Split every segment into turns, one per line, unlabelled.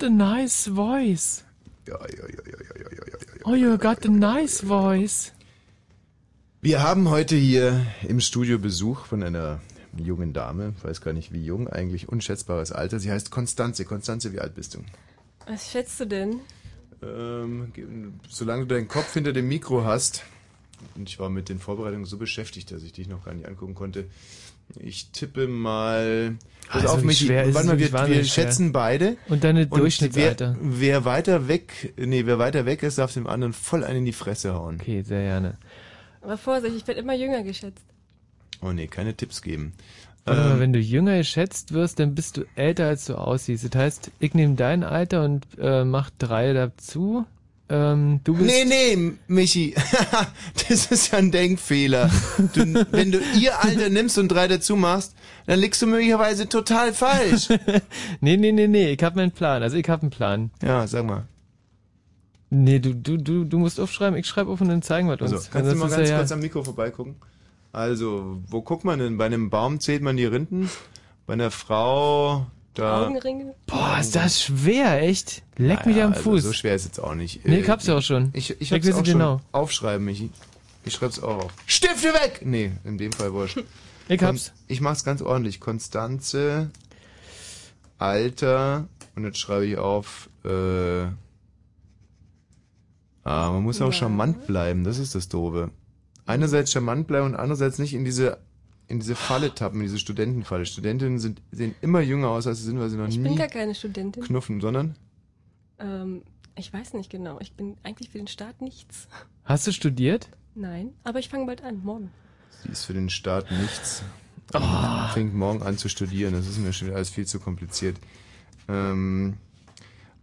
Oh, what a nice voice. Oh, you got a nice voice.
Wir haben heute hier im Studio Besuch von einer jungen Dame, weiß gar nicht wie jung, eigentlich unschätzbares Alter. Sie heißt Konstanze. Konstanze, wie alt bist du?
Was schätzt du denn?
Ähm, solange du deinen Kopf hinter dem Mikro hast, und ich war mit den Vorbereitungen so beschäftigt, dass ich dich noch gar nicht angucken konnte. Ich tippe mal. Pass
Also
auf mich.
schwer
Warte
es
mal, wir, wir
schwer.
schätzen beide.
Und deine
wer,
Durchschnittsalter.
wer weiter weg, nee, wer weiter weg ist, darf dem anderen voll einen in die Fresse hauen.
Okay, sehr gerne.
Aber Vorsicht, ich werde immer jünger geschätzt.
Oh nee, keine Tipps geben.
Warte mal,
Ähm,
wenn du jünger geschätzt wirst, dann bist du älter, als du aussiehst. Das heißt, ich nehme dein Alter und äh, mach drei dazu. Ähm, du bist
Nee, nee, Michi, das ist ja ein Denkfehler. Du, wenn du ihr Alter nimmst und drei dazu machst, dann liegst du möglicherweise total falsch.
nee, nee, nee, nee, ich hab meinen Plan. Also ich hab einen Plan.
Ja, sag mal.
Nee, du, du, du, du musst aufschreiben, ich schreibe auf und dann zeigen wir uns.
Also, kannst du
Das
mal ganz
ja,
kurz am Mikro vorbeigucken? Also, wo guckt man denn? Bei einem Baum zählt man die Rinden, bei einer Frau, da...
Augenringe?
Boah, ist das schwer, echt? Leck mich
Naja,
am
also
Fuß.
so schwer ist jetzt auch nicht.
Nee,
Äh,
ich hab's ja auch schon.
Ich, ich
Ich
hab's auch
es
schon.
genau.
Aufschreiben, Michi. Ich schreib's auch auf. Stifte weg! Nee, in dem Fall wurscht.
Ich hab's.
Ich mach's ganz ordentlich. Konstanze, Alter, und jetzt schreibe ich auf, äh, ah, man muss auch
Ja.
charmant bleiben, das ist das Doofe. Einerseits charmant bleiben und andererseits nicht in diese, in diese Falle tappen, in diese Studentenfalle. Studentinnen sind, sehen immer jünger aus, als sie sind, weil sie noch
Ich bin
nie
gar keine Studentin.
knuffen, sondern?
Ähm, ich weiß nicht genau. Ich bin eigentlich für den Staat nichts.
Hast du studiert?
Nein, aber ich fange bald an, morgen.
Sie ist für den Staat nichts.
Oh.
Fängt morgen an zu studieren. Das ist mir schon wieder alles viel zu kompliziert. Ähm,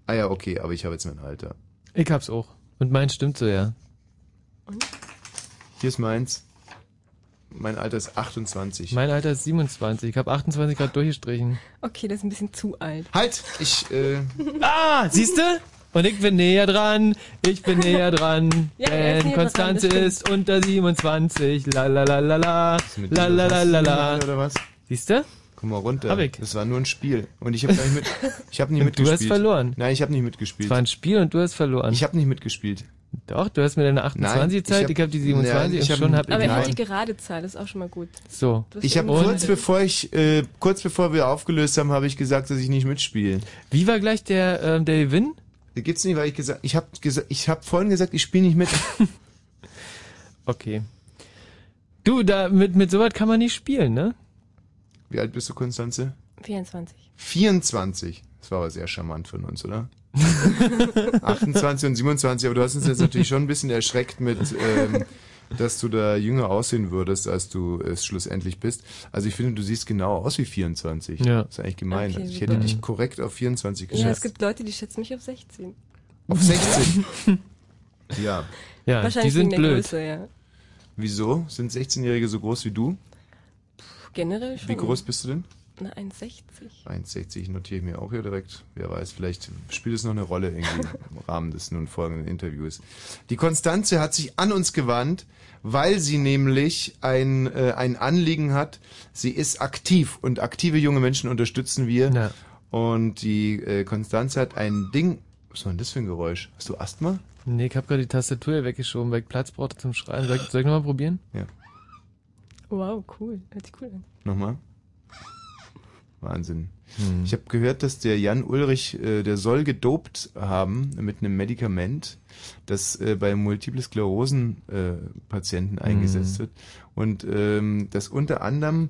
ah ja, okay, aber ich habe jetzt mein Alter.
Ich hab's auch. Und mein stimmt so, ja.
Hier ist meins. Mein Alter ist 28.
Mein Alter ist 27. Ich habe 28 Grad durchgestrichen.
Okay, das ist ein bisschen zu alt.
halt! Ich, äh,
Ah, siehst du? Und ich bin näher dran, ich bin näher dran,
Ja, ist
denn Konstanze ist unter 27, la la la la la,
mit
la la la la la.
Oder was?
Siehst du?
Komm mal runter.
Hab ich.
Das war nur ein Spiel. Und ich habe nicht mit, ich habe nicht
Und
mitgespielt.
du hast verloren.
Nein, ich habe nicht
Es
mitgespielt.
war ein Spiel und du hast verloren.
Ich habe nicht mitgespielt.
Doch, du hast mir deine 28
ich
Zeit,
hab-
ich habe die 27
Nein, ich
und
hab-
schon hab ich
Aber er hat die gerade Zahl, das ist auch schon mal gut.
So.
Ich habe kurz bevor ich, äh, kurz bevor wir aufgelöst haben, habe ich gesagt, dass ich nicht mitspiele.
Wie war gleich der, ähm, der Gewinn?
Gibt's nicht, weil ich gesagt, ich habe gesagt, ich habe vorhin gesagt, ich spiele nicht mit.
Okay. Du, da, mit, mit sowas kann man nicht spielen, ne?
Wie alt bist du, Konstanze?
24.
24. Das war aber sehr charmant von uns, oder? 28 und 27, aber du hast uns jetzt natürlich schon ein bisschen erschreckt mit, ähm, dass du da jünger aussehen würdest, als du es schlussendlich bist. Also ich finde, du siehst genau aus wie 24.
Ja.
Das ist eigentlich gemein.
Okay,
also ich hätte dich korrekt auf 24
Ja, es
geschätzt.
gibt Leute, die schätzen mich auf 16.
auf 16. ja.
Ja,
Wahrscheinlich
die sind blöd.
Größe, ja.
Wieso? Sind 16-Jährige so groß wie du?
Generell schon.
Wie groß bist du denn?
Na, 1,60.
1,60 notiere ich mir auch hier direkt. Wer weiß, vielleicht spielt es noch eine Rolle irgendwie im Rahmen des nun folgenden Interviews. Die Konstanze hat sich an uns gewandt, weil sie nämlich ein, äh, ein Anliegen hat. Sie ist aktiv und aktive junge Menschen unterstützen wir.
Ja.
Und die äh, Konstanze hat ein Ding. Was war denn das für ein Geräusch? Hast du Asthma?
Nee, ich habe gerade die Tastatur hier weggeschoben, weil ich Platz brauchte zum Schreiben. Soll ich, soll ich nochmal probieren?
Wow, cool. Hört sich cool an.
Nochmal. Wahnsinn. Ich habe gehört, dass der Jan Ulrich, äh, der soll gedopt haben mit einem Medikament, das äh, bei Multiple Sklerosen äh, eingesetzt wird. Und ähm, das unter anderem,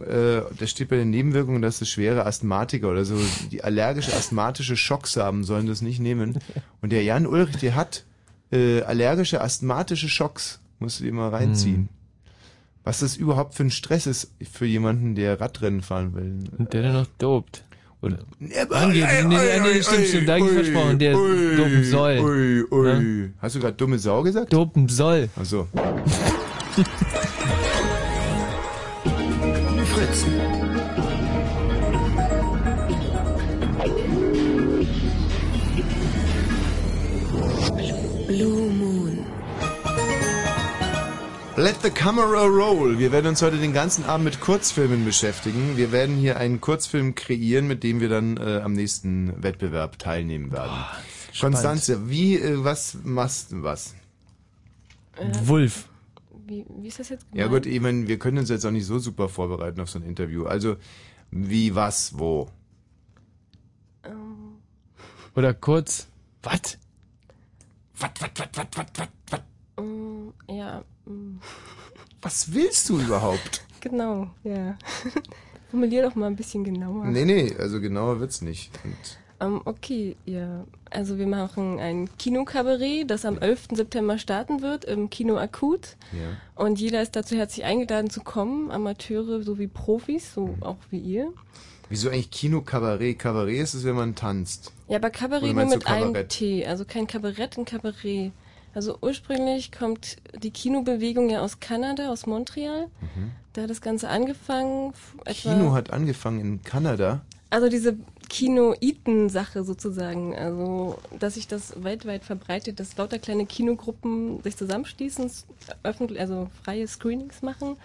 äh, das steht bei den Nebenwirkungen, dass es schwere Asthmatiker oder so, die allergische asthmatische Schocks haben, sollen das nicht nehmen. Und der Jan Ulrich, der hat äh, allergische asthmatische Schocks. Musst du dir mal reinziehen. Was das überhaupt für ein Stress ist für jemanden, der Radrennen fahren will.
Und der dann noch dopt.
Und
Ah, nee, nee, nee, nee, stimmt, stimmt, da versprochen, der dopen soll.
Ui, ui. Hast du gerade dumme Sau gesagt?
Dopen soll.
Ach so.
Fritz.
Blue
Let the camera roll. Wir werden uns heute den ganzen Abend mit Kurzfilmen beschäftigen. Wir werden hier einen Kurzfilm kreieren, mit dem wir dann äh, am nächsten Wettbewerb teilnehmen werden.
Boah,
Konstanze, wie, äh, was machst du was?
Äh,
Wulf.
wie, wie ist das jetzt
Ja
gemeint?
gut, ich meine, wir können uns jetzt auch nicht so super vorbereiten auf so ein Interview. Also, wie, was, wo?
Ähm,
Oder kurz, was?
Was, was, was, was, was, was, was? Was willst du überhaupt?
genau, ja. Formulier doch mal ein bisschen genauer.
Nee, nee, also genauer wird's nicht. Und
Ähm, okay, ja. Also wir machen ein Kinokabarett, das am 11. September starten wird im Kino Akut.
ja.
Und jeder ist dazu herzlich eingeladen zu kommen, Amateure sowie Profis, so auch wie ihr.
Wieso eigentlich Kino Kabarett? Ist es, wenn man tanzt.
Ja, aber Kabarett nur mit einem? T, also kein Kabarett, ein Kabarett. Also ursprünglich kommt die Kinobewegung ja aus Kanada, aus Montreal. Da hat das Ganze angefangen.
Mhm. Kino hat angefangen in Kanada.
Also diese Kino-Iten-Sache sozusagen, also dass sich das weltweit verbreitet, dass lauter kleine Kinogruppen sich zusammenschließen, öffentlich, also freie Screenings machen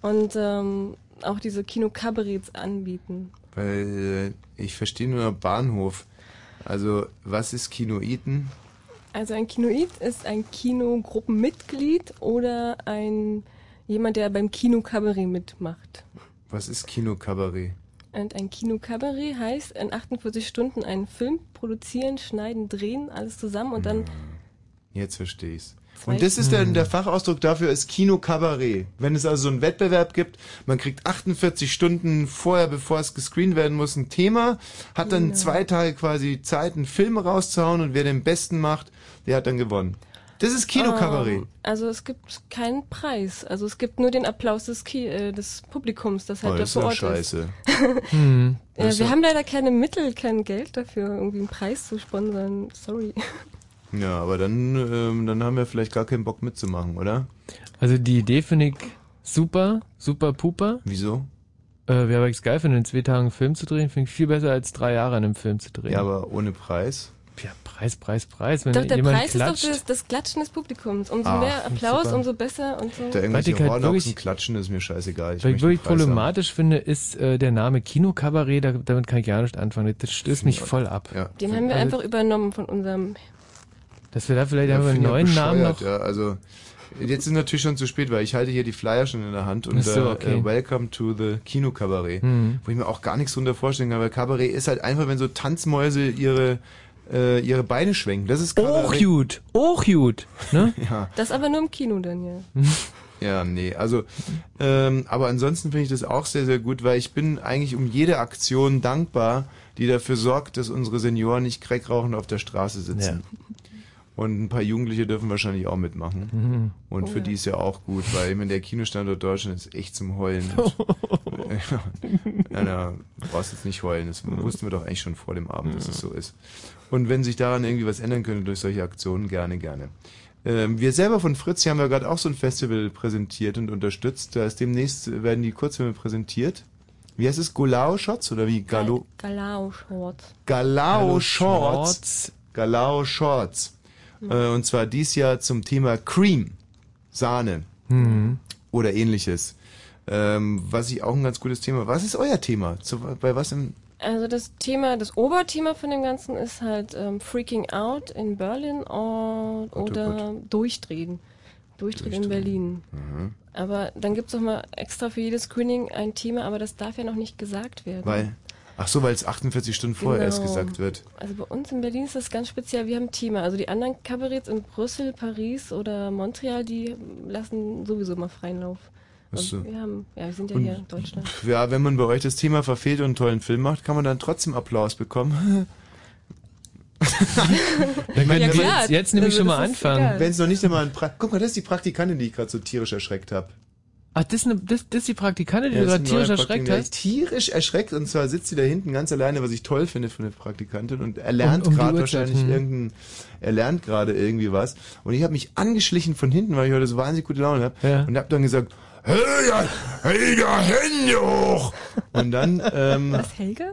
und ähm, auch diese Kino-Kabarets anbieten.
Weil äh, ich verstehe nur Bahnhof. Also, was ist Kinoiten?
Also ein Kinoid ist ein Kinogruppenmitglied oder ein jemand, der beim Kinokabarett mitmacht.
Was ist Kino Kabarett?
Und ein Kinokabarett heißt, in 48 Stunden einen Film produzieren, schneiden, drehen, alles zusammen und dann
Jetzt verstehe ich's. Und das ist der, der Fachausdruck dafür ist Kino Kabarett. Wenn es also so einen Wettbewerb gibt, man kriegt 48 Stunden vorher, bevor es gescreent werden muss, ein Thema, hat dann
Genau.
zwei Tage quasi Zeit, einen Film rauszuhauen und wer den besten macht, der hat dann gewonnen. Das ist Kino Kabarett.
Ähm, also es gibt keinen Preis. Also es gibt nur den Applaus des, Ki äh, des Publikums, das halt
Oh,
da
das ist
vor
doch
Ort
scheiße.
Hm.
ist.
Das ist
Ja, wir
doch-
haben leider keine Mittel, kein Geld dafür, irgendwie einen Preis zu sponsern. Sorry.
Ja, aber dann, ähm, dann haben wir vielleicht gar keinen Bock mitzumachen, oder?
Also die Idee finde ich super, super puper.
Wieso?
Äh, Wäre aber geil, finde in zwei Tagen einen Film zu drehen, finde ich viel besser als drei Jahre an einem Film zu drehen.
Ja, aber ohne Preis.
Ja Preis, Preis, Preis. Wenn
Doch, der
jemand
Preis
klatscht,
ist doch das, das Klatschen des Publikums. Umso
Ach,
mehr Applaus,
super.
umso besser und so.
Da irgendwelche
ich halt wirklich-
klatschen, ist mir scheißegal. Ich
was ich wirklich
Preis haben.
problematisch finde, ist äh, der Name Kinokabarett, da, damit kann ich gar nicht anfangen. Das stößt mich voll ab.
Ja.
Den haben wir
Also-
einfach übernommen von unserem.
Dass wir da vielleicht
Ja,
einfach einen neuen Namen noch.
Ja, also jetzt ist natürlich schon zu spät, weil ich halte hier die Flyer schon in der Hand und
Ach so,
äh,
okay.
äh, Welcome to the Kino Kabarett,
Mhm.
wo ich mir auch gar nichts drunter vorstellen kann, weil Kabarett ist halt einfach, wenn so Tanzmäuse ihre äh, ihre Beine schwenken. Das ist
Auch
Kabarett.
gut, auch gut. Ne?
Ja,
Das aber nur im Kino dann, ja.
ja, nee, also ähm, aber ansonsten finde ich das auch sehr sehr gut, weil ich bin eigentlich um jede Aktion dankbar, die dafür sorgt, dass unsere Senioren nicht crack auf der Straße sitzen. Und ein paar Jugendliche dürfen wahrscheinlich auch mitmachen.
Mhm.
Und
Oh
für
ja.
die ist ja auch gut, weil ich meine, der Kinostandort Deutschland ist echt zum Heulen. ja, na, du brauchst jetzt nicht heulen. Das wussten wir doch eigentlich schon vor dem Abend, dass es so ist. Und wenn sich daran irgendwie was ändern könnte durch solche Aktionen, gerne, gerne. Ähm, wir selber von Fritz hier haben ja gerade auch so ein Festival präsentiert und unterstützt. Da ist demnächst werden die Kurzfilme präsentiert. Wie heißt es? Golao Shots oder wie? Galo
Galao Short.
Galao Shorts.
Shorts.
Galao Shorts. Äh, und zwar dies Jahr zum Thema Cream. Sahne.
Mhm.
Oder ähnliches. Ähm, was ich auch ein ganz gutes Thema. Was ist euer Thema? Zu, bei was im.
Also das Thema, das Oberthema von dem Ganzen ist halt ähm, Freaking Out in Berlin or,
oh
oder Durchdrehen. Durchdrehen in. Berlin.
Mhm.
Aber dann gibt's noch mal extra für jedes Screening ein Thema, aber das darf ja noch nicht gesagt werden.
Weil. Ach so, weil es 48 Stunden vorher erst
Genau.
gesagt wird.
Also bei uns in Berlin ist das ganz speziell, wir haben Thema. Also die anderen Kabaretts in Brüssel, Paris oder Montreal, die lassen sowieso mal freien Lauf.
So.
wir haben, ja, wir sind ja
Und-
hier in Deutschland.
Ja, wenn man bei euch das Thema verfehlt und einen tollen Film macht, kann man dann trotzdem Applaus bekommen.
Dann können
Ja, klar.
jetzt, jetzt nämlich
Also
schon mal anfangen.
Wenn es noch nicht einmal ein pra Guck mal, das ist die Praktikantin, die ich gerade so tierisch erschreckt habe.
Ach, das ist, eine, das, das ist die Praktikantin, die
Ja,
du gerade tierisch erschreckt
der
hast?
Tierisch erschreckt und zwar sitzt sie da hinten ganz alleine, was ich toll finde für eine Praktikantin und er lernt
Um- um
gerade wahrscheinlich
hm.
irgendein, er lernt gerade irgendwie was und ich habe mich angeschlichen von hinten, weil ich heute so wahnsinnig gute Laune habe
Ja.
und habe dann gesagt, hey, ja, hey, da Hände hoch! Und dann, ähm,
Was, Helga?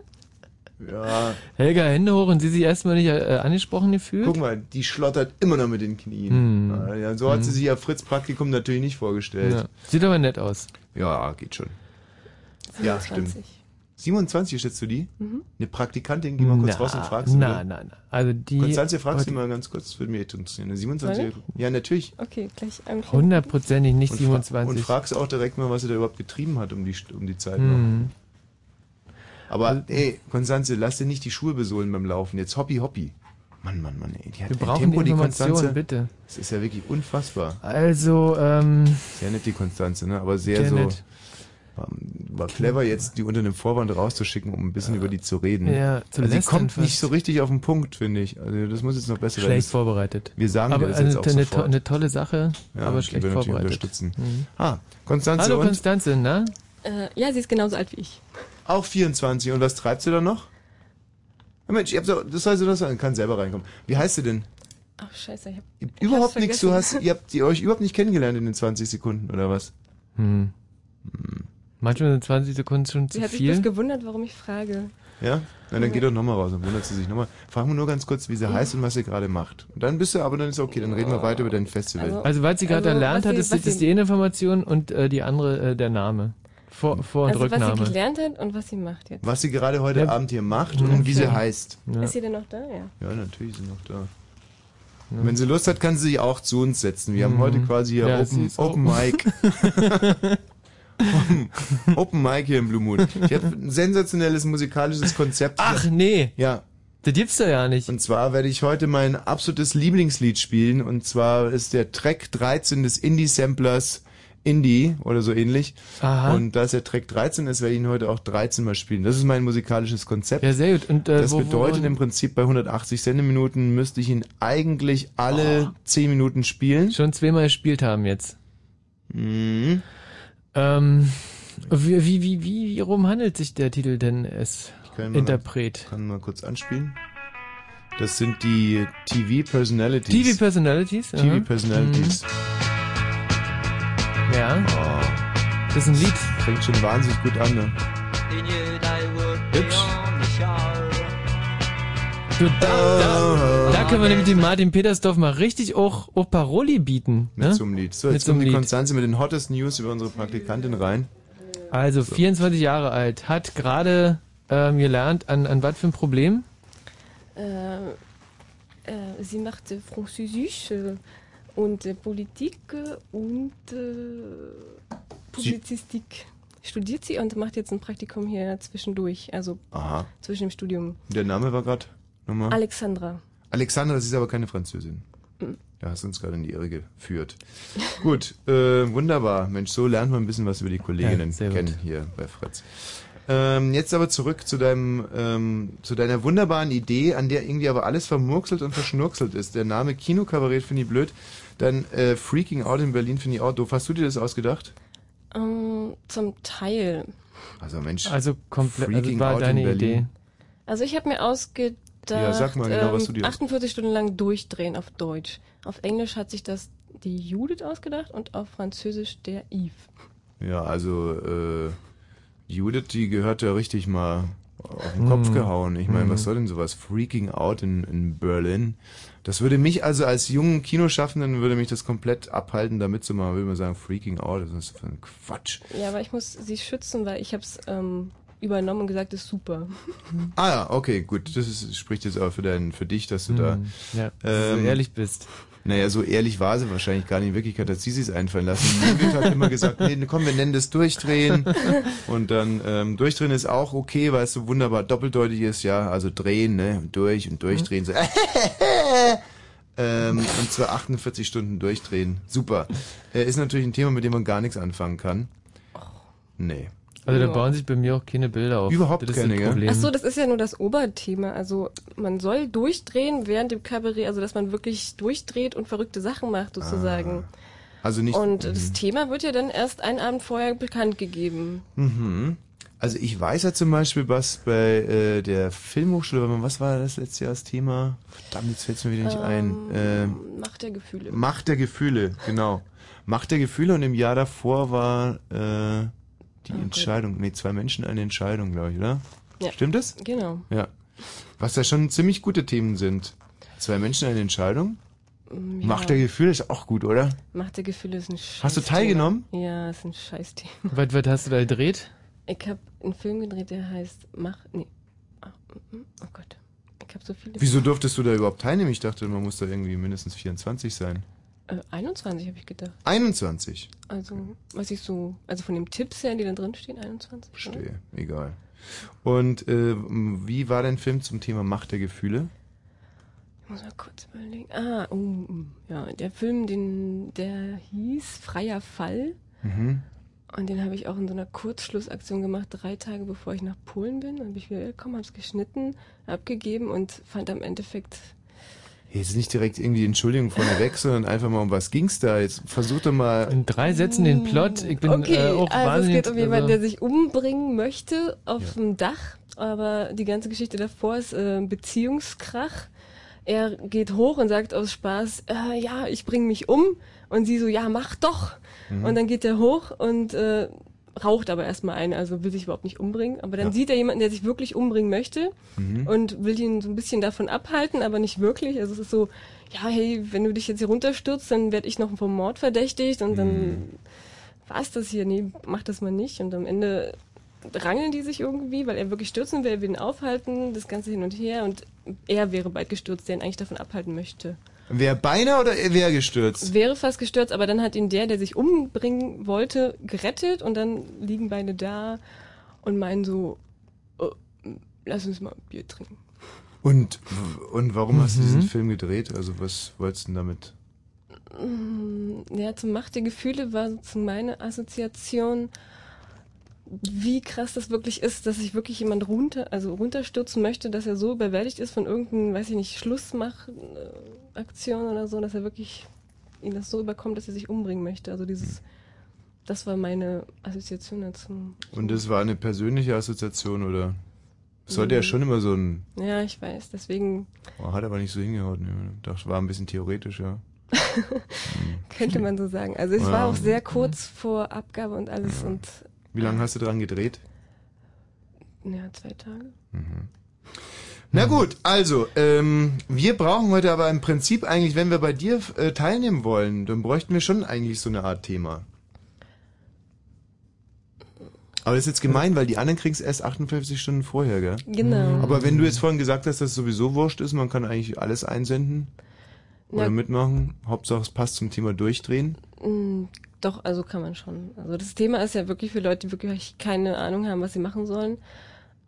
Ja.
Helga, Hände hoch und sie sich erstmal nicht äh, angesprochen gefühlt?
Guck mal, die schlottert immer noch mit den Knien.
Hm.
Ja, so hat sie
Hm.
sich ja Fritz Praktikum natürlich nicht vorgestellt.
Ja. Sieht aber nett aus.
Ja, geht schon. Ja,
27.
stimmt. 27 schätzt du die?
Mhm.
Eine Praktikantin, geh mal kurz
Na,
raus und fragst sie.
na, na, na. Also die-
Konstanze, fragst du mal ganz kurz, das würde mich interessieren. Eine 27
Soll
Ja, natürlich.
Okay, gleich ähm, ein
Hundertprozentig nicht
und fra-
27.
Und fragst auch direkt mal, was sie da überhaupt getrieben hat um die, um die Zeit noch.
Hm.
Aber ey, Konstanze, lass dir nicht die Schuhe besohlen beim Laufen. Jetzt hoppi hoppi. Mann, Mann, Mann, ey. Die hat
Wir brauchen
Tempo,
die
die Konstanze.
bitte.
Das ist ja wirklich unfassbar.
Also, ähm,
Sehr nett, die Konstanze, ne? Aber sehr
Sehr
so.
nett.
War, war clever, jetzt die unter einem Vorwand rauszuschicken, um ein bisschen über die zu reden.
Ja, zu
also sie kommt
fast.
nicht so richtig auf den Punkt, finde ich. Also das muss jetzt noch besser werden.
schlecht vorbereitet.
Wir sagen
aber
dir das
eine,
jetzt auch
eine,
sofort.
eine tolle Sache,
Ja,
aber schlecht vorbereitet.
unterstützen.
Mhm.
Ah, Konstanze
Hallo
und?
Konstanze, na?
Äh, ja, sie ist genauso alt wie ich.
Auch 24. Und was treibt sie da noch? Ja, Mensch, ihr habt so, das soll sie das kann selber reinkommen. Wie heißt sie denn?
Ach, scheiße, ich hab ich
Überhaupt nichts, du hast, ihr habt ihr euch überhaupt nicht kennengelernt in den 20 Sekunden, oder was?
Hm. Manchmal sind 20 Sekunden schon zu
Sie hat sich
viel.
gewundert, warum ich frage.
Ja? Na, dann geh doch nochmal raus, dann wundert sie sich nochmal. Frag mal nur ganz kurz, wie sie heißt und was sie gerade macht. Und dann bist du, aber dann ist okay, dann reden wir weiter über dein Festival.
Also, was sie gerade
Also,
erlernt
was
hat,
sie-
ist,
was
das ist
sie-
die eine Information und äh, die andere äh, der Name. Vor, Vor- und
also, was
Rücknahme.
sie gelernt hat und was sie macht jetzt.
Was sie gerade heute
Ja.
Abend hier macht und wie sie heißt.
Ja.
Ist sie denn noch da? Ja.
Ja, natürlich ist sie noch da. Und Wenn sie Lust hat, kann sie sich auch zu uns setzen. Wir haben
Mhm.
heute quasi hier
Ja, sie
Open, Open Mic. Open- Mic hier im Blue Moon. Ich habe ein sensationelles musikalisches Konzept.
Ach nee,
Ja.
das gibt's doch ja nicht.
Und zwar werde ich heute mein absolutes Lieblingslied spielen. Und zwar ist der Track 13 des Indie-Samplers Indie oder so ähnlich.
Aha.
Und da es der Track 13 ist, werde ich ihn heute auch 13 mal spielen. Das ist mein musikalisches Konzept.
Ja, sehr gut. Und, äh,
Das
wo,
bedeutet
wo,
im Prinzip bei 180 Sendeminuten müsste ich ihn eigentlich alle
Oh.
10 Minuten spielen.
schon zweimal gespielt haben jetzt.
Mhm.
Ähm, wie, wie, wie, wie, wie rum handelt sich der Titel denn es?
kann mal-
Interpret.
Kann mal kurz anspielen. Das sind die TV Personalities.
TV Personalities?
TV
aha.
Personalities.
Mhm. Ja,
Oh,
das ist ein Lied.
fängt schon wahnsinnig gut an, ne? Hübsch.
Du, da, da, da können wir nämlich dem Martin Petersdorf mal richtig auch, auch Paroli bieten.
Mit
Ne?
so einem Lied. So,
Mit
jetzt
so einem
kommt die
Lied.
Konstanze mit den hottest News über unsere Praktikantin rein.
Also 24 Jahre alt, hat gerade ähm, gelernt, an, an was für ein Problem?
Äh, äh, sie macht äh, Französisch äh, und äh, Politik äh, und äh, Publizistik. Studiert sie und macht jetzt ein Praktikum hier zwischendurch, also
Aha.
zwischen dem Studium.
Der Name war gerade nochmal.
Alexandra.
Alexandra, das ist aber keine Französin.
Mhm.
Da hast du uns gerade in die Irre geführt. gut, äh, wunderbar. Mensch, so lernt man ein bisschen was über die Kolleginnen
Ja, sehr gut.
kennen hier bei Fritz. Ähm, jetzt aber zurück zu deinem, ähm, zu deiner wunderbaren Idee, an der irgendwie aber alles vermurkselt und verschnurkselt ist. Der Name Kinokabarett finde ich blöd. Dann äh, Freaking Out in Berlin finde ich auch doof. Hast du dir das ausgedacht?
Ähm, zum Teil.
Also Mensch,
Also komplett, also
Freaking
war
Out in
deine
Berlin.
Idee.
Also ich habe mir ausgedacht,
Ja, sag mal genau, was du dir aus-
48 Stunden lang durchdrehen auf Deutsch. Auf Englisch hat sich das die Judith ausgedacht und auf Französisch der Yves.
Ja, also äh, Judith, die gehört ja richtig mal auf den Kopf
Hm.
gehauen. Ich meine, was soll denn sowas? Freaking out in, in Berlin. Das würde mich also als jungen Kinoschaffenden würde mich das komplett abhalten, da mitzumachen. Würde man sagen, freaking out, das ist für ein Quatsch.
Ja, aber ich muss sie schützen, weil ich habe es ähm, übernommen und gesagt, das ist super.
Ah ja, okay, gut. Das ist, spricht jetzt aber für, dein, für dich, dass du da
Hm, Ja,
ähm,
du ehrlich bist.
Naja, so ehrlich war sie wahrscheinlich gar nicht. In Wirklichkeit hat sie sich's einfallen lassen. Judith hat immer gesagt, nee, komm, wir nennen das Durchdrehen. Und dann, ähm, Durchdrehen ist auch okay, weil es so wunderbar doppeldeutig ist, ja. Also drehen, ne, und durch und durchdrehen. So. ähm, und zwar 48 Stunden durchdrehen. Super. Äh, ist natürlich ein Thema, mit dem man gar nichts anfangen kann. Nee.
Also da
Ja.
bauen sich bei mir auch keine Bilder auf.
Überhaupt
das ist
keine?
Problem.
Ach so, das ist ja nur das Oberthema. Also man soll durchdrehen während dem Kabarett, also dass man wirklich durchdreht und verrückte Sachen macht sozusagen.
Also nicht.
und
mhm.
das Thema wird ja dann erst einen Abend vorher bekannt gegeben.
Mhm. Also ich weiß ja zum Beispiel, was bei äh, der Filmhochschule, was war das letztes Jahr das Thema? Verdammt, jetzt fällt es mir wieder nicht ein. Ähm,
Macht der Gefühle.
Macht der Gefühle, genau. Macht der Gefühle und im Jahr davor war äh, die
Okay.
Entscheidung, nee, zwei Menschen eine Entscheidung, glaube ich, oder?
Ja.
Stimmt das?
Genau.
Ja. Was ja schon ziemlich gute Themen sind. Zwei Menschen eine Entscheidung.
Mm, Ja.
Macht der Gefühl ist auch gut, oder?
Macht der Gefühle ist ein Scheiß.
Hast du teilgenommen?
Ja, ist ein Scheißthema.
Was, was hast du da gedreht?
Ich habe einen Film gedreht, der heißt Mach. Nee. Ah, mm, mm, Oh Gott. Ich habe so viele.
Wieso durftest du da überhaupt teilnehmen? Ich dachte, man muss da irgendwie mindestens 24 sein.
Äh, 21 habe ich gedacht.
21.
Also, was ich so. Also von den Tipps her, die da drin stehen, 21. oder?
Verstehe. Egal. Und äh, wie war dein Film zum Thema Macht der Gefühle?
Ich muss mal kurz überlegen. Ah, oh, ja, der Film, den, der hieß Freier Fall.
Mhm.
Und den habe ich auch in so einer Kurzschlussaktion gemacht, drei Tage bevor ich nach Polen bin. Dann habe ich wieder gekommen, habe es geschnitten, abgegeben und fand am Endeffekt.
Jetzt nicht direkt irgendwie Entschuldigung vorneweg, sondern einfach mal um was ging's da? Jetzt versuch doch mal.
In drei Sätzen den Plot. Ich bin
okay,
äh, auch
also es
wahnsinnig.
geht um jemanden,
also-
der sich umbringen möchte auf
Ja.
dem Dach, aber die ganze Geschichte davor ist äh, Beziehungskrach. Er geht hoch und sagt aus Spaß, äh, ja, ich bringe mich um. Und sie so, ja, mach doch.
Mhm.
Und dann geht er hoch und äh, raucht aber erstmal ein, also will sich überhaupt nicht umbringen. Aber dann
Ja.
sieht er jemanden, der sich wirklich umbringen möchte
Mhm.
und will ihn so ein bisschen davon abhalten, aber nicht wirklich. Also es ist so, ja, hey, wenn du dich jetzt hier runterstürzt, dann werde ich noch vom Mord verdächtigt und
Mhm.
dann war's das hier. Nee, mach das mal nicht. Und am Ende rangeln die sich irgendwie, weil er wirklich stürzen will, er will ihn aufhalten, das Ganze hin und her und er wäre bald gestürzt, der ihn eigentlich davon abhalten möchte.
Wer beinahe oder wer gestürzt?
Wäre fast gestürzt, aber dann hat ihn der, der sich umbringen wollte, gerettet und dann liegen beide da und meinen so, oh, lass uns mal ein Bier trinken.
Und, und warum hast du
Mhm.
diesen Film gedreht? Also was wolltest du denn damit?
Mm, Ja, zum Macht der Gefühle war so meine Assoziation, wie krass das wirklich ist, dass sich wirklich jemand runter, also runterstürzen möchte, dass er so überwältigt ist von irgendeinem, weiß ich nicht, Schlussmach-Aktion oder so, dass er wirklich ihn das so überkommt, dass er sich umbringen möchte. Also dieses, das war meine Assoziation dazu.
Und das war eine persönliche Assoziation oder? Sollte ja
Mhm.
schon immer so ein.
Ja, ich weiß, deswegen
Oh, hat aber nicht so hingehauen. ne? Ich dachte, war ein bisschen theoretisch, ja.
könnte man so sagen. Also es
Ja.
war auch sehr kurz vor Abgabe und alles und
Wie lange hast du dran gedreht?
ja, zwei Tage.
Na gut, also, ähm, wir brauchen heute aber im Prinzip eigentlich, wenn wir bei dir äh, teilnehmen wollen, dann bräuchten wir schon eigentlich so eine Art Thema. Aber das ist jetzt gemein, weil die anderen kriegen es erst 58 Stunden vorher, gell?
Genau.
Aber wenn du jetzt vorhin gesagt hast, dass es sowieso wurscht ist, man kann eigentlich alles einsenden oder mitmachen. Hauptsache es passt zum Thema durchdrehen.
Mm, Doch, also kann man schon. Also das Thema ist ja wirklich für Leute, die wirklich keine Ahnung haben, was sie machen sollen.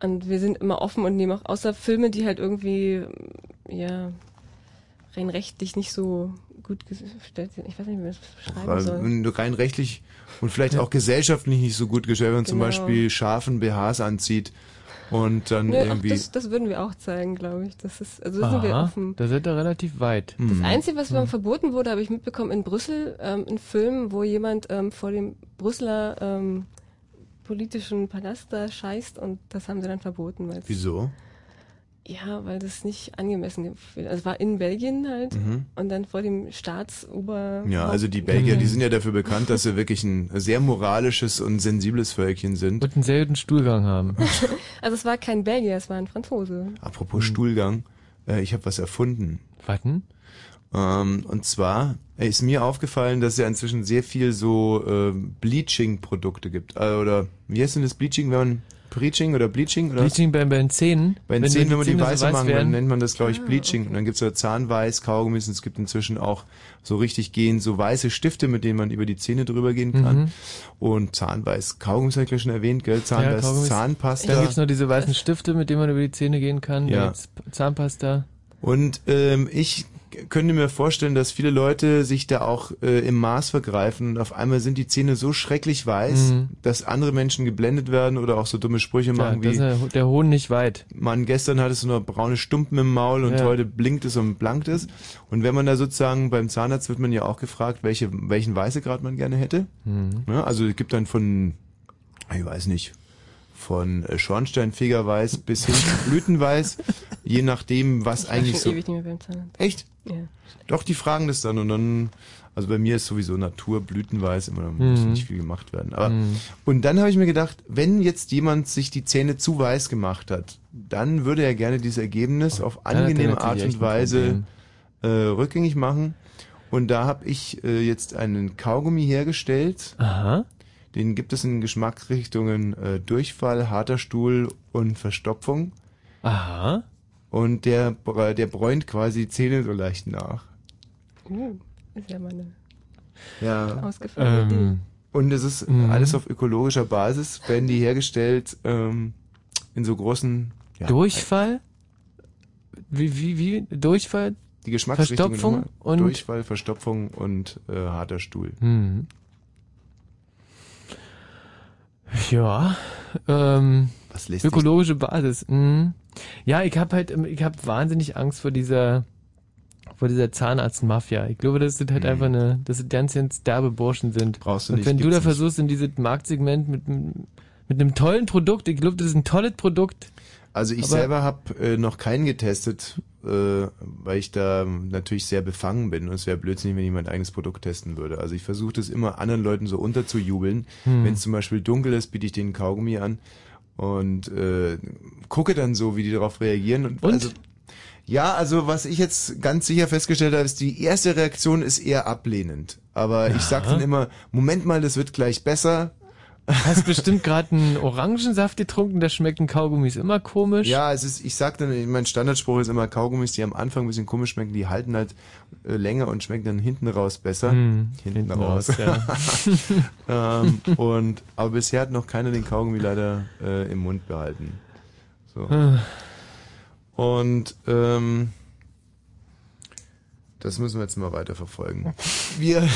Und wir sind immer offen und nehmen auch außer Filme, die halt irgendwie, ja, rein rechtlich nicht so gut gestellt sind. Ich weiß nicht, wie man das beschreiben
Weil,
soll.
rein rechtlich und vielleicht auch gesellschaftlich nicht so gut gestellt, wenn man zum
Genau.
Beispiel scharfen BHs anzieht und dann
ach,
irgendwie.
das, das würden wir auch zeigen, glaube ich. Das ist, also da sind wir offen.
da seid ihr relativ weit.
Hm.
Das Einzige, was mir verboten wurde, habe ich mitbekommen in Brüssel, ähm, ein Film, wo jemand ähm, vor dem Brüsseler ähm, politischen Palast da scheißt und das haben sie dann verboten, weil
Wieso?
Ja, weil das nicht angemessen gefühlt. Also es war in Belgien halt
Mhm.
und dann vor dem Staatsober.
Ja, also die Belgier, die sind ja dafür bekannt, dass sie wirklich ein sehr moralisches und sensibles Völkchen sind.
Und einen sehr guten Stuhlgang haben.
Also es war kein Belgier, es war ein Franzose.
Apropos Stuhlgang, äh, ich habe was erfunden.
Warten?
Ähm, und zwar äh, ist mir aufgefallen, dass es ja inzwischen sehr viel so äh, Bleaching-Produkte gibt. Äh, oder wie heißt denn das Bleaching, wenn man Bleaching oder Bleaching oder?
Bleaching bei, bei den Zähnen.
Bei den
Wenn
Zähnen, wenn man die
so
weiße
weiß
machen, dann nennt man das, glaube ich,
Ah,
Bleaching.
okay.
Und dann gibt's ja Zahnweiß, Kaugummis und es gibt inzwischen auch so richtig gehend so weiße Stifte, mit denen man über die Zähne drüber gehen kann.
Mhm.
Und Zahnweiß, Kaugummis habe ich gleich schon erwähnt, gell? Zahnweiß,
Kaugummis.
Zahnpasta.
Dann gibt's noch diese weißen Stifte, mit denen man über die Zähne gehen kann.
Ja.
Zahnpasta.
Und ähm, ich könnte mir vorstellen, dass viele Leute sich da auch äh, im Maß vergreifen und auf einmal sind die Zähne so schrecklich weiß,
Mhm.
dass andere Menschen geblendet werden oder auch so dumme Sprüche
Ja,
machen
ist
wie
der, der Hohn nicht weit.
Mann, gestern hattest du noch braune Stumpen im Maul und
Ja.
heute blinkt es und blankt es. Und wenn man da sozusagen beim Zahnarzt wird man ja auch gefragt, welche, welchen Weißegrad man gerne hätte.
Mhm.
Ja, also es gibt dann von, ich weiß nicht, von äh, Schornsteinfegerweiß bis hin zu Blütenweiß, je nachdem, was
Ich
eigentlich
schon
so.
ewig nicht mehr beim Zahnarzt.
Echt?
Ja.
Doch, die fragen das dann und dann, also bei mir ist sowieso Natur, blütenweiß, immer da muss
Mhm.
nicht viel gemacht werden. Aber,
Mhm.
Und dann habe ich mir gedacht, wenn jetzt jemand sich die Zähne zu weiß gemacht hat, dann würde er gerne dieses Ergebnis auf
hat er
angenehme Art und Weise äh, rückgängig machen. Und da habe ich äh, jetzt einen Kaugummi hergestellt.
Aha.
Den gibt es in Geschmacksrichtungen äh, Durchfall, harter Stuhl und Verstopfung.
Aha.
Und der, der bräunt quasi die Zähne so leicht nach.
Uh, ist ja mal eine
Ja.
ausgefallene Idee.
Ähm,
Und es ist
Mhm.
alles auf ökologischer Basis, werden die hergestellt ähm, in so großen ja,
Durchfall? Wie, wie, wie? Durchfall?
die Geschmacksrichtungen
Verstopfung
immer.
und-
Durchfall, Verstopfung und äh, harter Stuhl.
Hm. Ja, ähm,
Was lässt sich
ökologische Basis. Mhm. Ja, ich habe halt, ich habe wahnsinnig Angst vor dieser, vor dieser Zahnarztmafia. Ich glaube, das sind halt
Mhm.
einfach eine, dass es ganz, ganz derbe Burschen sind.
brauchst du
Und
nicht.
wenn du da
nicht.
versuchst, in dieses Marktsegment mit, mit einem tollen Produkt, ich glaube, das ist ein tolles Produkt.
Also ich
Aber-
selber habe äh, noch keinen getestet, äh, weil ich da natürlich sehr befangen bin und es wäre blödsinnig, wenn mein eigenes Produkt testen würde. Also ich versuche das immer anderen Leuten so unterzujubeln.
Hm.
Wenn es zum Beispiel dunkel ist, biete ich denen Kaugummi an und äh, gucke dann so, wie die darauf reagieren. Und,
Und?
Also, ja, also was ich jetzt ganz sicher festgestellt habe, ist, die erste Reaktion ist eher ablehnend. Aber ich sag dann immer, Moment mal, das wird gleich besser.
Hast bestimmt gerade einen Orangensaft getrunken, da schmecken Kaugummis immer komisch.
Ja, es ist, ich sag dann, mein Standardspruch ist immer, Kaugummis, die am Anfang ein bisschen komisch schmecken, die halten halt äh, länger und schmecken dann hinten raus besser.
Hm,
hinten, raus.
ja.
ähm, und, aber bisher hat noch keiner den Kaugummi leider äh, im Mund behalten. So.
Ah.
Und ähm, das müssen wir jetzt mal weiter verfolgen. Wir,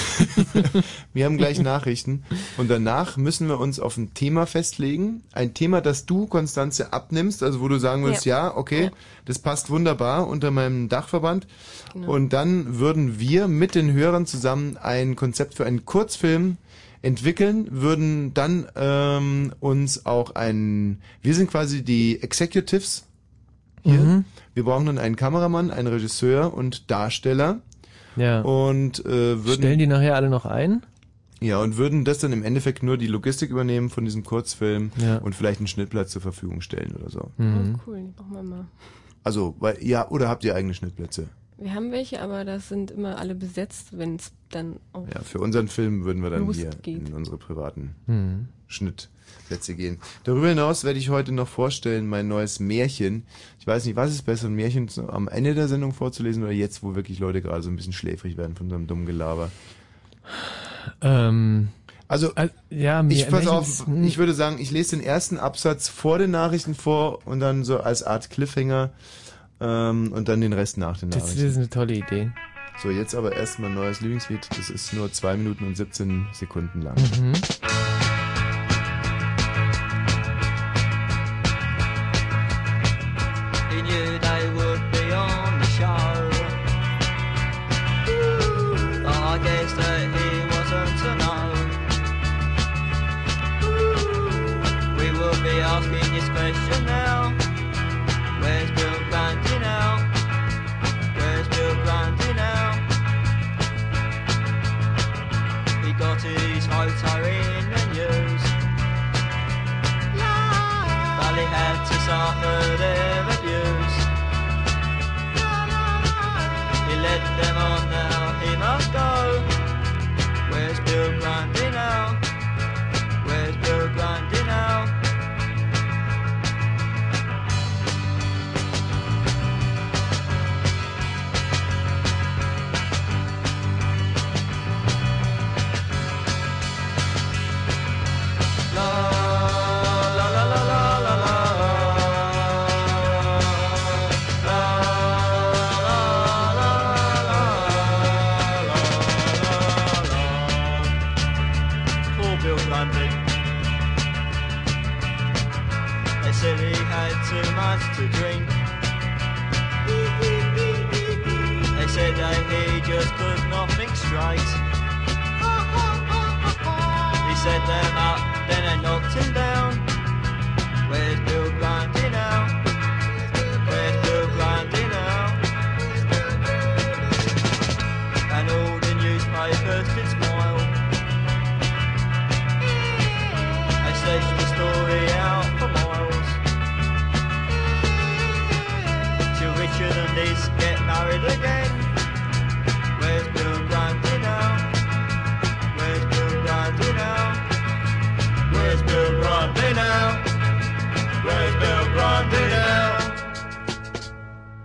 wir haben gleich Nachrichten und danach müssen wir uns auf ein Thema festlegen. Ein Thema, das du, Konstanze, abnimmst, also wo du sagen würdest, ja, okay,
Ja.
das passt wunderbar unter meinem Dachverband.
Genau.
Und dann würden wir mit den Hörern zusammen ein Konzept für einen Kurzfilm entwickeln, würden dann ähm, uns auch ein, wir sind quasi die Executives hier.
Mhm.
Wir brauchen dann einen Kameramann, einen Regisseur und Darsteller
ja.
und äh, würden
Stellen die nachher alle noch ein?
ja und würden das dann im Endeffekt nur die Logistik übernehmen von diesem Kurzfilm
Ja.
und vielleicht einen Schnittplatz zur Verfügung stellen oder so.
Mhm.
Oh, cool, die brauchen wir mal.
Also, weil ja, oder habt ihr eigene Schnittplätze?
Wir haben welche, aber das sind immer alle besetzt, wenn es dann auch
Ja, für unseren Film würden wir dann hier
Losgeht.
in unsere privaten
Mhm.
Schnittplätze gehen. Darüber hinaus werde ich heute noch vorstellen mein neues Märchen. Ich weiß nicht, was ist besser, ein Märchen am Ende der Sendung vorzulesen oder jetzt, wo wirklich Leute gerade so ein bisschen schläfrig werden von so einem dummen Gelaber.
Ähm,
Also
äh, ja,
Ich pass auf, ich würde sagen, ich lese den ersten Absatz vor den Nachrichten vor und dann so als Art Cliffhanger ähm, und dann den Rest nach den
das, das
Nachrichten.
ist eine tolle Idee.
So, jetzt aber erstmal ein neues Lieblingslied. Das ist nur zwei Minuten und 17 Sekunden lang.
Mhm.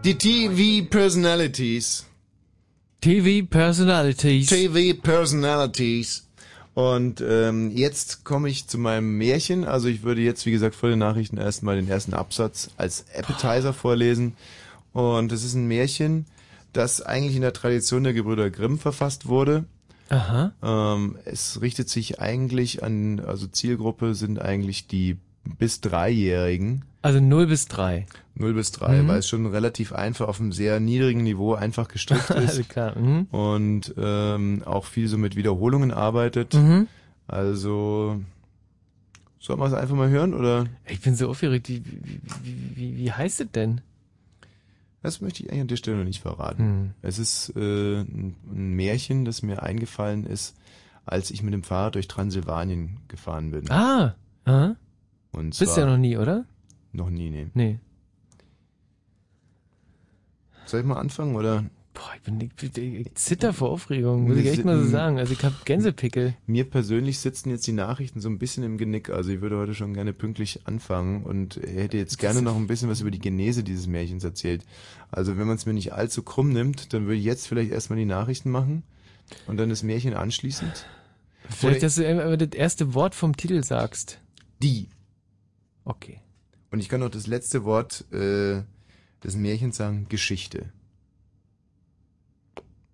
Die TV Personalities.
TV Personalities.
TV Personalities. Und ähm, jetzt komme ich zu meinem Märchen. Also ich würde jetzt, wie gesagt, vor den Nachrichten erstmal den ersten Absatz als Appetizer vorlesen. Und es ist ein Märchen, das eigentlich in der Tradition der Gebrüder Grimm verfasst wurde.
Aha.
Ähm, es richtet sich eigentlich an, also Zielgruppe sind eigentlich die bis Dreijährigen.
Also 0 bis 3.
0 bis 3,
Mhm.
weil es schon relativ einfach auf einem sehr niedrigen Niveau einfach gestrickt ist
klar. Mhm.
und ähm, auch viel so mit Wiederholungen arbeitet.
Mhm.
Also sollen wir es einfach mal hören oder
Ich bin so aufgeregt. Wie, wie, wie, wie, heißt es denn?
das möchte ich eigentlich an der Stelle noch nicht verraten.
Hm.
Es ist äh, ein, ein Märchen, das mir eingefallen ist, als ich mit dem Fahrrad durch Transsilvanien gefahren bin.
Ah. Aha.
Und
Bist
zwar
ja noch nie, oder?
noch nie, nee.
Nee.
Soll ich mal anfangen oder?
Boah, ich bin ich, ich zitter vor Aufregung, muss ich echt mal so sagen. Also ich hab Gänsepickel.
Mir persönlich sitzen jetzt die Nachrichten so ein bisschen im Genick. Also ich würde heute schon gerne pünktlich anfangen und hätte jetzt gerne noch ein bisschen was über die Genese dieses Märchens erzählt. Also wenn man es mir nicht allzu krumm nimmt, dann würde ich jetzt vielleicht erstmal die Nachrichten machen und dann das Märchen anschließend.
Vielleicht,
Oder-
dass du das erste Wort vom Titel sagst.
Die.
Okay.
Und ich kann noch das letzte Wort äh, des Märchens sagen, Geschichte.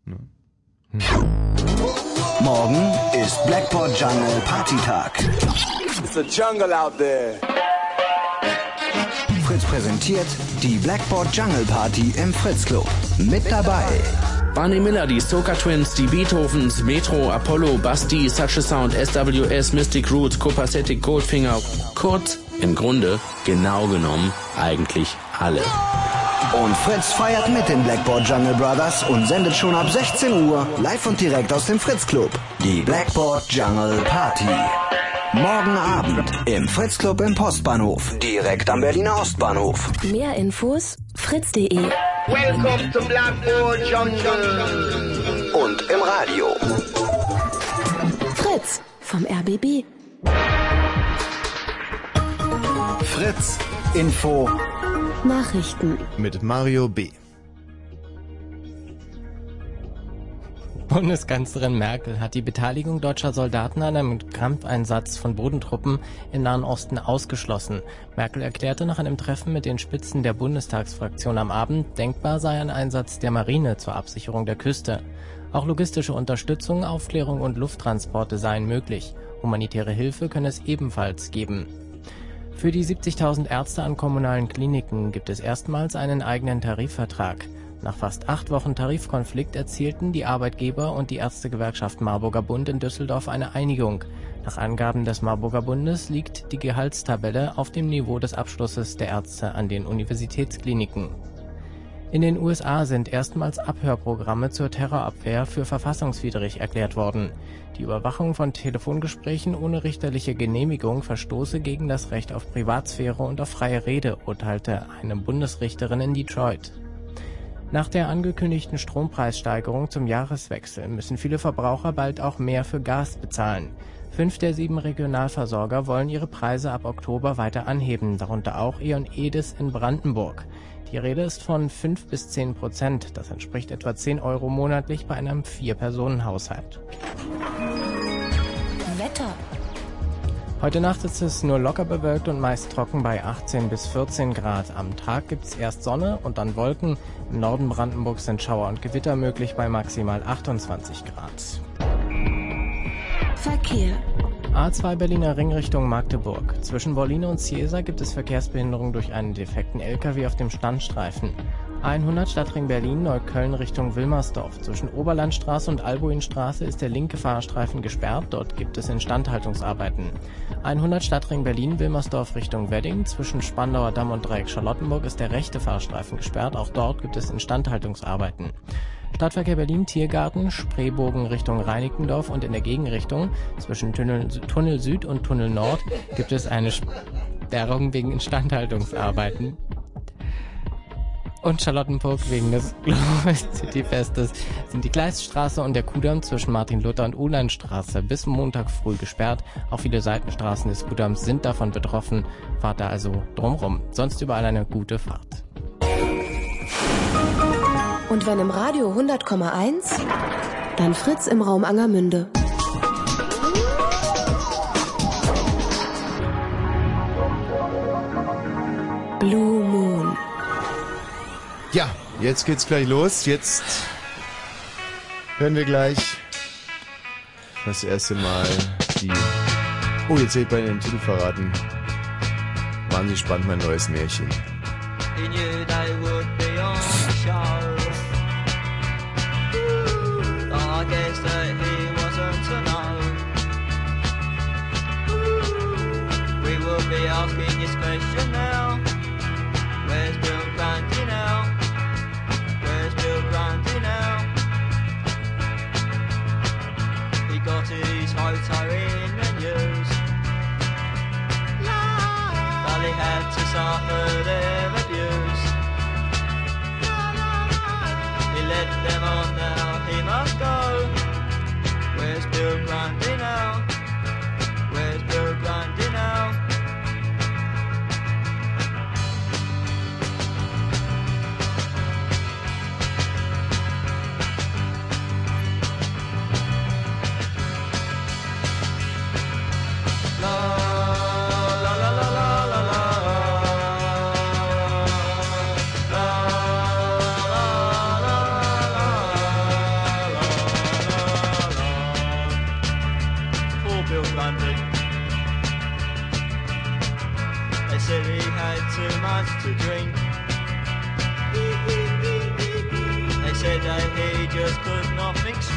Ne?
Morgen ist Blackboard Jungle Partytag.
It's a jungle out there.
Fritz präsentiert die Blackboard Jungle Party im Fritz Club. Mit dabei
Barney Miller, die Soca Twins, die Beethovens, Metro, Apollo, Basti, Such a Sound, SWS, Mystic Roots, Copacetic, Goldfinger. Kurz, im Grunde, genau genommen, eigentlich alle.
und Fritz feiert mit den Blackboard Jungle Brothers und sendet schon ab 16 Uhr live und direkt aus dem Fritz Club. Die Blackboard Jungle Party. Morgen Abend im Fritz Club im Postbahnhof, direkt am Berliner Ostbahnhof.
Mehr Infos fritz.de.
Welcome to Blackboard Jungle.
Und im Radio.
Fritz vom RBB.
Fritz Info.
Nachrichten.
Mit Mario B.
Bundeskanzlerin Merkel hat die Beteiligung deutscher Soldaten an einem Kampfeinsatz von Bodentruppen im Nahen Osten ausgeschlossen. Merkel erklärte nach einem Treffen mit den Spitzen der Bundestagsfraktion am Abend, denkbar sei ein Einsatz der Marine zur Absicherung der Küste. Auch logistische Unterstützung, Aufklärung und Lufttransporte seien möglich. Humanitäre Hilfe könne es ebenfalls geben. Für die 70.000 Ärzte an kommunalen Kliniken gibt es erstmals einen eigenen Tarifvertrag. Nach fast acht Wochen Tarifkonflikt erzielten die Arbeitgeber und die Ärztegewerkschaft Marburger Bund in Düsseldorf eine Einigung. Nach Angaben des Marburger Bundes liegt die Gehaltstabelle auf dem Niveau des Abschlusses der Ärzte an den Universitätskliniken. In den USA sind erstmals Abhörprogramme zur Terrorabwehr für verfassungswidrig erklärt worden. Die Überwachung von Telefongesprächen ohne richterliche Genehmigung verstoße gegen das Recht auf Privatsphäre und auf freie Rede, urteilte eine Bundesrichterin in Detroit. Nach der angekündigten Strompreissteigerung zum Jahreswechsel müssen viele Verbraucher bald auch mehr für Gas bezahlen. Fünf der sieben Regionalversorger wollen ihre Preise ab Oktober weiter anheben, darunter auch E.ON Edis in Brandenburg. Die Rede ist von 5 bis 10 Prozent. Das entspricht etwa 10 Euro monatlich bei einem Vier-Personen-Haushalt.
Wetter.
Heute Nacht ist es nur locker bewölkt und meist trocken bei 18 bis 14 Grad. Am Tag gibt's erst Sonne und dann Wolken. Im Norden Brandenburgs sind Schauer und Gewitter möglich bei maximal 28 Grad.
Verkehr.
A2 Berliner Ring Richtung Magdeburg. Zwischen Wollin und Ciesa gibt es Verkehrsbehinderung durch einen defekten LKW auf dem Standstreifen. A100 Stadtring Berlin Neukölln Richtung Wilmersdorf. Zwischen Oberlandstraße und Albuinstraße ist der linke Fahrstreifen gesperrt. Dort gibt es Instandhaltungsarbeiten. 100 Stadtring Berlin Wilmersdorf Richtung Wedding. Zwischen Spandauer Damm und Dreieck Charlottenburg ist der rechte Fahrstreifen gesperrt. Auch dort gibt es Instandhaltungsarbeiten. Stadtverkehr Berlin Tiergarten, Spreebogen Richtung Reinickendorf und in der Gegenrichtung zwischen Tunnel, Tunnel Süd und Tunnel Nord gibt es eine Sperrung wegen Instandhaltungsarbeiten. Und Charlottenburg wegen des Global City Festes sind die Gleisstraße und der Kudamm zwischen Martin Luther und Ulandstraße bis Montag früh gesperrt. Auch viele Seitenstraßen des Kudamms sind davon betroffen. Fahrt da also drumrum. Sonst überall eine gute Fahrt.
Und wenn im Radio 100,1, dann Fritz im Raum Angermünde. Blue Moon.
Ja, jetzt geht's gleich los. Jetzt hören wir gleich das erste Mal die. Oh, jetzt ich bei den Titel verraten. Wahnsinnig spannend, mein neues Märchen.
Be asking this question now. Where's Bill Grundy Got his photo in the news. But he had to suffer their abuse. He let them on now, he must go. Where's Bill Grundy now? Where's Bill Grundy now?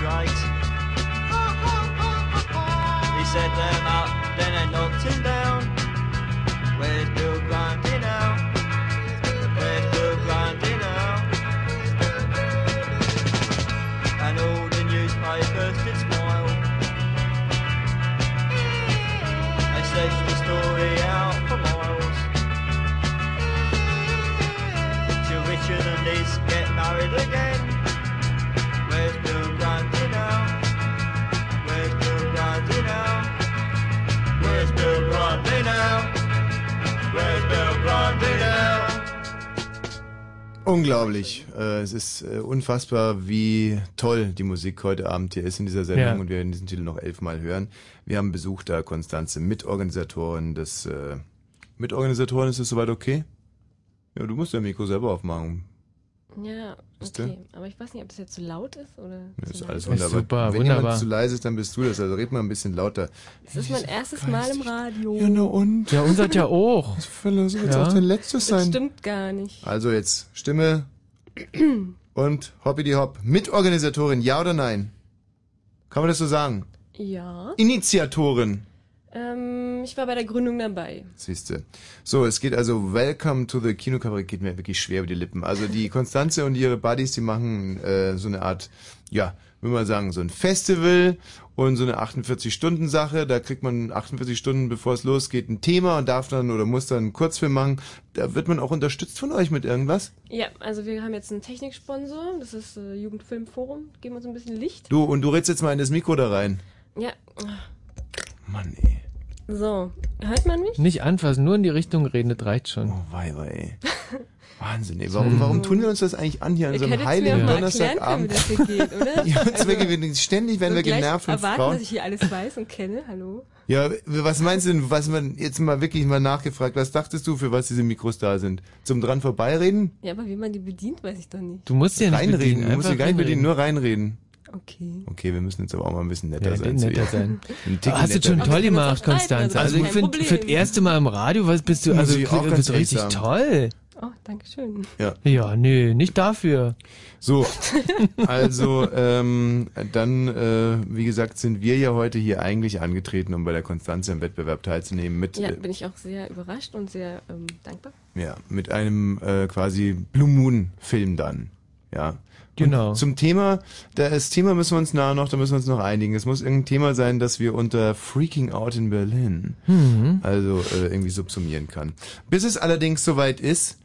Think. He set them up, then they knocked him down. Where's Bill Grundy now? Where's Bill Grundy now? And all the newspapers did smile. They stretched the story out for miles. Till Richard and Liz get married again.
Unglaublich. Äh, es ist äh, unfassbar, wie toll die Musik heute Abend hier ist in dieser Sendung
Ja.
und wir werden diesen Titel noch elfmal hören. Wir haben Besuch da, Konstanze, Mitorganisatorin des äh, Mitorganisatoren, ist es soweit okay? Ja, du musst dein Mikro selber aufmachen.
Ja, okay. Aber ich weiß nicht, ob das jetzt zu laut ist oder
Das
zu
ist alles
Ist
wunderbar.
super,
Wenn
wunderbar.
jemand zu leise ist, dann bist du das. Also red mal ein bisschen lauter.
Das ist mein erstes Mal im Radio.
Ja, na und?
Ja, unser ja auch.
Das wird
Ja.
auch dein letztes
das
sein.
stimmt gar nicht.
Also jetzt Stimme und Hoppidi Hopp. Mitorganisatorin, ja oder nein? Kann man das so sagen?
Ja.
Initiatorin.
Ähm, ich war bei der Gründung dabei.
Siehste. So, es geht also Welcome to the Kinokabarett geht mir wirklich schwer über die Lippen. Also die Konstanze und ihre Buddies, die machen äh, so eine Art, ja, würde man sagen, so ein Festival und so eine 48-Stunden-Sache. Da kriegt man 48 Stunden, bevor es losgeht, ein Thema und darf dann oder muss dann einen Kurzfilm machen. Da wird man auch unterstützt von euch mit irgendwas.
Ja, also wir haben jetzt einen Techniksponsor. Das ist äh, Jugendfilmforum. Geben uns ein bisschen Licht.
Du, und du redst jetzt mal in das Mikro da rein.
Ja.
Mann, ey.
So, hört man mich?
Nicht anfassen, nur in die Richtung reden, das reicht schon.
Oh, Weiber, ey. Wahnsinn, ey. Warum, warum tun wir uns das eigentlich an hier an
Ihr
so einem
mir
heiligen
erklären können, wie
Donnerstagabend?
das hier geht, oder?
Ja, wir- ständig werden
Und
wir genervt von
erwarten,
Frauen.
dass ich hier alles weiß und kenne. Hallo?
Ja, was meinst du denn, was man jetzt mal wirklich mal nachgefragt, was dachtest du, für was diese Mikros da sind? Zum dran vorbeireden?
Ja, aber wie man die bedient, weiß ich doch nicht.
Du musst ja nicht
reinreden,
bedienen,
du musst ja gar nicht bedienen,
reinreden.
nur reinreden.
Okay.
Okay, wir müssen jetzt aber auch mal ein bisschen netter
Ja,
sein.
netter sein.
Ein Ticken
Hast du schon toll gemacht, Konstanze.
also
Also ich finde, für das erste Mal im Radio, was bist du, also du bist richtig
sagen.
toll.
Oh, danke schön.
Ja.
Ja, nö, nicht dafür.
So, also ähm, dann, äh, wie gesagt, sind wir ja heute hier eigentlich angetreten, um bei der Konstanze im Wettbewerb teilzunehmen mit,
Ja,
äh,
bin ich auch sehr überrascht und sehr ähm, dankbar.
ja, mit einem äh, quasi Blue Moon Film dann. Ja.
Genau.
Und zum Thema, das Thema müssen wir uns nachher noch, da müssen wir uns noch einigen. Es muss irgendein Thema sein, das wir unter Freaking Out in Berlin,
Mhm.
also äh, irgendwie subsumieren kann. Bis es allerdings soweit ist,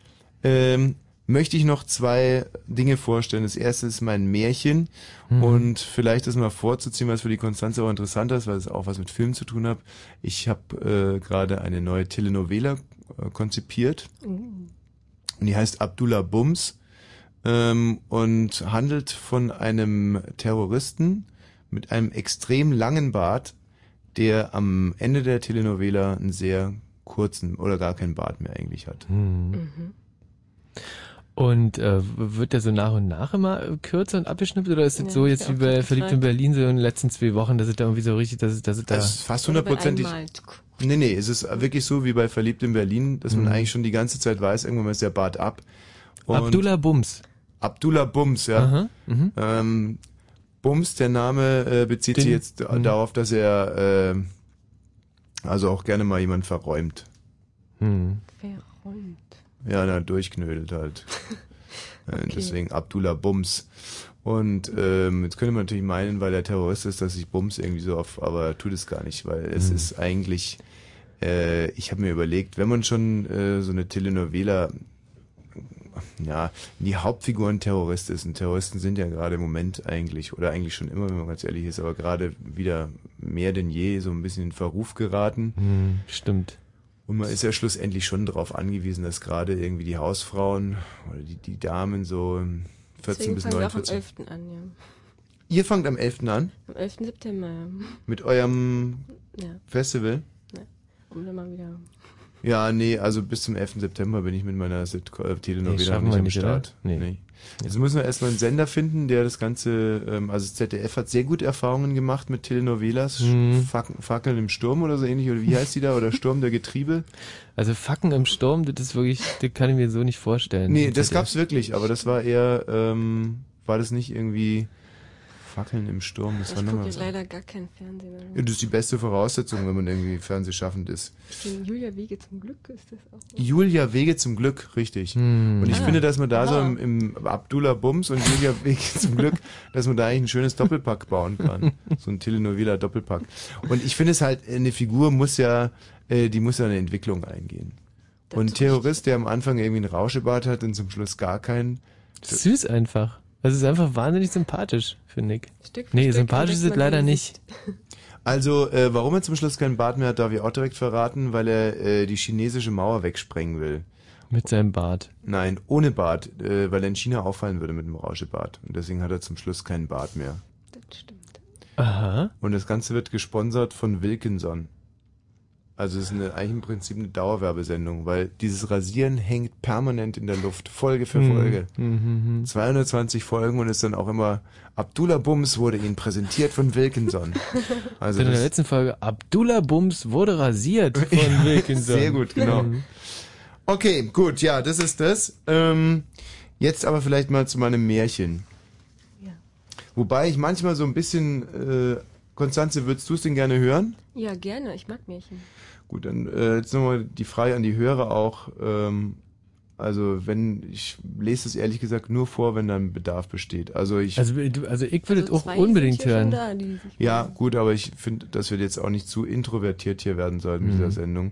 ähm, möchte ich noch zwei Dinge vorstellen. Das erste ist mein Märchen
Mhm.
und vielleicht das mal vorzuziehen, was für die Konstanze auch interessant ist, weil es auch was mit Film zu tun hat. Ich habe äh, gerade eine neue Telenovela äh, konzipiert
Mhm.
und die heißt Abdullah Bums. Ähm, und handelt von einem Terroristen mit einem extrem langen Bart, der am Ende der Telenovela einen sehr kurzen oder gar keinen Bart mehr eigentlich hat.
Mhm. Und äh, wird der so nach und nach immer äh, kürzer und abgeschnitten oder ist es
Ja,
so jetzt wie bei Verliebt in Berlin so in den letzten zwei Wochen, dass es da irgendwie so richtig, dass es, dass es da
Das ist fast hundertprozentig. Nee, nee, es ist wirklich so wie bei Verliebt in Berlin, dass man
Mhm.
eigentlich schon die ganze Zeit weiß, irgendwann mal ist der Bart ab. Und
Abdullah Bums.
Abdullah Bums, ja.
Aha, mhm.
Ähm, Bums, der Name äh, bezieht
Den-
sich jetzt
mhm.
darauf, dass er äh, also auch gerne mal jemand verräumt.
Hm.
Verräumt.
Ja, na, durchknödelt halt. Äh, Deswegen Abdullah Bums. Und ähm, jetzt könnte man natürlich meinen, weil er Terrorist ist, dass sich Bums irgendwie so auf, aber tut es gar nicht, weil es
Mhm.
ist eigentlich, äh, ich habe mir überlegt, wenn man schon äh, so eine Telenovela ja, die Hauptfigur ein Terrorist ist. Und Terroristen sind ja gerade im Moment eigentlich, oder eigentlich schon immer, wenn man ganz ehrlich ist, aber gerade wieder mehr denn je so ein bisschen in Verruf geraten.
Hm, stimmt.
Und man ist ja schlussendlich schon darauf angewiesen, dass gerade irgendwie die Hausfrauen oder die, die Damen so 14
Deswegen
bis
fangen wir auch am
49.
11. an, ja.
Ihr fangt am 11. an
Am 11. September, ja.
mit eurem
Ja,
Festival.
um dann mal wieder.
Ja, nee, also bis zum 11. September bin ich mit meiner äh,
Nee,
Telenovela
schaffen
nicht am
nicht?
Start.
Nee.
Jetzt müssen wir erstmal einen Sender finden, der das Ganze, ähm, also das ZDF hat sehr gute Erfahrungen gemacht mit Telenovelas,
Mhm.
Fac Fackeln im Sturm oder so ähnlich, oder wie heißt die da, oder Sturm der Getriebe?
Also Facken im Sturm, das ist wirklich, das kann ich mir so nicht vorstellen.
Nee, das gab's wirklich, aber das war eher, ähm, war das nicht irgendwie Fackeln im Sturm, das
Ich
war nochmal
gucke
was.
leider gar keinen Fernsehen. mehr.
Ja, das ist die beste Voraussetzung, wenn man irgendwie fernsehschaffend ist.
Julia Wege zum Glück ist das auch. so.
Julia Wege zum Glück, richtig.
Hm.
Und ich
Ah.
finde, dass man da so
Aha.
im, im Abdullah Bums und Julia Wege zum Glück, dass man da eigentlich ein schönes Doppelpack bauen kann. So ein Telenovela Doppelpack. Und ich finde es halt, eine Figur muss ja, äh, die muss ja eine Entwicklung eingehen. Und ein Terrorist, der am Anfang irgendwie einen Rauschebart hat und zum Schluss gar keinen.
Süß einfach. Das ist einfach wahnsinnig sympathisch, finde ich.
Stück für
Nee,
Stück
sympathisch ist es leider nicht.
Also, äh, warum er zum Schluss keinen Bart mehr hat, darf ich auch direkt verraten, weil er äh, die chinesische Mauer wegsprengen will.
Mit seinem Bart.
Nein, ohne Bart, äh, weil er in China auffallen würde mit dem Rauschebart. Und deswegen hat er zum Schluss keinen Bart mehr.
Das stimmt.
Aha.
Und das Ganze wird gesponsert von Wilkinson. Also es ist eine, eigentlich im Prinzip eine Dauerwerbesendung, weil dieses Rasieren hängt permanent in der Luft, Folge für
Hm.
Folge.
Mhm.
220 Folgen und ist dann auch immer Abdullah Bums wurde Ihnen präsentiert von Wilkinson. Also
in der letzten Folge, Abdullah Bums wurde rasiert von Wilkinson.
sehr gut, genau.
Mhm.
Okay, gut, ja, das ist das. Ähm, jetzt aber vielleicht mal zu meinem Märchen.
Ja.
Wobei ich manchmal so ein bisschen, äh, Konstanze, würdest du es denn gerne hören?
Ja, gerne. Ich mag Märchen.
Gut, dann äh, jetzt nochmal die Frage an die Hörer auch. Ähm, also wenn, ich lese es ehrlich gesagt nur vor, wenn dann Bedarf besteht. Also ich,
Also, also ich will
Also
das auch
zwei
unbedingt hören.
Da,
ja gut, aber ich finde, dass wir jetzt auch nicht zu introvertiert hier werden sollten mit
Mhm.
dieser Sendung.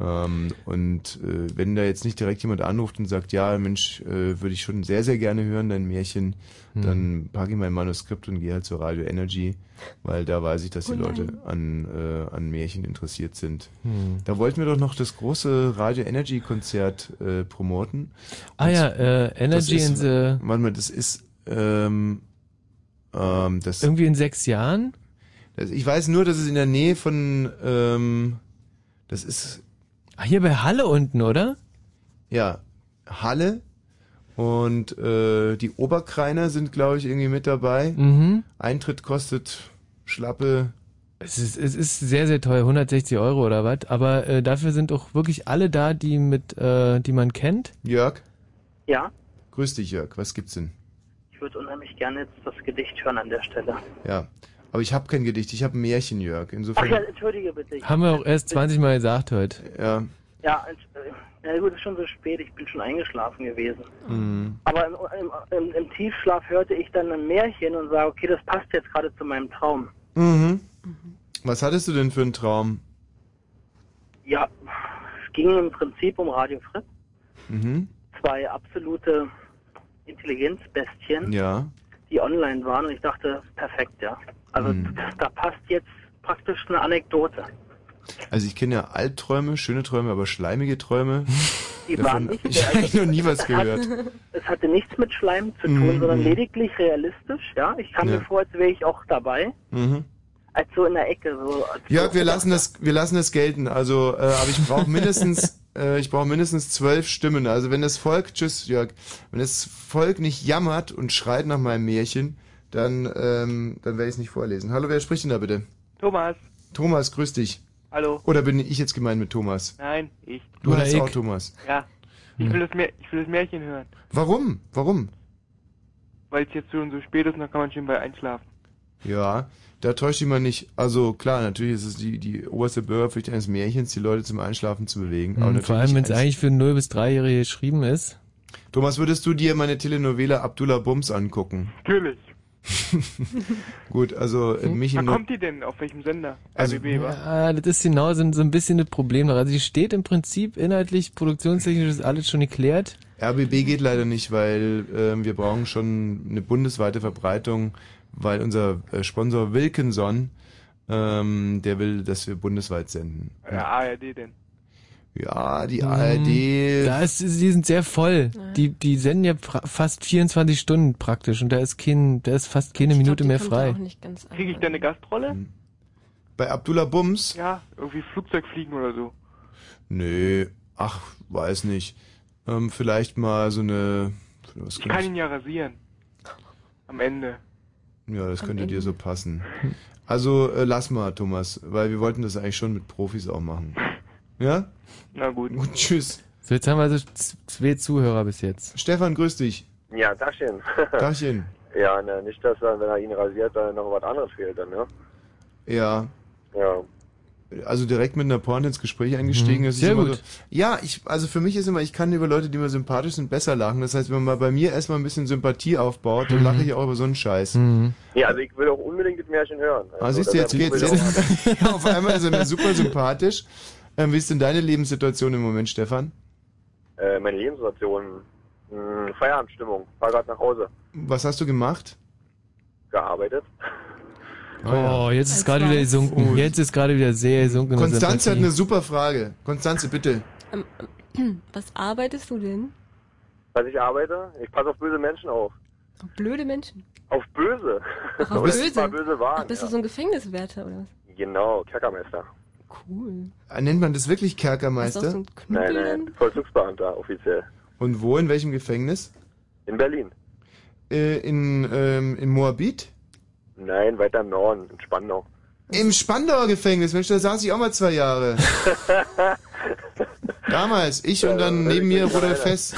Ähm, und äh, wenn da jetzt nicht direkt jemand anruft und sagt, ja Mensch, äh, würde ich schon sehr, sehr gerne hören, dein Märchen,
Mhm.
dann packe ich mein Manuskript und gehe halt zur Radio Energy, weil da weiß ich, dass die
Oh.
Leute an, äh, an Märchen interessiert sind.
Hm.
Da wollten wir doch noch das große Radio Energy Konzert äh, promoten.
Ah
Und
ja, äh, Energy
das
in
ist,
the,
Warte mal, das ist ähm, ähm, das,
irgendwie in sechs Jahren?
das. Ich weiß nur, dass es in der Nähe von ähm, das ist
hier bei Halle unten, oder?
ja Halle und äh, die Oberkreiner sind, glaube ich, irgendwie mit dabei.
Mhm.
Eintritt kostet schlappe.
Es ist, es ist sehr, sehr teuer, 160 Euro oder was. Aber äh, dafür sind auch wirklich alle da, die mit, äh, die man kennt.
Jörg,
Ja,
grüß dich, Jörg. Was gibt's denn?
ich würde unheimlich gerne jetzt das Gedicht hören an der Stelle.
Ja, aber ich habe kein Gedicht. Ich habe ein Märchen, Jörg.
Ach
Insofern.
ja, entschuldige bitte. Ich-
Haben wir auch erst 20 Mal gesagt heute.
ja.
Ja, äh, ja gut, ist schon so spät, ich bin schon eingeschlafen gewesen.
Mhm.
Aber im, im, im, im Tiefschlaf hörte ich dann ein Märchen und sage, okay, das passt jetzt gerade zu meinem Traum.
Mhm. Was hattest du denn für einen Traum?
Ja, es ging im Prinzip um Radio Fritz.
Mhm.
Zwei absolute Intelligenzbestien,
Ja.
die online waren und ich dachte, perfekt, ja. Also
Mhm.
da passt jetzt praktisch eine Anekdote.
Also ich kenne ja Albträume, schöne Träume, aber schleimige Träume.
Die
Davon
waren nicht.
ich habe noch nie was gehört.
Hat, es hatte nichts mit Schleim zu tun,
Mhm.
sondern lediglich realistisch. Ja, ich kam
Ja.
mir vor, als wäre ich auch dabei,
Mhm.
als so in der Ecke. So,
Jörg, wir lassen das, wir lassen das gelten. Also, äh, aber ich brauche mindestens, äh, ich brauche mindestens zwölf Stimmen. Also wenn das Volk, tschüss Jörg, wenn das Volk nicht jammert und schreit nach meinem Märchen, dann, ähm, dann werde ich es nicht vorlesen. Hallo, wer spricht denn da bitte?
Thomas,
Thomas, grüß dich.
hallo.
Oder bin ich jetzt gemeint mit Thomas?
Nein, ich.
Du
Oder
heißt
ich.
auch Thomas.
Ja. Ich
Hm.
will, das Mär ich will das Märchen hören,
Warum? Warum?
weil es jetzt schon so spät ist und dann kann man schön bei einschlafen.
Ja, da täuscht mal nicht. Also klar, natürlich ist es die, die oberste Bürgerpflicht eines Märchens, die Leute zum Einschlafen zu bewegen. Aber
Mhm,
natürlich
vor allem, wenn es eigentlich für 0- bis 3-Jährige geschrieben ist.
Thomas, würdest du dir meine Telenovela Abdullah Bums angucken?
Natürlich.
Gut, also äh, mich
Wann kommt die denn? Auf welchem Sender?
Also,
RBB, wa?
Ja, das ist genau so, ein- so ein bisschen das Problem. noch. Also die steht im Prinzip inhaltlich, produktionstechnisch ist alles schon geklärt.
RBB geht leider nicht, weil ähm, wir brauchen schon eine bundesweite Verbreitung, weil unser äh, Sponsor Wilkinson, ähm, der will, dass wir bundesweit senden.
Ja, ARD denn.
Ja, die
Mm,
ARD.
Da ist, die sind sehr voll. Die, die senden ja fast 24 Stunden praktisch und da ist kein, da ist fast keine Minute mehr frei.
Kriege ich da eine Gastrolle?
Hm. Bei Abdullah Bums?
Ja, irgendwie Flugzeug fliegen oder so.
Nee, ach, weiß nicht. Ähm, vielleicht mal so eine. Was
Ich kann ihn ja rasieren. Am Ende.
Ja, das
Am
könnte dir
Ende.
so passen. Also äh, lass mal, Thomas, weil wir wollten das eigentlich schon mit Profis auch machen. Ja?
Na gut.
Gut, tschüss.
So, jetzt haben wir also zwei Zuhörer bis jetzt.
Stefan, grüß dich.
Ja, Dachchen.
Dachchen.
ja, ne, nicht, dass dann, wenn er ihn rasiert, da noch was anderes fehlt dann, ne?
Ja.
Ja.
Also direkt mit einer Porn ins Gespräch eingestiegen.
Mhm.
Ist
Sehr
immer
gut.
So, ja, ich, also für mich ist immer, ich kann über Leute, die mir sympathisch sind, besser lachen. Das heißt, wenn man bei mir erstmal ein bisschen Sympathie aufbaut, dann
Mhm.
lache ich auch über so einen Scheiß.
Ja, also ich will auch unbedingt das Märchen hören.
Ah, siehst du, jetzt geht's. Jetzt, auf einmal ist er super sympathisch. Ähm, wie ist denn deine Lebenssituation im Moment, Stefan?
Äh, meine Lebenssituation, mh, Feierabendstimmung, fahr grad nach Hause,
Was hast du gemacht?
gearbeitet.
Oh, jetzt ist gerade wieder gesunken. Jetzt ist gerade wieder sehr gesunken.
Konstanze hat eine super Frage. Konstanze, bitte.
Ähm, Was arbeitest du denn?
Was ich arbeite, ich passe auf böse Menschen auf.
Blöde Menschen.
Auf böse.
Ach, auf böse.
mal böse waren.
Ach, bist
ja.
du so ein Gefängniswärter oder was?
Genau, Kerkermeister.
Cool.
Äh, Nennt man das wirklich
Hast du auch
Kerkermeister?
so
Nein, nein? Vollzugsbeamter, offiziell.
Und wo, in welchem Gefängnis?
In Berlin.
Äh, in, ähm, in Moabit?
Nein, weiter im Norden, in Spandau.
Im Spandauer Gefängnis, Mensch, da saß ich auch mal zwei Jahre. Damals, ich und dann neben mir Rudolf Hess.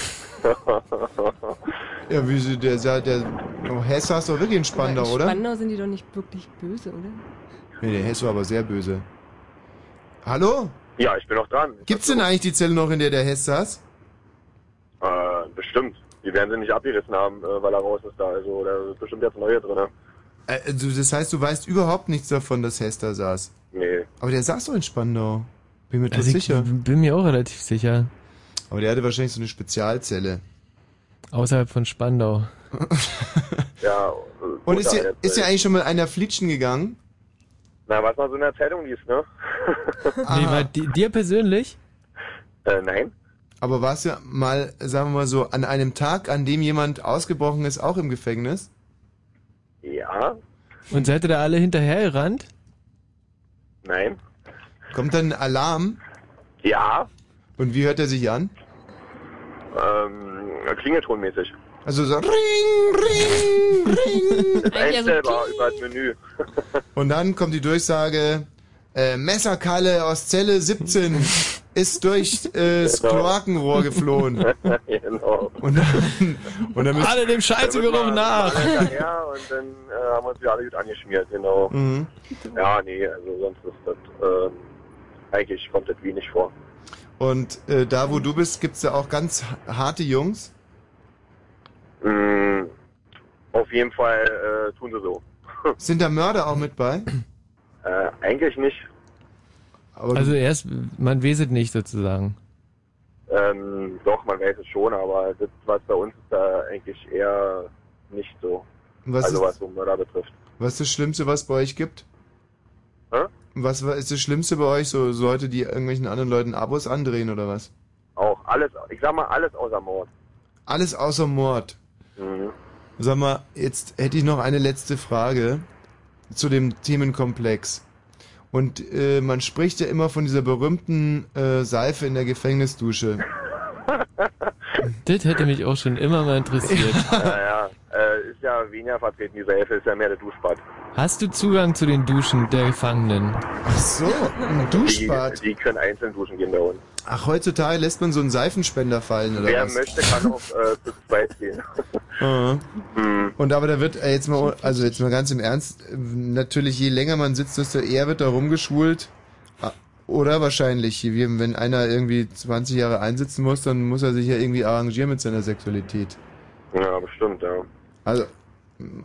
Ja, wie sie, der, der, der oh, Hess saß doch wirklich in Spandau,
in
oder?
Spandau sind die doch nicht wirklich böse, oder?
Nee, der Hess war aber sehr böse. Hallo?
Ja, ich bin noch dran.
Gibt's denn eigentlich die Zelle noch, in der der Hess saß?
Äh, bestimmt. Die werden sie nicht abgerissen haben, äh, weil er raus ist da. Also da sind bestimmt jetzt neue drin.
Äh, also, das heißt, du weißt überhaupt nichts davon, dass Hess da saß.
Nee.
Aber der saß doch in Spandau. Bin mir
Also ich
sicher.
bin mir auch relativ sicher.
Aber der hatte wahrscheinlich so eine Spezialzelle.
Außerhalb von Spandau.
Ja. äh,
Und ist dir, ist dir
äh,
eigentlich schon mal einer flitschen gegangen?
Na, was man so in der Zeitung liest, ne?
Nee, war di- dir persönlich?
Äh, nein.
Aber warst du mal, sagen wir mal so, an einem Tag, an dem jemand ausgebrochen ist, auch im Gefängnis?
Ja.
Und seid ihr da alle hinterhergerannt?
Nein.
Kommt dann ein Alarm?
Ja.
Und wie hört er sich an?
Ähm, klingeltonmäßig.
Also so ring, ring, ring.
Selber über das Menü.
Und dann kommt die Durchsage, äh, Messerkalle aus Zelle 17 ist durch äh, das
Genau.
Kloakenrohr geflohen.
genau.
Und dann, und dann
Alle dem Scheißegeruch nach.
Ja, und dann äh, haben wir uns wieder alle gut angeschmiert, genau.
Mhm.
Ja, nee, also sonst ist das, ähm, eigentlich kommt das wenig vor.
Und äh, da, wo du bist, gibt's da auch ganz harte Jungs.
Mm, auf jeden Fall äh, tun sie so.
Sind da Mörder auch mit bei?
Äh, eigentlich nicht.
Aber
Also erst, man weiß es nicht sozusagen.
Ähm, doch, man weiß es schon, aber das, was bei uns ist, da eigentlich eher nicht so.
Was
also
ist-
was so Mörder betrifft.
Was ist das Schlimmste, was bei euch gibt?
Hä?
Was war- ist das Schlimmste bei euch? So, so Leute, die irgendwelchen anderen Leuten Abos andrehen oder was?
Auch alles, ich sag mal alles außer Mord.
Alles außer Mord.
Mhm.
Sag mal, jetzt hätte ich noch eine letzte Frage zu dem Themenkomplex. Und äh, man spricht ja immer von dieser berühmten äh, Seife in der Gefängnisdusche.
Das hätte mich auch schon immer mal interessiert.
Naja, äh, ist ja weniger vertreten, die Seife ist ja mehr der Duschbad.
Hast du Zugang zu den Duschen der Gefangenen?
Ach so, ein Duschbad.
Die, die können einzeln duschen gehen bei uns.
Ach, heutzutage lässt man so einen Seifenspender fallen, oder
Wer
was?
möchte, kann auch äh, zu zweit gehen.
Ah.
Hm.
Und aber da wird äh, jetzt mal, also jetzt mal ganz im Ernst, äh, natürlich je länger man sitzt, desto eher wird da rumgeschwult. Ah, Oder wahrscheinlich, wie wenn einer irgendwie 20 Jahre einsitzen muss, dann muss er sich ja irgendwie arrangieren mit seiner Sexualität.
Ja, bestimmt, ja.
Also,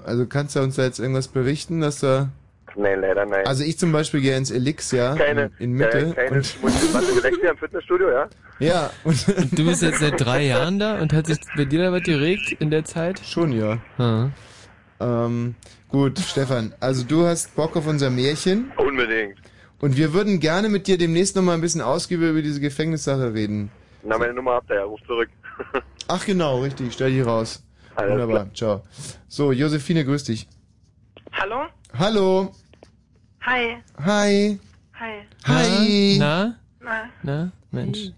also kannst du uns da jetzt irgendwas berichten, dass da...
Nein, leider nein.
Also ich zum Beispiel gehe ins Elix, ja,
keine,
in, in Mitte.
Keine, keine
und,
Schmutzdebatte gewechselt im Fitnessstudio, ja?
ja, und,
Und du bist jetzt seit drei Jahren da und hat sich bei dir da was geregt in der Zeit?
Schon, ja.
Ah.
Ähm, gut, Stefan, also du hast Bock auf unser Märchen
Unbedingt.
und wir würden gerne mit dir demnächst noch mal ein bisschen ausgiebig über diese Gefängnissache reden.
Na, meine Nummer habt ihr ja, ruf zurück.
Ach genau, richtig, stell dich raus.
Alles
Wunderbar, ciao. So, Josephine, grüß dich.
Hallo?
Hallo.
Hi.
Hi.
Hi.
Hi.
Na?
Na.
Na? Mensch.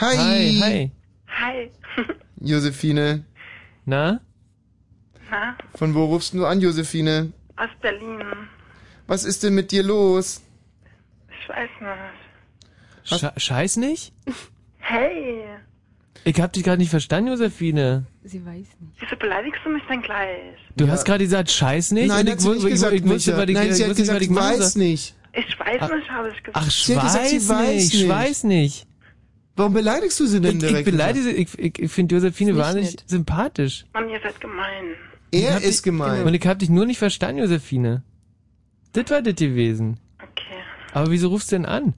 Hi.
Hi, hi.
Hi.
Josephine,
Na?
Na?
von wo rufst du an, Josephine?
Aus Berlin.
Was ist denn mit dir los?
Ich weiß nicht.
Sche Scheiß nicht?
Hey.
Ich hab dich gerade nicht verstanden, Josephine.
Sie weiß nicht.
Wieso beleidigst du mich denn gleich?
Du hast gerade gesagt, Scheiß nicht?
Nein,
und
hat
ich,
sie nicht
ich,
gesagt,
ich wusste,
Micha.
ich,
Nein, sie
ich
hat
wusste,
gesagt,
ich
weiß
soll.
nicht.
Ich weiß
Ach-
nicht, habe ich gesagt.
Ach,
Sie hat gesagt, sie
weiß nicht, ich
nicht.
weiß nicht.
Warum beleidigst du sie denn
Ich,
direkt?
ich beleidige sie, ich, ich, ich finde
nicht
wahnsinnig sympathisch.
Mann, ihr seid gemein.
Er ist
dich-
gemein.
Und ich hab dich nur nicht verstanden, Josephine. Das war das gewesen.
Okay.
Aber wieso rufst du denn an?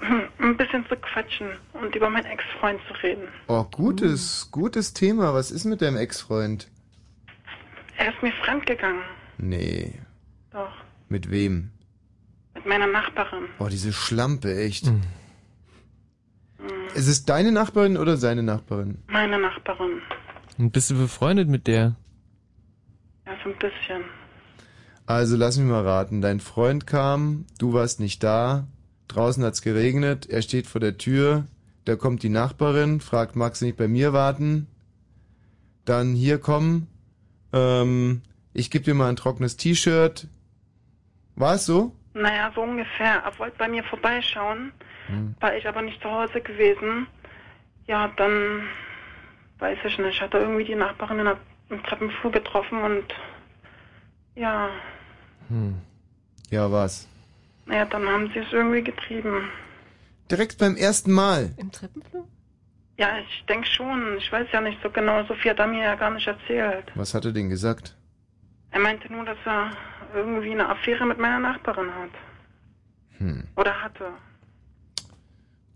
Hm, Ein bisschen zu quatschen und über meinen Ex-Freund zu reden.
Oh, gutes, gutes Thema. Was ist mit deinem Ex-Freund?
Er ist mir fremdgegangen.
Nee.
Doch.
Mit wem?
Mit meiner Nachbarin.
Oh, diese Schlampe, echt.
Hm.
Ist es deine Nachbarin oder seine Nachbarin?
Meine Nachbarin.
Und bist du befreundet mit der?
Ja, so ein bisschen.
Also lass mich mal raten. Dein Freund kam, du warst nicht da, draußen hat's geregnet, er steht vor der Tür, da kommt die Nachbarin, fragt, magst du nicht bei mir warten? Dann hier kommen, ähm, ich gebe dir mal ein trockenes T-Shirt. War es so?
Naja, so ungefähr. Er wollte bei mir vorbeischauen,
Hm.
war ich aber nicht zu Hause gewesen. Ja, dann weiß ich nicht. Hat er irgendwie die Nachbarin in der, im Treppenflur getroffen und ja,
Hm. Ja, was?
Naja, dann haben sie es irgendwie getrieben.
Direkt beim ersten Mal.
Im Treppenflur?
Ja, ich denke schon. Ich weiß ja nicht so genau. So viel hat er mir ja gar nicht erzählt.
Was hat er denn gesagt?
Er meinte nur, dass er irgendwie eine Affäre mit meiner Nachbarin hat.
Hm.
Oder hatte.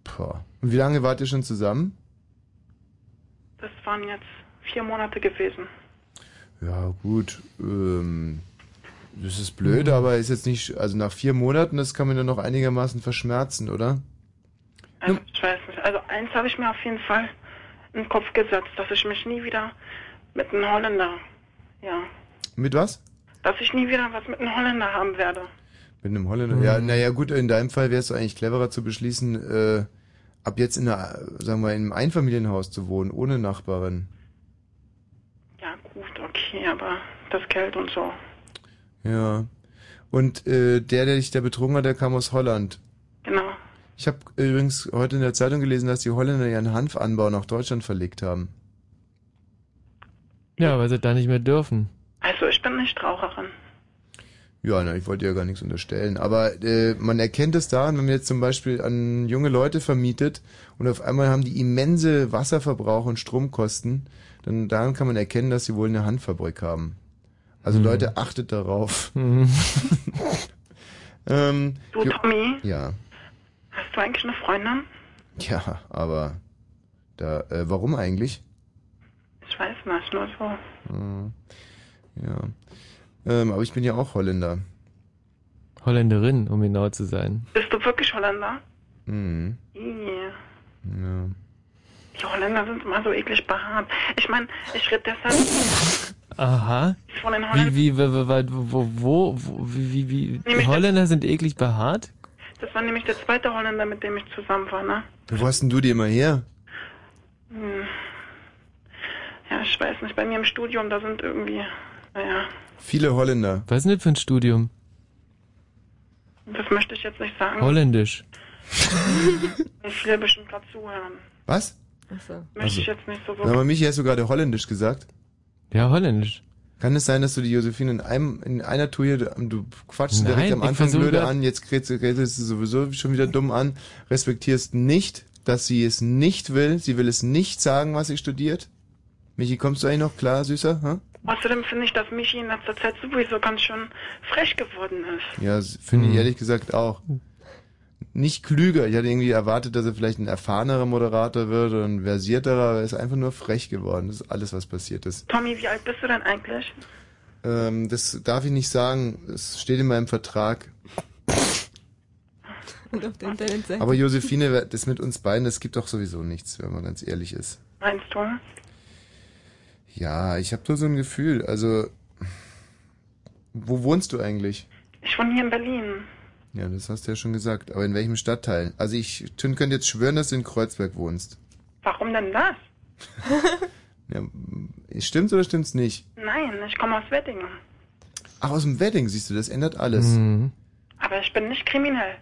Boah. Und wie lange wart ihr schon zusammen?
Das waren jetzt vier Monate gewesen.
Ja, gut. Ähm, das ist blöd, aber ist jetzt nicht, also nach vier Monaten, das kann man ja noch einigermaßen verschmerzen, oder?
Also, ich weiß nicht. Also eins habe ich mir auf jeden Fall in den Kopf gesetzt, dass ich mich nie wieder mit einem Holländer, ja,
Mit was?
dass ich nie wieder was mit einem Holländer haben werde.
Mit einem Holländer. Ja, naja, gut, in deinem Fall wäre es eigentlich cleverer zu beschließen, äh, ab jetzt in einer, sagen wir, in einem Einfamilienhaus zu wohnen, ohne Nachbarin.
Ja, gut, okay, aber das Geld und so.
Ja. Und äh, der, der dich da betrogen hat, der kam aus Holland.
Genau.
Ich habe übrigens heute in der Zeitung gelesen, dass die Holländer ihren Hanfanbau nach Deutschland verlegt haben.
Ja, weil sie da nicht mehr dürfen.
Also ich bin nicht Raucherin.
Ja, na, ich wollte ja gar nichts unterstellen. Aber äh, man erkennt es daran, wenn man jetzt zum Beispiel an junge Leute vermietet und auf einmal haben die immense Wasserverbrauch und Stromkosten, dann daran kann man erkennen, dass sie wohl eine Handfabrik haben. Also
Mhm.
Leute, achtet darauf.
Mhm.
ähm,
Du, Tommy,
Ja,
hast du eigentlich eine Freundin?
ja, aber da, äh, warum eigentlich?
Ich weiß nicht, nur so.
Hm, ja, ähm, aber ich bin ja auch Holländer.
Holländerin, um genau zu sein.
Bist du wirklich Holländer?
Mhm.
Ih.
Ja.
Die Holländer sind immer so eklig behaart. Ich meine, ich rede deshalb
Aha.
von den Holländern.
Wie, wie, wo, wo, wo, wo, wie, wie, wie, Holländer sind eklig behaart?
Das war nämlich der zweite Holländer, mit dem ich zusammen war, ne?
Wo hast denn du die immer her?
Hm. Ja, ich weiß nicht, bei mir im Studium, da sind irgendwie, naja,
Viele Holländer.
Was ist denn das für ein Studium?
das möchte ich jetzt nicht sagen.
Holländisch.
Ich will bestimmt gerade zuhören.
Was?
Achso.
Möchte ich jetzt nicht so wirklich.
Michi, hast du gerade Holländisch gesagt?
Ja, Holländisch.
Kann es sein, dass du die Josephine in einem, in einer Tour hier, du- du quatschst direkt
Nein,
am
ich
Anfang blöde an, jetzt redest du sowieso schon wieder dumm an, respektierst nicht, dass sie es nicht will, sie will es nicht sagen, was sie studiert? Michi, kommst du eigentlich noch klar, Süßer? Hm?
Außerdem finde ich, dass Michi in letzter Zeit sowieso ganz schön frech geworden ist.
Ja, finde
Hm.
ich ehrlich gesagt auch. Nicht klüger. Ich hatte irgendwie erwartet, dass er vielleicht ein erfahrener Moderator wird oder ein versierterer, aber er ist einfach nur frech geworden. Das ist alles, was passiert ist.
Tommy, wie alt bist du denn eigentlich?
Ähm, das darf ich nicht sagen. Es steht in meinem Vertrag.
Und auf der Internetseite.
Aber Josephine, das mit uns beiden, das gibt doch sowieso nichts, wenn man ganz ehrlich ist.
Meinst du?
Ja, ich habe nur so ein Gefühl. Also, wo wohnst du eigentlich?
Ich wohne hier in Berlin.
Ja, das hast du ja schon gesagt. Aber in welchem Stadtteil? Also ich Tün, könnte jetzt schwören, dass du in Kreuzberg wohnst.
Warum denn das?
Ja, stimmt's oder stimmt's nicht?
Nein, ich komme aus Weddingen.
Ach, aus dem Wedding, siehst du, das ändert alles.
Mhm.
Aber ich bin nicht kriminell.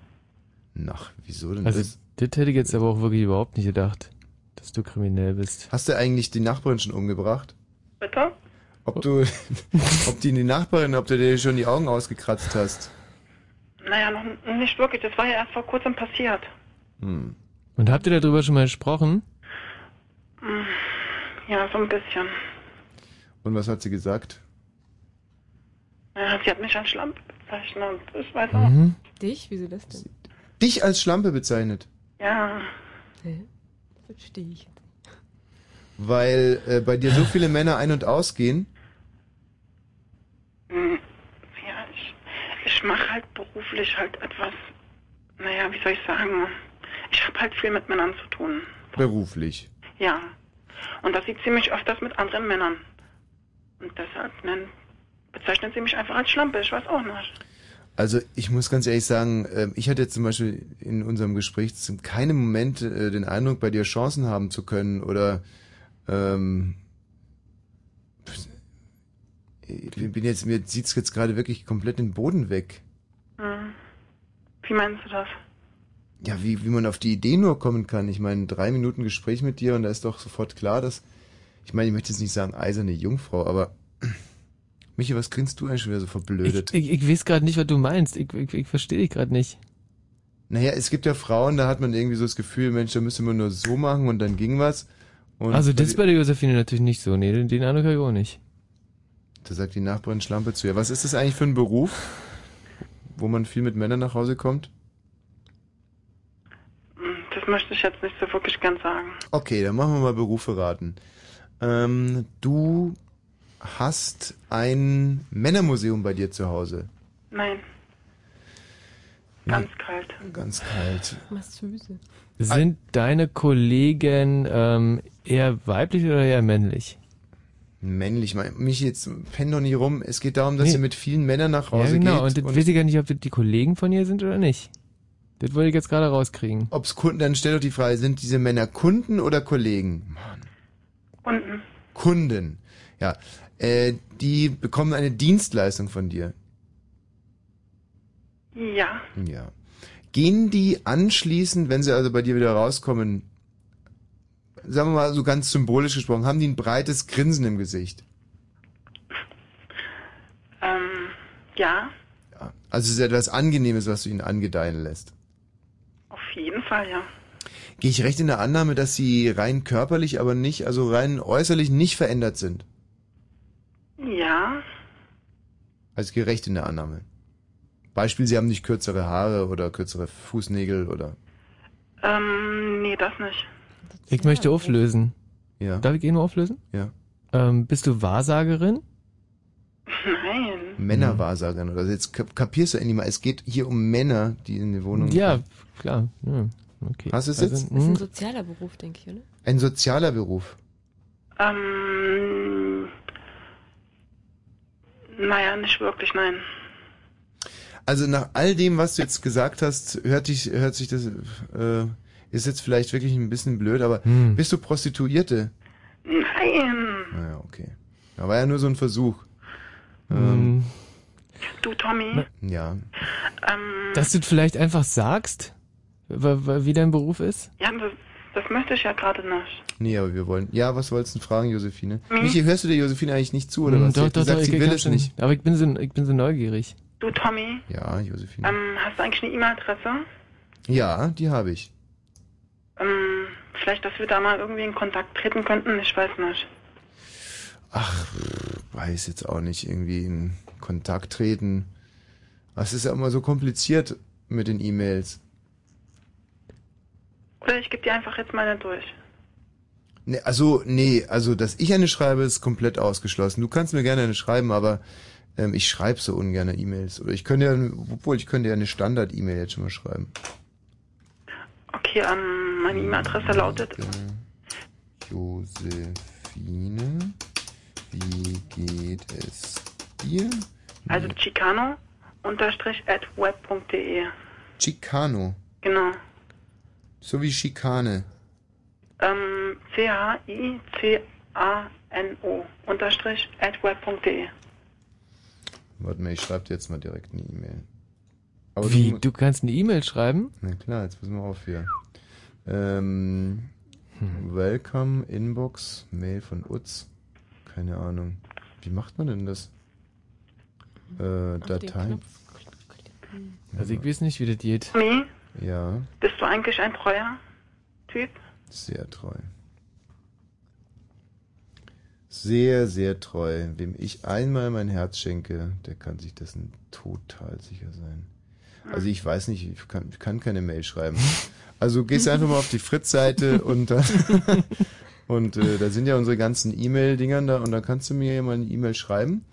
Ach, wieso denn
Also,
das?
das hätte ich jetzt aber auch wirklich überhaupt nicht gedacht, dass du kriminell bist.
Hast du eigentlich die Nachbarin schon umgebracht?
Bitte?
Ob du, ob die die Nachbarin, ob du dir schon die Augen ausgekratzt hast?
Naja, noch nicht wirklich. Das war ja erst vor kurzem passiert.
Hm.
Und habt ihr darüber schon mal gesprochen?
Hm, Ja, so ein bisschen.
Und was hat sie gesagt?
Ja, sie hat mich als Schlampe bezeichnet. Ich weiß auch.
Mhm.
Dich? Wieso das denn?
Dich als Schlampe bezeichnet.
Ja.
Hä? Verstehe ich.
Weil äh, bei dir so viele Männer ein- und ausgehen.
Hm, Ja, ich, ich mache halt beruflich halt etwas, naja, wie soll ich sagen, ich habe halt viel mit Männern zu tun.
Beruflich.
Ja. Und das sieht sie mich öfters mit anderen Männern. Und deshalb nennt, bezeichnet sie mich einfach als Schlampe, ich weiß auch nicht.
Also ich muss ganz ehrlich sagen, ähm, ich hatte jetzt zum Beispiel in unserem Gespräch in keinem Moment äh, den Eindruck, bei dir Chancen haben zu können oder ähm, ich bin jetzt, mir zieht's jetzt gerade wirklich komplett den Boden weg.
Hm. Wie meinst du das?
Ja, wie, wie man auf die Idee nur kommen kann. Ich meine, drei Minuten Gespräch mit dir und da ist doch sofort klar, dass, ich meine, ich möchte jetzt nicht sagen eiserne Jungfrau, aber Michi, was grinst du eigentlich schon wieder so verblödet?
Ich, ich weiß gerade nicht, was du meinst. Ich, ich, ich verstehe dich gerade nicht.
Naja, es gibt ja Frauen, da hat man irgendwie so das Gefühl, Mensch, da müsste man nur so machen und dann ging was. Und
also das
bei
ist bei der Josephine natürlich nicht so. Nee, den, den Eindruck habe ich auch nicht.
Da sagt die Nachbarin Schlampe zu ihr. Was ist das eigentlich für ein Beruf, wo man viel mit Männern nach Hause kommt?
Das möchte ich jetzt nicht so wirklich gern sagen.
Okay, dann machen wir mal Berufe raten. Ähm, du hast ein Männermuseum bei dir zu Hause.
Nein. Ganz kalt.
Ganz kalt.
Massöse.
Sind deine Kollegen ähm, eher weiblich oder eher männlich?
Männlich, mein, mich jetzt penn doch nicht rum. Es geht darum, dass
Nee.
sie mit vielen Männern nach Hause
ja, genau.
geht.
Und das weiß ich gar nicht, ob das die Kollegen von ihr sind oder nicht. Das wollte ich jetzt gerade rauskriegen.
Ob's Kunden, dann stell doch die Frage, sind diese Männer Kunden oder Kollegen?
Unten.
Kunden. Ja. Äh, die bekommen eine Dienstleistung von dir.
Ja.
Ja. Gehen die anschließend, wenn sie also bei dir wieder rauskommen, sagen wir mal so ganz symbolisch gesprochen, haben die ein breites Grinsen im Gesicht?
Ähm, ja.
Also es ist etwas Angenehmes, was du ihnen angedeihen lässt.
Auf jeden Fall, ja.
Gehe ich recht in der Annahme, dass sie rein körperlich, aber nicht, also rein äußerlich nicht verändert sind?
Ja.
Also ich gehe recht in der Annahme. Beispiel, sie haben nicht kürzere Haare oder kürzere Fußnägel oder...
Ähm, nee, das nicht.
Ich möchte auflösen.
Ja.
Darf ich ihn nur auflösen?
Ja.
Ähm, bist du Wahrsagerin?
Nein.
Männerwahrsagerin oder also jetzt kap- kapierst du endlich mal, es geht hier um Männer, die in die Wohnung
Ja, klar. Ja. Okay.
Hast du es
Also,
jetzt?
Das ist
hm,
ein sozialer Beruf, denke ich, oder?
Ein sozialer Beruf.
Ähm, naja, nicht wirklich, nein.
Also nach all dem, was du jetzt gesagt hast, hört, dich, hört sich das, äh, ist jetzt vielleicht wirklich ein bisschen blöd, aber
Hm.
bist du Prostituierte?
Nein.
Naja, okay. Da war ja nur so ein Versuch.
hm.
Ähm,
Du, Tommy,
ja.
ähm,
Dass du vielleicht einfach sagst, wie dein Beruf ist?
ja, das, das möchte ich ja gerade nicht.
Nee, aber wir wollen. Ja, was wolltest du denn fragen, Josephine?
Mhm.
Michi, hörst du der Josephine eigentlich nicht zu oder
Hm,
was? Sie
Doch, doch,
gesagt,
doch,
sie
ich,
will es
schon-
nicht.
Aber ich bin so, ich bin so neugierig.
Du, Tommy,
Ja, Josephine.
ähm, hast du eigentlich eine E-Mail-Adresse?
Ja, die habe ich.
Ähm, vielleicht, dass wir da mal irgendwie in Kontakt treten könnten, ich weiß nicht.
Ach, weiß jetzt auch nicht, irgendwie in Kontakt treten. Das ist ja immer so kompliziert mit den E-Mails.
Oder ich gebe dir einfach jetzt meine durch.
Nee, also, nee, also, dass ich eine schreibe, ist komplett ausgeschlossen. Du kannst mir gerne eine schreiben, aber ähm, ich schreibe so ungern E-Mails. Oder ich könnte ja, obwohl ich könnte ja eine Standard-E-Mail jetzt schon mal schreiben.
Okay, ähm, meine E-Mail-Adresse lautet
Josephine, wie geht es dir?
also chicano unterstrich at web.de.
Chicano,
Genau.
so wie Schikane.
Ähm, C-H-I-C-A-N-O unterstrich at web.de.
Warte mal, ich schreibe dir jetzt mal direkt eine E-Mail.
Wie,
du,
du kannst eine E-Mail schreiben?
Na klar, jetzt müssen wir auf hier. Ähm, Welcome, Inbox, Mail von Utz. Keine Ahnung. Wie macht man denn das? Äh, Datei.
Also ich weiß nicht, wie das geht.
Tommy,
Ja,
bist du eigentlich ein treuer Typ?
sehr treu. Sehr, sehr treu. Wem ich einmal mein Herz schenke, der kann sich dessen total sicher sein. Also ich weiß nicht, ich kann, ich kann keine Mail schreiben. Also gehst einfach mal auf die Fritz-Seite und da, und äh, da sind ja unsere ganzen E-Mail-Dingern da und da kannst du mir ja mal eine E-Mail schreiben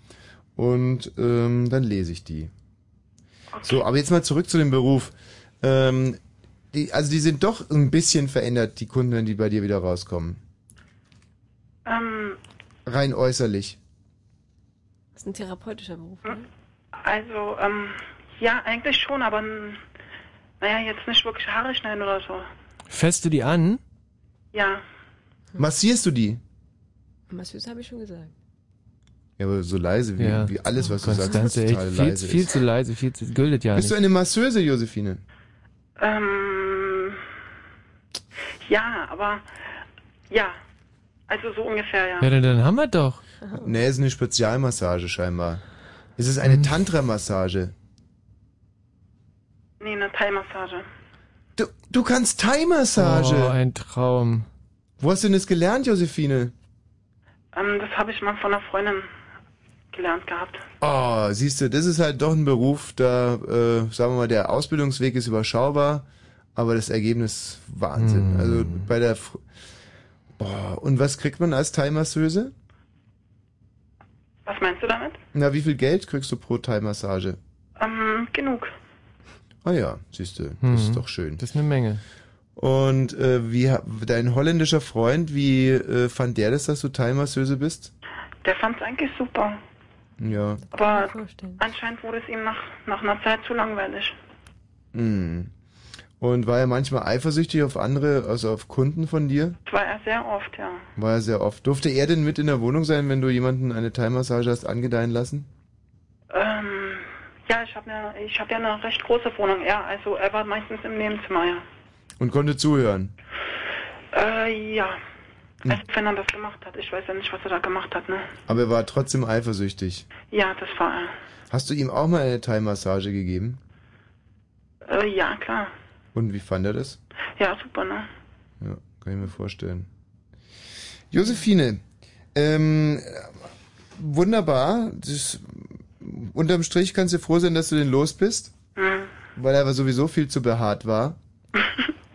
und ähm, dann lese ich die. So, aber jetzt mal zurück zu dem Beruf. Ähm, die, also die sind doch ein bisschen verändert, die Kunden, die bei dir wieder rauskommen.
Ähm,
Rein äußerlich.
Das ist ein therapeutischer Beruf, ne?
also, ähm, ja, eigentlich schon, aber naja, jetzt nicht wirklich Haare schneiden oder so.
Fässt du die an?
Ja,
Massierst du die?
Masseuse habe ich schon gesagt.
Ja, aber so leise wie,
Ja.
wie alles, was du
Konstanze,
sagst,
echt
total
viel,
leise
viel
ist.
zu leise, viel zu, gültet ja
Bist du
nicht.
eine Masseuse, Josephine?
ähm, ja, aber, ja, also so ungefähr, ja.
Ja, dann, dann haben wir doch.
Nee, ist eine Spezialmassage scheinbar. Es ist eine Tantra-Massage.
Nee, eine Thai-Massage.
Du, du kannst Thai-Massage.
Oh, ein Traum.
Wo hast du denn das gelernt, Josephine?
Ähm, das habe ich mal von einer Freundin gelernt gehabt.
Oh, siehst du, das ist halt doch ein Beruf, da, äh, sagen wir mal, der Ausbildungsweg ist überschaubar, aber das Ergebnis Wahnsinn.
Hm.
Also bei der, Fr- boah, und was kriegt man als Thai-Masseuse?
Was meinst du damit?
Na, wie viel Geld kriegst du pro Thai-Massage?
Ähm, genug.
Ah ja, siehst du, das ist doch schön.
Das ist eine Menge.
Und äh, wie ha- dein holländischer Freund, wie äh, fand der das, dass du Thai-Masseuse bist?
Der fand es eigentlich super.
Ja.
Aber anscheinend wurde es ihm nach, nach einer Zeit zu langweilig.
Hm. Und war er manchmal eifersüchtig auf andere, also auf Kunden von dir?
Das war er sehr oft, ja.
War er sehr oft. Durfte er denn mit in der Wohnung sein, wenn du jemanden eine Thai-Massage hast angedeihen lassen?
Ähm, ja, ich habe ja, ich hab ja eine recht große Wohnung. Ja, also er war meistens im Nebenzimmer, ja.
Und konnte zuhören?
Äh, ja.
Hm.
Also, wenn er das gemacht hat. Ich weiß ja nicht, was er da gemacht hat, ne?
Aber er war trotzdem eifersüchtig.
Ja, das war er.
Hast du ihm auch mal eine Thai-Massage gegeben?
Äh, ja, klar.
Und wie fand er das?
Ja, super, ne?
Ja, kann ich mir vorstellen. Josephine, ähm, wunderbar. Das, unterm Strich kannst du froh sein, dass du den los bist,
Hm.
weil er aber sowieso viel zu behaart war.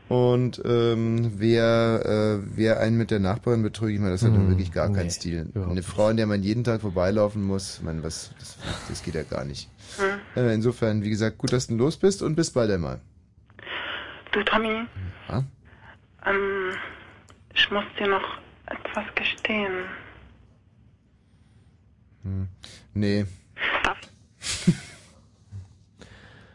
Und ähm, wer, äh, wer einen mit der Nachbarin betrügt, ich meine, das hat dann wirklich gar keinen
nee,
Stil. Eine Frau, an der man jeden Tag vorbeilaufen muss, ich meine, was, das, das geht ja gar nicht.
Hm.
Äh, insofern, wie gesagt, gut, dass du los bist und bis bald einmal.
Du, Tommy,
Ja?
ähm, ich muss dir noch etwas gestehen.
Hm. Nee.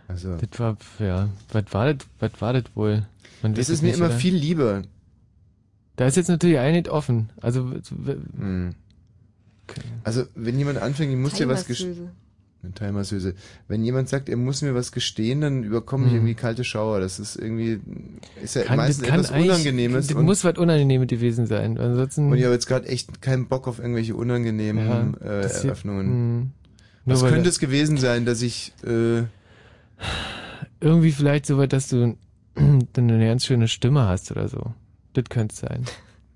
Also.
Das war, ja, was war das, was war das wohl? Man
Das ist mir immer
oder?
viel lieber.
Da ist jetzt natürlich ein nicht offen. Also,
Hm. Also, wenn jemand anfängt, ich muss dir was gestehen.
Thai-Masseuse.
Wenn jemand sagt, er muss mir was gestehen, dann überkommen mich
Hm.
irgendwie kalte Schauer. Das ist irgendwie, ist ja
kann,
meistens etwas Unangenehmes.
Das muss was Unangenehmes gewesen sein. Ansonsten.
und ich habe jetzt gerade echt keinen Bock auf irgendwelche unangenehmen
Ja,
äh,
das hier-
Eröffnungen.
hm.
Was könnte es gewesen sein, dass ich, äh,
irgendwie vielleicht so weit, dass du eine ganz schöne Stimme hast oder so. Das könnte sein.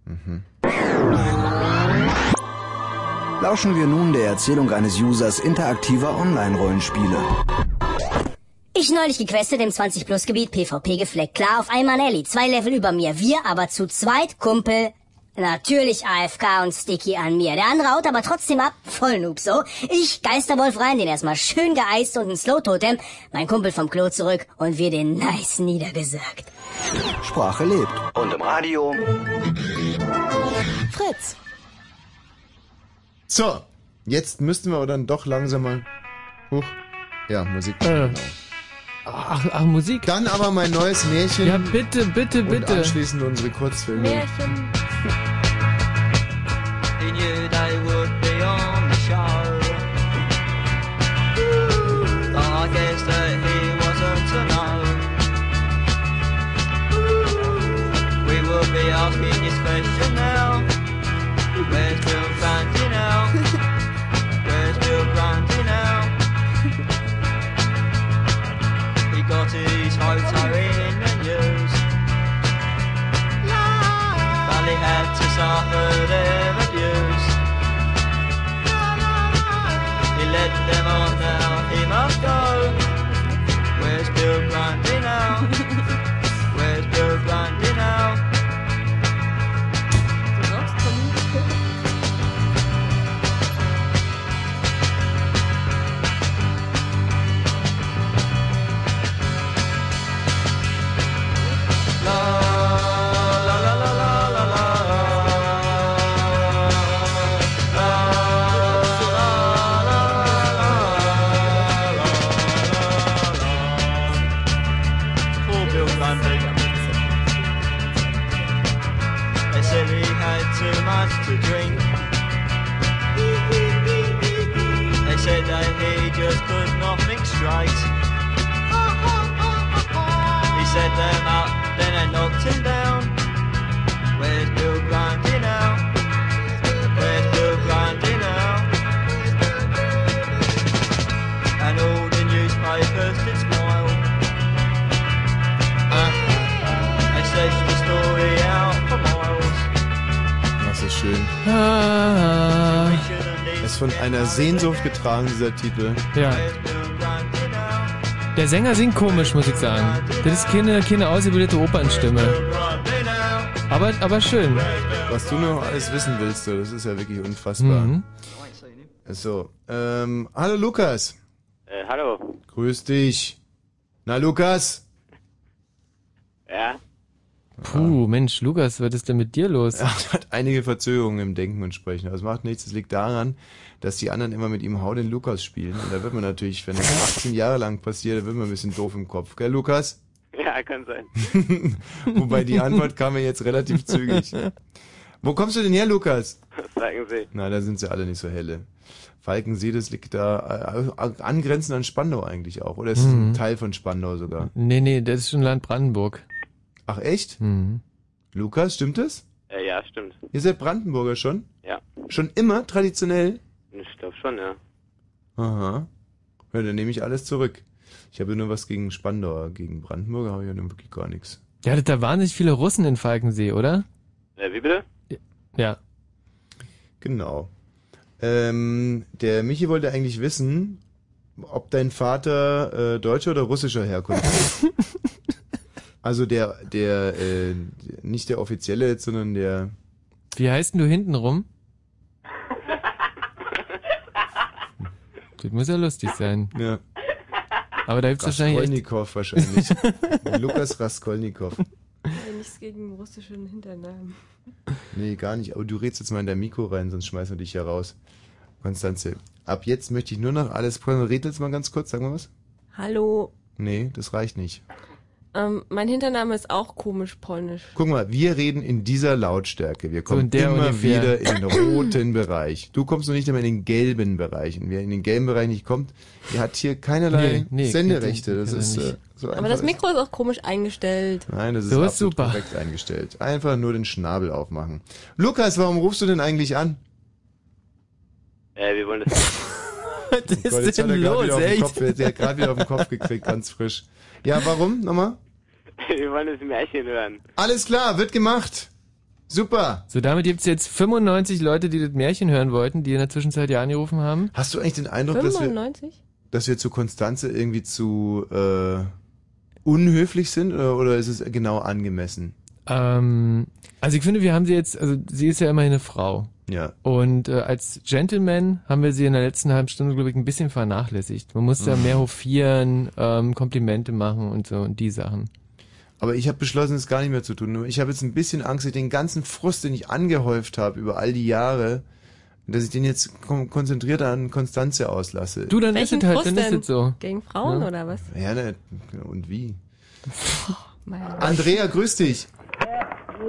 Mhm.
Lauschen wir nun der Erzählung eines Users interaktiver Online-Rollenspiele.
Ich neulich gequestet im 20 Plus Gebiet, PvP gefleckt. Klar, auf einmal Ellie, zwei Level über mir. Wir aber zu zweit, Kumpel. Natürlich AFK und Sticky an mir. Der andere haut aber trotzdem ab. Voll Noob so. Ich, Geisterwolf rein, den erstmal schön geeist und ein Slow-Totem. Mein Kumpel vom Klo zurück und wir den nice niedergesagt.
Sprache lebt. Und im Radio.
Fritz.
So, jetzt müssten wir aber dann doch langsam mal. Huch. Ja, Musik.
Äh. Ach, ach, Musik.
Dann aber mein neues Märchen.
Ja, bitte, bitte,
Und
bitte.
anschließend unsere Kurzfilme.
Märchen.
He knew they would be on the show. But I guess that he wasn't to know. We will be asking this question now. Where's Bill Grundy his photo in the news. He had to suffer their abuse. He let them on now, he must go. Then they knocked him down. Where's Bill Grundy now? Where's Bill Grundy now? And all the newspapers did smile. They stretched the story out for miles.
Das ist schön.
Ah,
Es ist von einer Sehnsucht getragen, dieser Titel.
ja. Der Sänger singt komisch, muss ich sagen. Das ist keine, keine ausgebildete Opernstimme. Aber, aber schön.
Was du noch alles wissen willst, du, das ist ja wirklich unfassbar.
Mhm.
So, ähm, hallo Lukas.
Äh, hallo.
Grüß dich. Na Lukas?
Ja?
Puh, Mensch, Lukas, was ist denn mit dir los?
Er hat einige Verzögerungen im Denken und Sprechen. Aber es macht nichts. Es liegt daran, dass die anderen immer mit ihm Hau den Lukas spielen. Und da wird man natürlich, wenn das 18 Jahre lang passiert, da wird man ein bisschen doof im Kopf. Gell, Lukas?
Ja, kann sein.
Wobei die Antwort kam mir jetzt relativ zügig. Wo kommst du denn her, Lukas?
Falkensee.
Na, da sind sie alle nicht so helle. Falkensee, das liegt da äh, angrenzend an Spandau eigentlich auch. Oder ist es
Mhm.
ein Teil von Spandau sogar?
Nee, nee, das ist schon Land Brandenburg.
Ach echt?
Mhm.
Lukas, stimmt das?
Äh, ja, stimmt.
Ihr seid Brandenburger schon?
Ja.
Schon immer traditionell?
Ich glaube schon, ja.
Aha. Ja, dann nehme ich alles zurück. Ich habe nur was gegen Spandauer, gegen Brandenburger habe ich ja nun wirklich gar nichts.
Ja, da wahnsinnig viele Russen in Falkensee, oder?
Äh, wie bitte?
Ja.
Genau. Ähm, der Michi wollte eigentlich wissen, ob dein Vater äh, deutscher oder russischer Herkunft ist. also der, der, äh, nicht der offizielle jetzt, sondern der.
Wie heißt denn du hintenrum? Das muss ja lustig sein.
Ja.
Aber da gibt's wahrscheinlich echt-
Raskolnikow wahrscheinlich. Lukas Raskolnikow.
Ja, nichts gegen russischen Hinternamen.
Nee, gar nicht. Aber du redest jetzt mal in dein Mikro rein, sonst schmeißen wir dich hier raus. Konstanze, ab jetzt möchte ich nur noch alles... Red jetzt mal ganz kurz, sag mal was.
Hallo,
Nee, das reicht nicht.
Ähm, mein Hintername ist auch komisch polnisch.
Guck mal, wir reden in dieser Lautstärke. Wir kommen
der
immer
ungefähr.
wieder in den roten Bereich. Du kommst noch nicht einmal in den gelben Bereich. Und wer in den gelben Bereich nicht kommt, der hat hier keinerlei
Nee, nee,
Senderechte.
geht-
Das ist äh, so einfach.
Aber das Mikro ist auch komisch eingestellt.
Nein, das ist,
So ist
absolut
super.
korrekt eingestellt. Einfach nur den Schnabel aufmachen. Lukas, warum rufst du denn eigentlich an?
Äh, wir wollen das.
Was ist
Gott,
denn los, echt?
Kopf, der hat gerade wieder auf den Kopf gekriegt, ganz frisch. Ja, warum? Nochmal?
wir wollen das Märchen hören.
Alles klar, wird gemacht. Super.
So, damit gibt's jetzt 95 Leute, die das Märchen hören wollten, die in der Zwischenzeit ja angerufen haben.
Hast du eigentlich den Eindruck, dass wir,
95?
dass wir zu Konstanze irgendwie zu äh, unhöflich sind oder, oder ist es genau angemessen?
Ähm, also ich finde, wir haben sie jetzt, also sie ist ja immerhin eine Frau.
Ja.
Und äh, als Gentleman haben wir sie in der letzten halben Stunde, glaube ich, ein bisschen vernachlässigt. Man muss da
Mhm.
mehr hofieren, ähm, Komplimente machen und so und die Sachen.
Aber ich habe beschlossen, es gar nicht mehr zu tun. Nur ich habe jetzt ein bisschen Angst, dass ich den ganzen Frust, den ich angehäuft habe über all die Jahre, dass ich den jetzt kon konzentriert an Konstanze auslasse.
Du, dann
Welchen
ist es halt,
Frust
dann ist
denn?
es so.
Gegen Frauen
Ja.
oder was?
Ja, ne, und wie?
Mein
Andrea, grüß dich.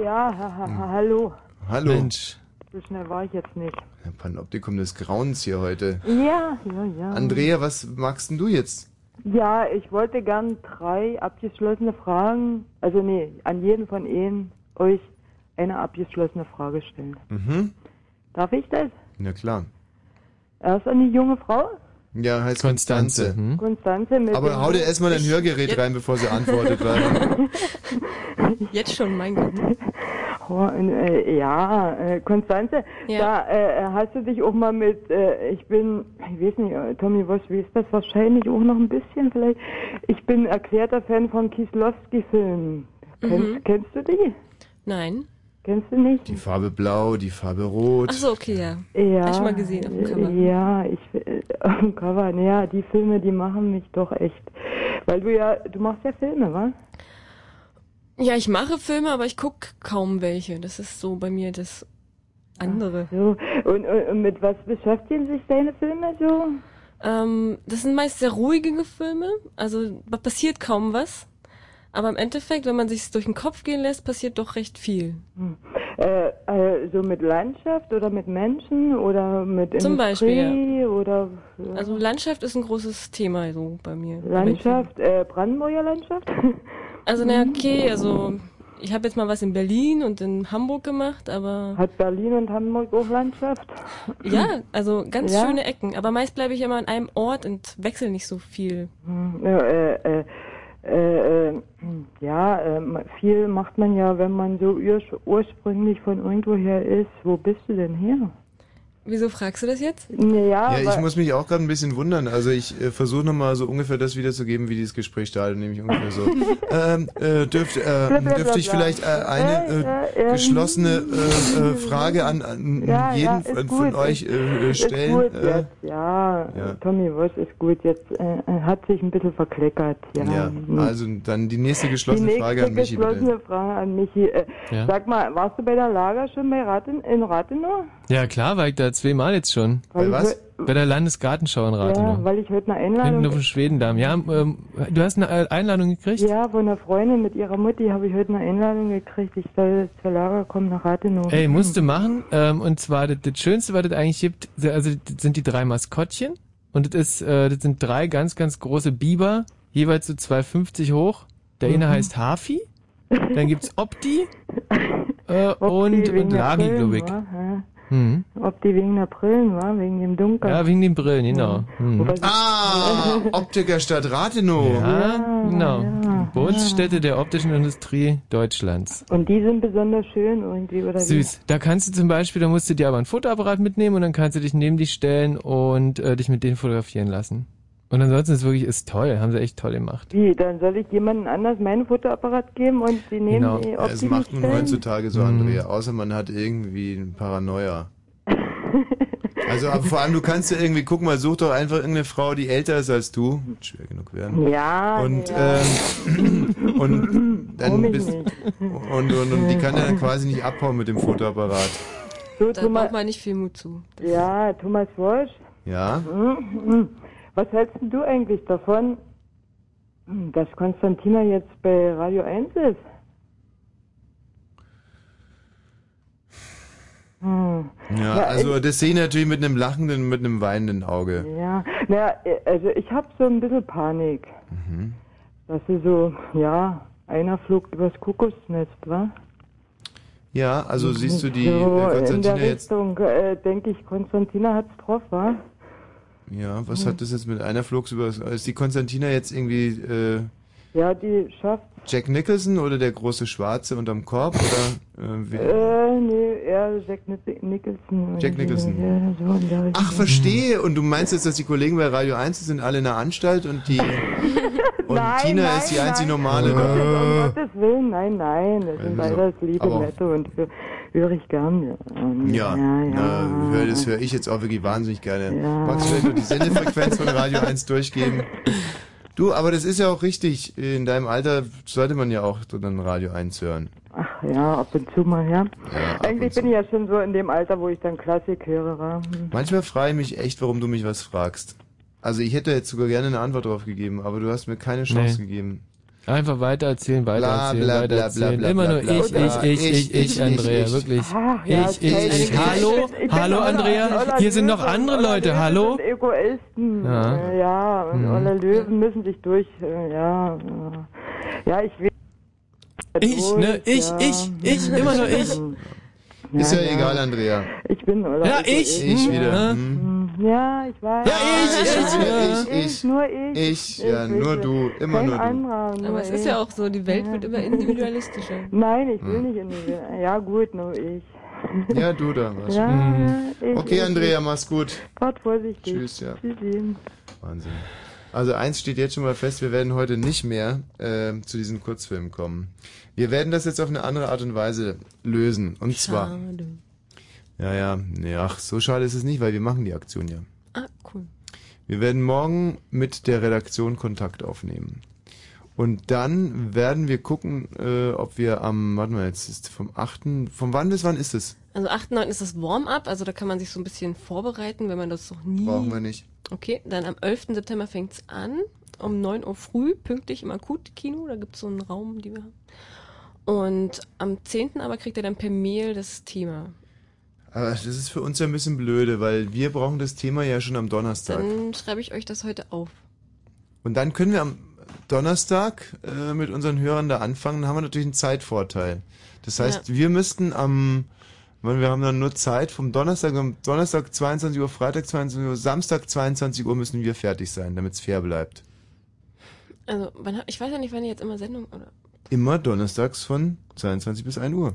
Ja, ha, ha, ha, hallo.
Hallo.
Mensch.
So schnell war ich jetzt nicht.
Panoptikum des Grauens hier heute.
Ja, ja, ja.
Andrea, was magst denn du jetzt?
Ja, ich wollte gern drei abgeschlossene Fragen, also nee, an jeden von Ihnen euch eine abgeschlossene Frage stellen.
Mhm.
Darf ich das?
Na klar.
Erst an die junge Frau,
Ja, heißt
Konstanze.
Konstanze.
Hm?
Konstanze mit
Aber hau dir erstmal dein Hörgerät rein, bevor sie antwortet. Weil
Jetzt schon, mein Gott.
Oh, äh, ja, äh, Konstanze,
Ja.
da äh, hast du dich auch mal mit, äh, ich bin, ich weiß nicht, äh, Tommy Wosch weiß das wahrscheinlich auch noch ein bisschen vielleicht. Ich bin erklärter Fan von Kieslowski-Filmen. Kennst,
Mhm.
kennst du die?
Nein.
Kennst du nicht?
die Farbe blau, die Farbe rot.
Ach so, okay, ja.
Ja.
Hab ich mal gesehen auf dem Cover.
Ja, ich äh, auf dem Cover, naja, die Filme, die machen mich doch echt. Weil du ja, du machst ja Filme, wa?
Ja, ich mache Filme, aber ich guck kaum welche. Das ist so bei mir das andere.
So. Und, und, und mit was beschäftigen sich deine Filme so?
Ähm, das sind meist sehr ruhige Filme, also passiert kaum was. Aber im Endeffekt, wenn man sich durch den Kopf gehen lässt, passiert doch recht viel.
Hm. Äh, äh, so mit Landschaft oder mit Menschen oder mit
Zum
Industrie
Beispiel,
oder ja.
Also Landschaft ist ein großes Thema so bei mir.
Landschaft, äh, Brandenburger Landschaft?
Also na okay, also ich habe jetzt mal was in Berlin und in Hamburg gemacht, aber
Hat Berlin und Hamburg auch Landschaft?
ja, also ganz
Ja?
schöne Ecken. Aber meist bleibe ich immer an einem Ort und wechsle nicht so viel.
Hm, ja, äh, äh, äh, äh, ja, äh, viel macht man ja, wenn man so ur ursprünglich von irgendwoher ist. Wo bist du denn her?
Wieso fragst du das jetzt?
Naja,
Ja, ich muss mich auch gerade ein bisschen wundern. Also ich äh, versuche nochmal so ungefähr das wiederzugeben, wie dieses Gespräch startet, nämlich ungefähr so. ähm, äh, dürft, äh, dürfte ich vielleicht äh, eine äh,
Äh, äh,
geschlossene äh, äh, Frage an, an
Ja,
jeden
ja, ist
von, von euch äh,
Ist
stellen?
gut
Äh,
jetzt, ja.
ja.
Tommy Wosch ist gut. Jetzt äh, äh, hat sich ein bisschen verkleckert. Ja,
ja,
Hm.
also dann die nächste
Die
geschlossene
nächste
Frage an Michi,
geschlossene
bitte.
Frage an Michi. Äh,
Ja.
Sag mal, warst du bei der Lager schon bei Raten, in Rathenow?
Ja, klar, war ich da zweimal jetzt schon.
Weil Bei was?
Bei der Landesgartenschau in Rathenow.
Ja, weil ich heute eine
Hinten
Einladung...
auf dem Schwedendamm. Ja, ähm, du hast eine äh, Einladung gekriegt?
Ja, von einer Freundin mit ihrer Mutti habe ich heute eine Einladung gekriegt. Ich soll zur Lager kommen nach Rathenow.
Ey, musst du machen. Ähm, und zwar das, das Schönste, was es eigentlich gibt, also das sind die drei Maskottchen. Und das ist, äh, das sind drei ganz, ganz große Biber, jeweils so 2,50 hoch. Der eine
Mhm.
heißt Hafi. Dann gibt's Opti. Äh,
Ob
und, und Lagi, glaube ich.
Ja.
Mhm.
Ob die wegen der Brillen war, wegen dem Dunkel.
Ja, wegen den Brillen, genau. Mhm.
Ah, Optiker Stadt Rathenow.
Ja, genau. Geburtsstätte der optischen Industrie Deutschlands.
Und die sind besonders schön irgendwie, oder
Süß. Da kannst du zum Beispiel, da musst du dir aber ein Fotoapparat mitnehmen und dann kannst du dich neben dich stellen und äh, dich mit denen fotografieren lassen. Und ansonsten ist wirklich, ist toll, haben sie echt toll gemacht.
wie? Dann soll ich jemandem anders meinen Fotoapparat geben und die nehmen
Genau.
die
es
die
macht nun heutzutage so, Andrea, außer man hat irgendwie ein Paranoia. Also aber vor allem, du kannst ja irgendwie, guck mal, such doch einfach irgendeine Frau, die älter ist als du. Wird schwer genug werden.
Ja,
Und,
ja.
Ähm, und dann bist und, und, und die kann ja dann quasi nicht abhauen mit dem Fotoapparat.
So,
Da
Thomas,
braucht man nicht viel Mut zu.
ja, Thomas Walsh,
Ja?
Mhm. was hältst du eigentlich davon, dass Konstantina jetzt bei Radio 1 ist? Hm.
Ja, also das sehe ich natürlich mit einem lachenden, mit einem weinenden Auge.
Ja, naja, also ich habe so ein bisschen Panik,
Mhm.
dass sie so, ja, einer flog übers Kokosnest, wa?
Ja, also siehst du die
so
äh,
in der
Konstantina jetzt.
Richtung, äh, denke ich, Konstantina hat's drauf, wa?
Ja, was hat das jetzt mit einer Flugs über? Ist die Konstantina jetzt irgendwie äh,
Ja, die schafft,
Jack Nicholson oder der große Schwarze unterm Korb oder äh, wer?
äh, nee, eher Jack Nic- Nicholson.
Jack Nicholson.
Ja, so in der Richtung.
Ach, verstehe. Und du meinst jetzt, dass die Kollegen bei Radio 1 sind alle in der Anstalt und die und
Nein,
Tina
nein,
ist die einzig
nein.
normale
Gottes, um. Gottes Willen, nein, nein, das sind
Also,
beides liebe,
aber-
nette und hö- höre ich gern. Ja, Und,
Ja,
ja,
Na, hör, das höre ich jetzt auch wirklich wahnsinnig gerne.
Ja.
Magst du vielleicht noch die Sendefrequenz von Radio 1 durchgeben? Du, aber das ist ja auch richtig. In deinem Alter sollte man ja auch dann Radio 1 hören.
Ach ja, ab und zu mal, ja.
Ja,
Eigentlich bin ich ja schon so in dem Alter, wo ich dann Klassik höre. Hm.
Manchmal frage ich mich echt, warum du mich was fragst. Also ich hätte jetzt sogar gerne eine Antwort drauf gegeben, aber du hast mir keine Chance
Nee.
gegeben.
Einfach weitererzählen, weitererzählen,
bla, bla,
weitererzählen.
bla, bla,
Immer
bla,
nur ich,
bla.
ich, ich, ich, ich, Andrea,
ich.
wirklich.
Ja,
Ich, ich, ich. Hallo,
Ich bin
hallo Andrea. Hier sind noch andere Leute. Hallo.
Egoisten.
Ja.
Äh, Ja, und
Mhm.
alle Löwen müssen sich durch, äh, ja, äh, ja, ich will.
Ich, ne? Ich,
ja.
ich, ich, immer nur ich.
Ist ja,
Ja,
egal, Andrea.
Ich bin, oder?
Ja, ich.
Ich
Hm,
wieder.
ja.
Hm.
Ja, ich weiß.
Ja, ich, ich,
ich, ich, ich.
Nur ich.
Ich, ja, nur du, immer nur du.
anderer, nur
Aber es
ich.
ist ja auch so, die Welt wird immer individualistischer.
Nein, ich will
Hm.
nicht in die Welt. Ja, gut, nur ich.
Ja, du da. Was.
Ja,
Mhm.
ich,
Okay,
ich,
Andrea, mach's gut.
Fahrt vorsichtig.
Tschüss, ja.
Tschüssi.
Wahnsinn. Also eins steht jetzt schon mal fest, wir werden heute nicht mehr äh, zu diesen Kurzfilmen kommen. Wir werden das jetzt auf eine andere Art und Weise lösen. Und zwar.
Schade.
Ja, ja, nee, ach, so schade ist es nicht, weil wir machen die Aktion ja.
Ah, cool.
Wir werden morgen mit der Redaktion Kontakt aufnehmen. Und dann werden wir gucken, äh, ob wir am, warte mal, jetzt ist vom 8., vom wann bis wann ist es?
Also 8.9. ist das Warm-up, also da kann man sich so ein bisschen vorbereiten, wenn man das noch nie...
Brauchen wir nicht.
Okay, dann am 11. September fängt's an, um 9 Uhr früh, pünktlich im Akutkino, da gibt's so einen Raum, die wir haben. Und am 10. aber kriegt er dann per Mail das Thema.
Aber das ist für uns ja ein bisschen blöde, weil wir brauchen das Thema ja schon am Donnerstag.
Dann schreibe ich euch das heute auf.
Und dann können wir am Donnerstag äh, mit unseren Hörern da anfangen, dann haben wir natürlich einen Zeitvorteil. Das heißt, wir müssten am, weil wir haben dann nur Zeit vom Donnerstag, am Donnerstag 22 Uhr, Freitag 22 Uhr, Samstag 22 Uhr müssen wir fertig sein, damit es fair bleibt.
Also, wann, ich weiß ja nicht, wann ihr jetzt immer Sendung oder.
Immer donnerstags von 22 bis 1 Uhr.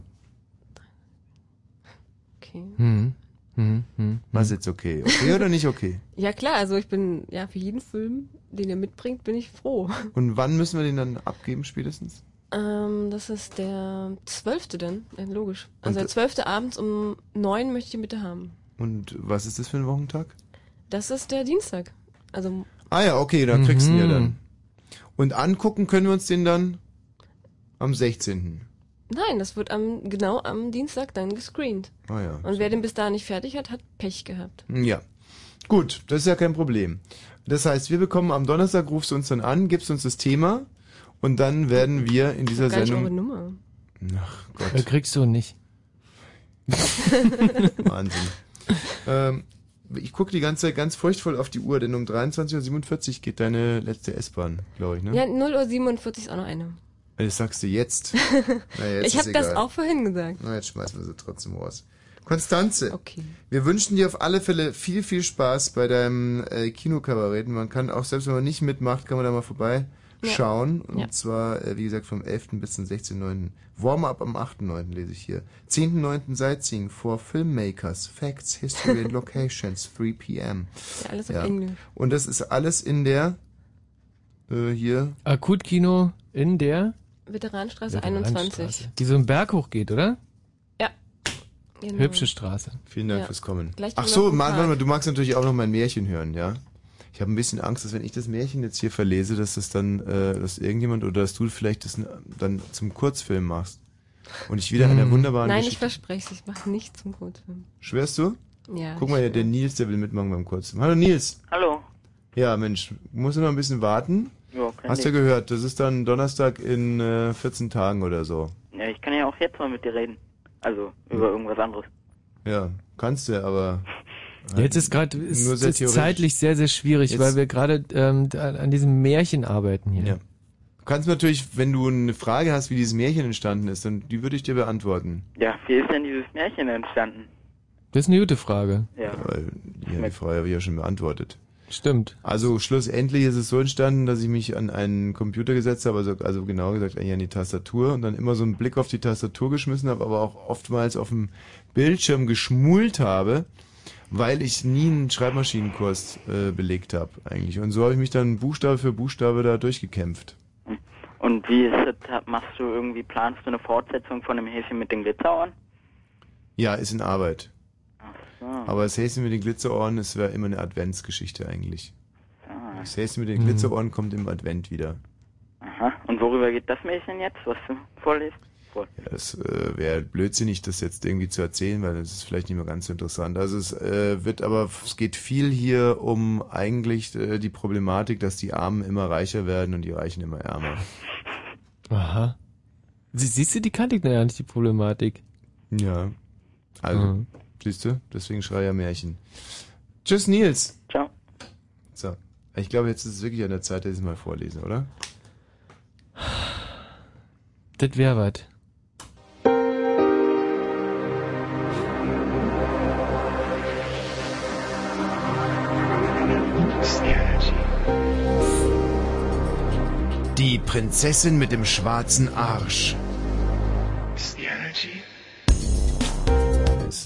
Okay.
Hm. Hm, hm.
Was jetzt okay? Okay oder nicht okay?
Ja klar, also ich bin, ja, für jeden Film, den ihr mitbringt, bin ich froh.
Und wann müssen wir den dann abgeben spätestens?
Ähm, das ist der 12. dann, ja, logisch. Also
Und-
der 12. abends um 9 möchte ich ihn bitte haben.
Und was ist das für ein Wochentag?
Das ist der Dienstag. Also,
Ah ja, okay, dann kriegst du ihn ja
Mhm.
dann. Und angucken können wir uns den dann am 16.
nein, das wird am, genau am Dienstag dann gescreent.
Ah ja.
Und wer den bis dahin nicht fertig hat, hat Pech gehabt.
Ja. Gut, das ist ja kein Problem. Das heißt, wir bekommen am Donnerstag, rufst du uns dann an, gibst uns das Thema und dann werden wir in dieser
Ich hab gar nicht eure
Sendung.
Nummer.
Ach
Das
Gott,
kriegst du nicht.
Wahnsinn. ähm, ich gucke die ganze Zeit ganz furchtvoll auf die Uhr, denn um 23.47 Uhr geht deine letzte S-Bahn, glaube ich, ne?
Ja, 0 Uhr 47 ist auch noch eine.
Das sagst du jetzt. Na, jetzt
ich habe das auch vorhin gesagt.
Na, jetzt schmeißen wir sie trotzdem raus. Konstanze,
Okay.
wir wünschen dir auf alle Fälle viel, viel Spaß bei deinem äh, Kinokabarett. Man kann auch, selbst wenn man nicht mitmacht, kann man da mal vorbeischauen. Und
Ja.
zwar, äh, wie gesagt, vom 11. bis zum 16.9. Warm-up am 8.9. lese ich hier. 10.9. Sightseeing for Filmmakers, Facts, History and Locations, 3 p.m.
Ja, alles auf Englisch.
Und das ist alles in der, äh, hier,
Akutkino in der
Veteranstraße
Veteranenstraße,
21.
Die so einen Berg hoch geht, oder?
Ja. Genau.
Hübsche Straße.
Vielen Dank
Ja.
fürs Kommen.
Gleich
Ach so, Mann,
Park.
warte mal, du magst natürlich auch noch mein Märchen hören, ja? Ich habe ein bisschen Angst, dass wenn ich das Märchen jetzt hier verlese, dass das dann, äh, dass irgendjemand oder dass du vielleicht das dann zum Kurzfilm machst. Und ich wieder einer wunderbaren
Nein, ich
Geschichte.
verspreche es, ich mache nicht zum Kurzfilm.
Schwörst du?
Ja,
Guck mal,
ich
der Nils, der will mitmachen beim Kurzfilm. Hallo Nils.
Hallo.
Ja, Mensch, musst du noch ein bisschen warten?
Ja,
Hast du gehört, das ist dann Donnerstag in äh, 14 Tagen oder so.
Ja, ich kann ja auch jetzt mal mit dir reden. Also, über irgendwas anderes.
Ja, kannst du, aber
Jetzt ist gerade ist,
Nur sehr
ist
theoretisch.
zeitlich sehr, sehr schwierig,
Jetzt-
weil wir gerade ähm, da- an diesem Märchen arbeiten hier.
Ja. Du kannst natürlich, wenn du eine Frage hast, wie dieses Märchen entstanden ist, dann die würde ich dir beantworten.
Ja, wie ist denn dieses Märchen entstanden?
Das ist eine gute Frage.
Ja.
Ja, die Frage habe ich ja schon beantwortet.
Stimmt.
Also schlussendlich ist es so entstanden, dass ich mich an einen Computer gesetzt habe, also, also genauer gesagt eigentlich an die Tastatur und dann immer so einen Blick auf die Tastatur geschmissen habe, aber auch oftmals auf dem Bildschirm geschmult habe, weil ich nie einen Schreibmaschinenkurs äh, belegt habe eigentlich. Und so habe ich mich dann Buchstabe für Buchstabe da durchgekämpft.
Und wie ist das, machst du irgendwie, planst du eine Fortsetzung von dem Häschen mit den Glitzerohren?
Ja, ist in Arbeit.
So.
Aber das Häschen mit den Glitzerohren, das wäre immer eine Adventsgeschichte eigentlich.
Ah.
Das Häschen mit den
Mhm.
Glitzerohren kommt im Advent wieder.
Aha. Und worüber geht das Märchen jetzt, was du vorliest? Vor.
Ja, es äh, wäre blödsinnig, das jetzt irgendwie zu erzählen, weil das ist vielleicht nicht mehr ganz so interessant. Also es äh, wird aber, es geht viel hier um eigentlich äh, die Problematik, dass die Armen immer reicher werden und die Reichen immer ärmer.
Aha. Sie, siehst du, die kannte ich ja nicht, die Problematik.
Ja. Also,
Mhm.
Siehst du, deswegen schreie ja Märchen. Tschüss, Nils.
Ciao.
So. Ich glaube, jetzt ist es wirklich an der Zeit, dass ich es mal vorlese, oder?
Das wär was.
Die Prinzessin mit dem schwarzen Arsch.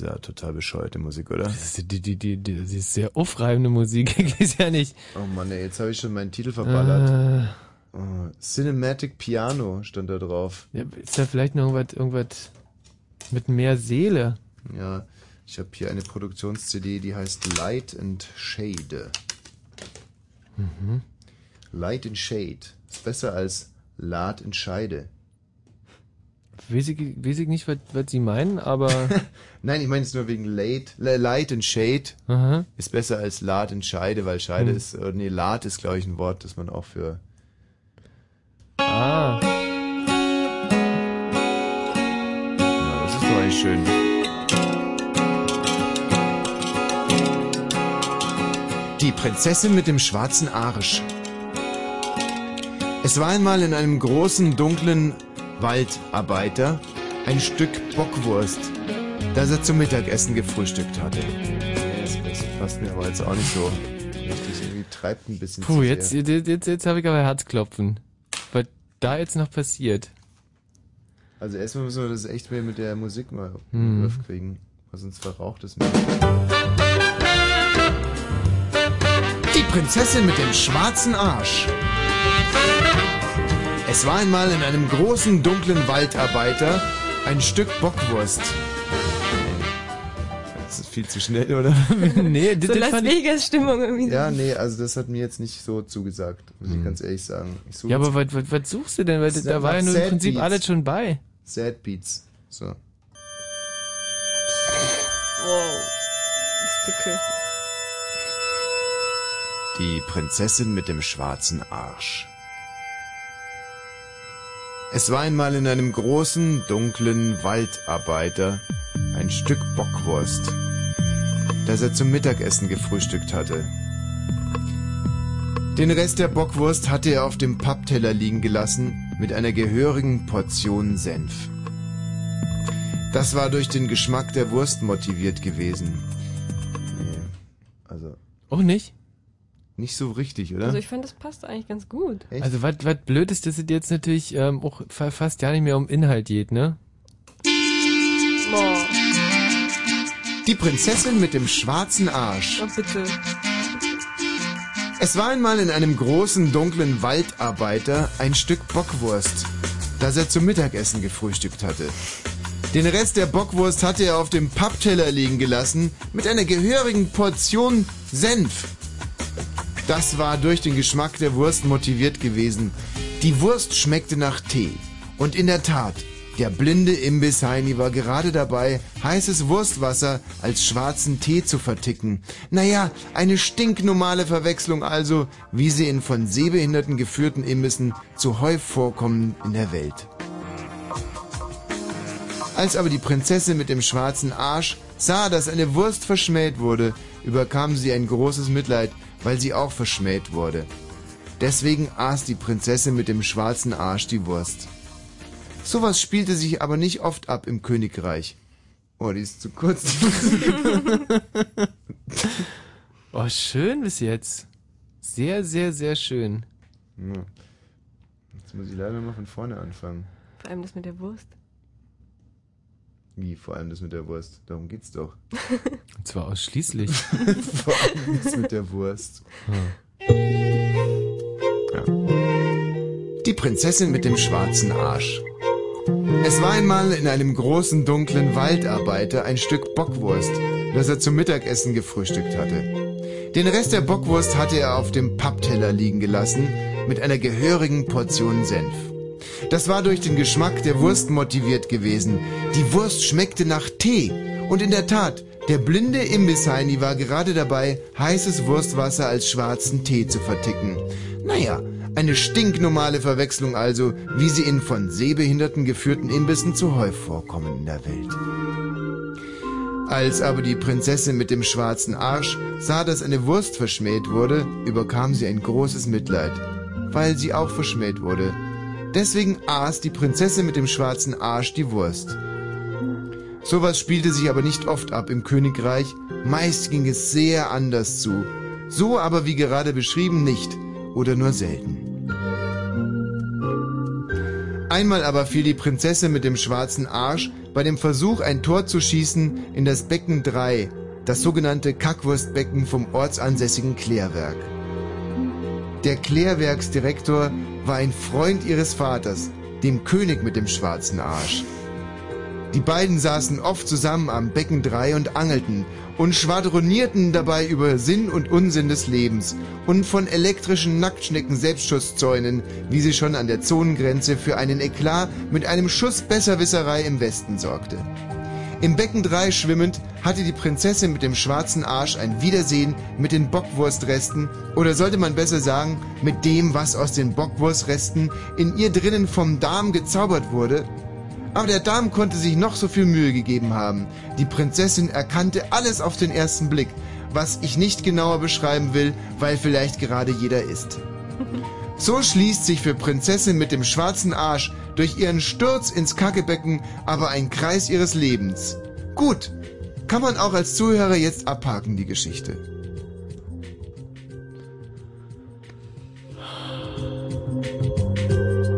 Ja total bescheuerte Musik, oder?
Das ist, die, die, die, die, das ist sehr aufreibende Musik, ich weiß ja nicht.
Oh Mann, ey, jetzt habe ich schon meinen Titel verballert. Oh, Cinematic Piano stand da drauf.
ja, ist da vielleicht noch irgendwas, irgendwas mit mehr Seele?
Ja, ich habe hier eine Produktions-CD, die heißt Light and Shade.
Mhm.
Light and Shade. Ist besser als Lad and Scheide.
Weiß ich, weiß ich nicht, was, was Sie meinen, aber
Nein, ich meine es nur wegen Late, Le- Light and Shade.
Aha.
Ist besser als Lad and Scheide, weil Scheide
Hm.
ist, äh, nee, Lad ist glaube ich ein Wort, das man auch für
Ah.
Na, das ist doch eigentlich schön. Die Prinzessin mit dem schwarzen Arsch. Es war einmal in einem großen, dunklen Waldarbeiter ein Stück Bockwurst, das er zum Mittagessen gefrühstückt hatte. Das, passt mir aber jetzt auch nicht so richtig. Irgendwie treibt ein bisschen
Puh,
zu
jetzt, jetzt, jetzt, jetzt habe ich aber Herzklopfen. Was da jetzt noch passiert.
Also erstmal müssen wir das echt mehr mit der Musik mal in
Hm.
den Griff kriegen, weil sonst verraucht es mich. Die Prinzessin mit dem schwarzen Arsch. Es war einmal in einem großen, dunklen Waldarbeiter ein Stück Bockwurst. Das ist viel zu schnell, oder?
nee,
So Las Vegas Stimmung irgendwie.
Ja, nee, also das hat mir jetzt nicht so zugesagt, muss ich ganz ehrlich sagen. Ich suche
Ja, aber was, was, was suchst du denn? Weil
Das
da war ja nur im Prinzip
Beats.
alles schon bei.
Sad Beats. So.
Wow. Stücke.
Die Prinzessin mit dem schwarzen Arsch. Es war einmal in einem großen, dunklen Waldarbeiter ein Stück Bockwurst, das er zum Mittagessen gefrühstückt hatte. Den Rest der Bockwurst hatte er auf dem Pappteller liegen gelassen mit einer gehörigen Portion Senf. Das war durch den Geschmack der Wurst motiviert gewesen. Nee, also
Auch nicht?
Nicht so richtig, oder?
Also ich fand, das passt eigentlich ganz gut.
Also was, was blöd ist, dass es jetzt natürlich ähm, auch fa- fast ja nicht mehr um Inhalt geht, ne?
Boah.
Die Prinzessin mit dem schwarzen Arsch.
Oh, bitte.
Es war einmal in einem großen, dunklen Waldarbeiter ein Stück Bockwurst, das er zum Mittagessen gefrühstückt hatte. Den Rest der Bockwurst hatte er auf dem Pappteller liegen gelassen mit einer gehörigen Portion Senf. Das war durch den Geschmack der Wurst motiviert gewesen. Die Wurst schmeckte nach Tee. Und in der Tat, der blinde Imbissheini war gerade dabei, heißes Wurstwasser als schwarzen Tee zu verticken. Naja, eine stinknormale Verwechslung also, wie sie in von Sehbehinderten geführten Imbissen zuhauf vorkommen in der Welt. Als aber die Prinzessin mit dem schwarzen Arsch sah, dass eine Wurst verschmäht wurde, überkam sie ein großes Mitleid, weil sie auch verschmäht wurde. Deswegen aß die Prinzessin mit dem schwarzen Arsch die Wurst. Sowas spielte sich aber nicht oft ab im Königreich. Oh, die ist zu kurz.
oh, schön bis jetzt. Sehr, sehr, sehr schön.
Ja. Jetzt muss ich leider mal von vorne anfangen.
Vor allem das mit der Wurst.
Wie, vor allem das mit der Wurst. Darum geht's doch.
Und zwar ausschließlich.
vor allem das mit der Wurst. Ja. Die Prinzessin mit dem schwarzen Arsch. Es war einmal in einem großen dunklen Waldarbeiter ein Stück Bockwurst, das er zum Mittagessen gefrühstückt hatte. Den Rest der Bockwurst hatte er auf dem Pappteller liegen gelassen, mit einer gehörigen Portion Senf. Das war durch den Geschmack der Wurst motiviert gewesen. Die Wurst schmeckte nach Tee. Und in der Tat, der blinde Imbissheini war gerade dabei, heißes Wurstwasser als schwarzen Tee zu verticken. Naja, eine stinknormale Verwechslung also, wie sie in von Sehbehinderten geführten Imbissen zuhauf vorkommen in der Welt. Als aber die Prinzessin mit dem schwarzen Arsch sah, dass eine Wurst verschmäht wurde, überkam sie ein großes Mitleid, weil sie auch verschmäht wurde. Deswegen aß die Prinzessin mit dem schwarzen Arsch die Wurst. Sowas spielte sich aber nicht oft ab im Königreich, meist ging es sehr anders zu. So aber wie gerade beschrieben nicht oder nur selten. Einmal aber fiel die Prinzessin mit dem schwarzen Arsch bei dem Versuch, ein Tor zu schießen in das Becken 3, das sogenannte Kackwurstbecken vom ortsansässigen Klärwerk. Der Klärwerksdirektor war ein Freund ihres Vaters, dem König mit dem schwarzen Arsch. Die beiden saßen oft zusammen am Becken 3 und angelten und schwadronierten dabei über Sinn und Unsinn des Lebens und von elektrischen Nacktschnecken Selbstschutzzäunen, wie sie schon an der Zonengrenze für einen Eklat mit einem Schuss Besserwisserei im Westen sorgte. Im Becken 3 schwimmend hatte die Prinzessin mit dem schwarzen Arsch ein Wiedersehen mit den Bockwurstresten oder sollte man besser sagen, mit dem, was aus den Bockwurstresten in ihr drinnen vom Darm gezaubert wurde aber der Darm konnte sich noch so viel Mühe gegeben haben. Die Prinzessin erkannte alles auf den ersten Blick, was ich nicht genauer beschreiben will, weil vielleicht gerade jeder ist. So schließt sich für Prinzessin mit dem schwarzen Arsch durch ihren Sturz ins Kackebecken aber ein Kreis ihres Lebens. Gut, kann man auch als Zuhörer jetzt abhaken, die Geschichte.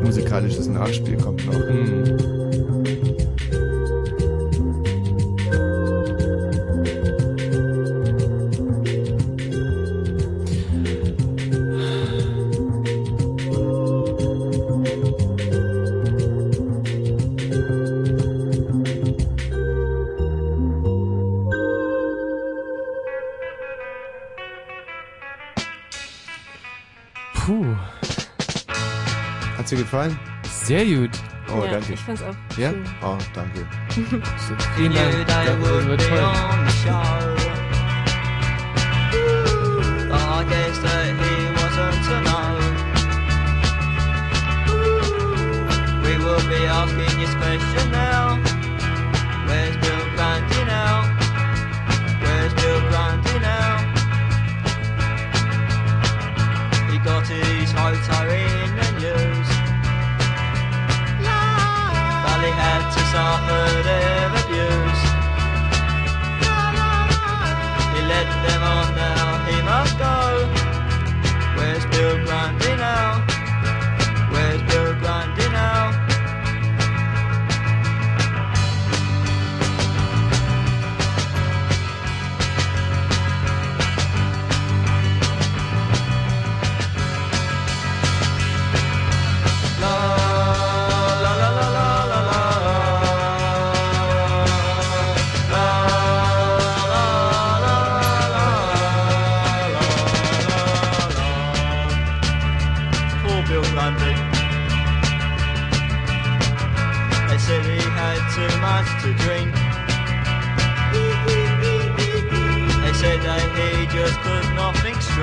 Musikalisches Nachspiel kommt noch. Hat's dir gefallen?
Sehr gut.
Oh,
Ja,
danke.
ich fand's auch
Ja?
schön.
Oh, danke.
Vielen Dank. Das wird toll.
I guess that he wasn't to know. We will be asking this question now. Where's Bill Grundy now? Where's Bill Grundy now? He got his hotel To suffer their abuse. He them on now, he must go. Where's Bill Grundy now?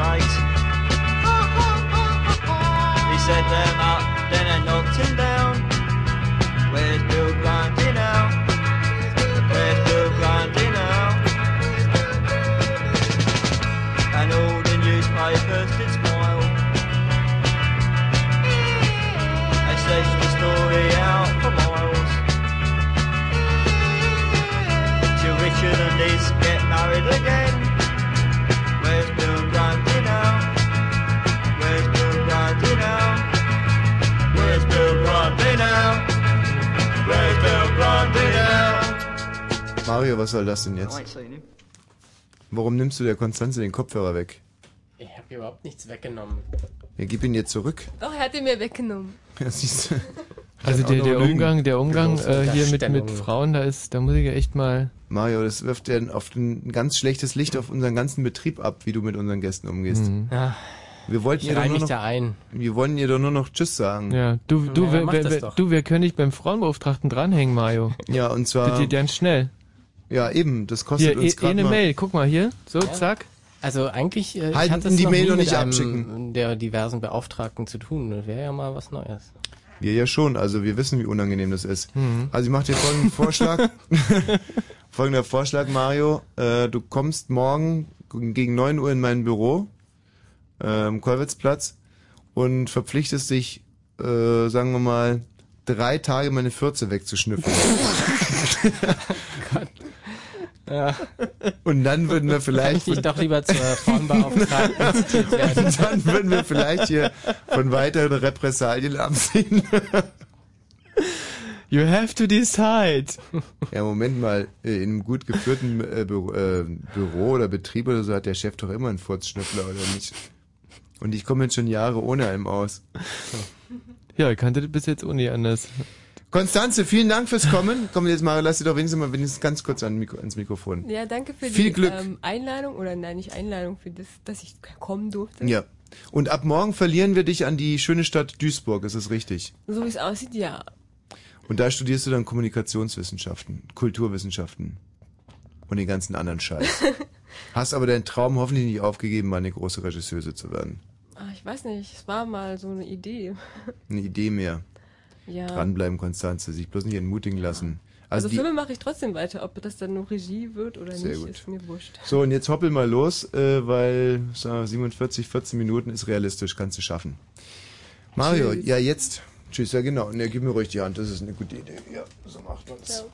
Straight. He set them up, then I knocked him down.
Mario, was soll das denn jetzt? Warum nimmst du der Konstanze den Kopfhörer weg?
Ich habe überhaupt nichts weggenommen.
Ja, gib ihn ihr zurück.
Doch, er hat ihn mir weggenommen.
Ja, siehst du.
Also der, der. Umgang, der Umgang äh, hier mit, mit Frauen, da ist, da muss ich ja echt mal.
Mario, das wirft ja auf ein ganz schlechtes Licht auf unseren ganzen Betrieb ab, wie du mit unseren Gästen umgehst.
Mhm.
Ja.
Wir wollten ihr doch nur noch,
da ein.
Wir wollen ihr doch nur noch Tschüss sagen.
Ja, du, du,
Ja,
wer, wer, wer, du, wer könnte ich beim Frauenbeauftragten dranhängen, Mario?
Ja, und zwar.
Geht ganz schnell.
Ja, eben, das kostet
Hier,
uns
eh, eh
gerade
eine
mal.
Mail, guck mal hier, so, zack.
Also eigentlich äh, ich
Halten
hatte es
die
noch
Mail noch
mit
nicht
einem
abschicken.
der diversen Beauftragten zu tun. Das wäre ja mal was Neues.
Wir ja schon, also wir wissen, wie unangenehm das ist.
Mhm.
Also ich mache dir folgenden Vorschlag. Folgender Vorschlag, Mario. Äh, du kommst morgen gegen 9 Uhr in mein Büro äh, am Kollwitzplatz und verpflichtest dich, äh, sagen wir mal, drei Tage meine Fürze wegzuschnüffeln.
Ja.
Und dann würden wir vielleicht...
Kann ich doch lieber zur Frauenbeauftragten zitiert werden.
Und dann würden wir vielleicht hier von weiteren Repressalien absehen.
You have to decide.
Ja, Moment mal, äh, in einem gut geführten äh, Büro, äh, Büro oder Betrieb oder so hat der Chef doch immer einen Furzschnüffler, oder nicht? Und ich komme jetzt schon Jahre ohne einem aus.
Ja, ich kannte das bis jetzt auch nie anders.
Konstanze, vielen Dank fürs Kommen. Komm jetzt mal, lass dir doch wenigstens mal wenigstens ganz kurz an Mikro, ans Mikrofon.
Ja, danke für
Viel
die
Glück.
Ähm, Einladung oder nein, nicht Einladung, für das, dass ich kommen durfte.
Ja. Und ab morgen verlieren wir dich an die schöne Stadt Duisburg, ist es richtig?
So wie es aussieht, ja.
Und da studierst du dann Kommunikationswissenschaften, Kulturwissenschaften und den ganzen anderen Scheiß. Hast aber deinen Traum hoffentlich nicht aufgegeben, mal eine große Regisseuse zu werden.
Ah, ich weiß nicht, es war mal so eine Idee.
Eine Idee mehr.
Ja.
Dranbleiben, Konstanze, sich bloß nicht entmutigen lassen.
Also,
Also, die,
Filme mache ich trotzdem weiter, ob das dann nur Regie wird oder
Sehr
nicht,
gut.
ist mir wurscht.
so, und jetzt hoppel mal los, äh, weil sagen wir, 47, 14 Minuten ist realistisch, kannst du schaffen. Mario,
Tschüss.
ja jetzt. Tschüss, ja genau. Ne, gib mir ruhig die Hand, das ist eine gute Idee. Ja, so macht man's.
Ciao.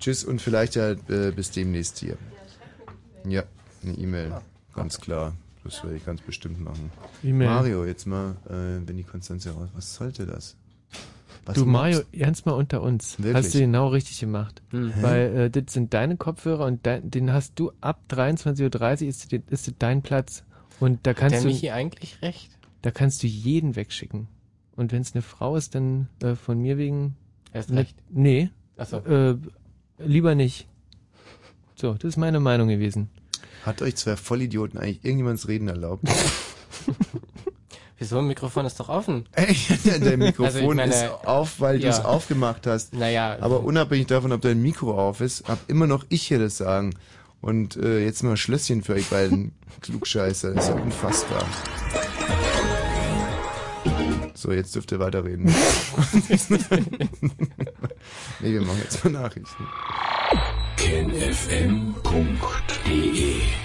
Tschüss und vielleicht ja äh, bis demnächst hier. Ja, eine E-Mail, ganz klar. Das werde ich ganz bestimmt machen.
E-Mail.
Mario, jetzt mal, äh, wenn die Konstanze raus. Was sollte das? Was
du Mario, ernst mal unter uns.
Wirklich?
Hast du genau richtig gemacht.
Hm.
Weil äh, das sind deine Kopfhörer und dein, den hast du ab 23.30 Uhr ist, ist das dein Platz. Und da kannst
der
du.
Michi eigentlich recht?
Da kannst du jeden wegschicken. Und wenn es eine Frau ist, dann äh, von mir wegen.
Erst
ne-
recht.
Nee.
Ach so.
Äh, lieber nicht. So, das ist meine Meinung gewesen.
Hat euch zwei Vollidioten eigentlich irgendjemands Reden erlaubt?
Wieso? Ein Mikrofon ist doch offen.
Ey, dein Mikrofon
Also meine,
ist auf, weil du es
ja.
aufgemacht hast.
Naja.
Aber unabhängig davon, ob dein Mikro auf ist, hab immer noch ich hier das Sagen. Und äh, jetzt mal Schlösschen für euch beiden Klugscheißer. Das ist ja unfassbar. So, jetzt dürft ihr weiterreden. nee, wir machen jetzt mal Nachrichten.
KenFM.de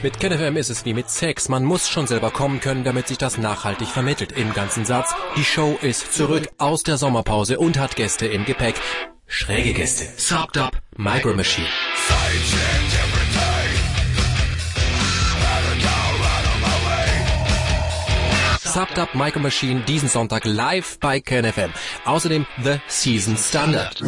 Mit KenFM ist es wie mit Sex. Man muss schon selber kommen können, damit sich das nachhaltig vermittelt. Im ganzen Satz. Die Show ist zurück aus der Sommerpause und hat Gäste im Gepäck. Schräge Gäste. Sucked Up, Micro Machine. Sucked Up Micro Machine diesen Sonntag live bei KenFM. Außerdem The Season Standard.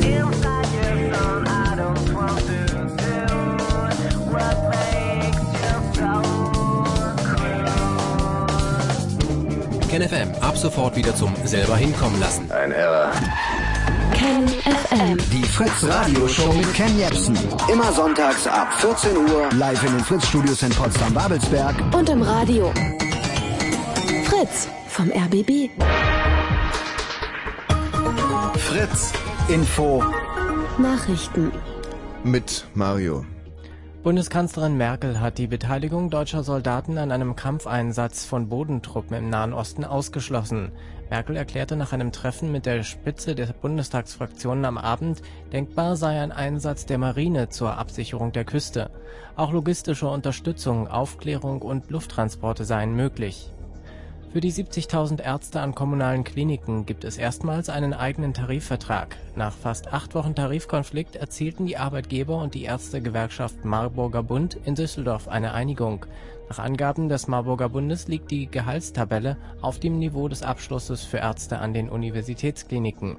KenFM ab sofort wieder zum selber hinkommen lassen.
Ein Error.
Ken FM.
Die Fritz Radio Show mit Ken Jepsen. Immer sonntags ab 14 Uhr live in den Fritz Studios in Potsdam-Babelsberg.
Und im Radio. Fritz vom RBB.
Fritz Info.
Nachrichten.
Mit Mario.
Bundeskanzlerin Merkel hat die Beteiligung deutscher Soldaten an einem Kampfeinsatz von Bodentruppen im Nahen Osten ausgeschlossen. Merkel erklärte nach einem Treffen mit der Spitze der Bundestagsfraktionen am Abend, denkbar sei ein Einsatz der Marine zur Absicherung der Küste. Auch logistische Unterstützung, Aufklärung und Lufttransporte seien möglich. Für die 70.000 Ärzte an kommunalen Kliniken gibt es erstmals einen eigenen Tarifvertrag. Nach fast acht Wochen Tarifkonflikt erzielten die Arbeitgeber und die Ärztegewerkschaft Marburger Bund in Düsseldorf eine Einigung. Nach Angaben des Marburger Bundes liegt die Gehaltstabelle auf dem Niveau des Abschlusses für Ärzte an den Universitätskliniken.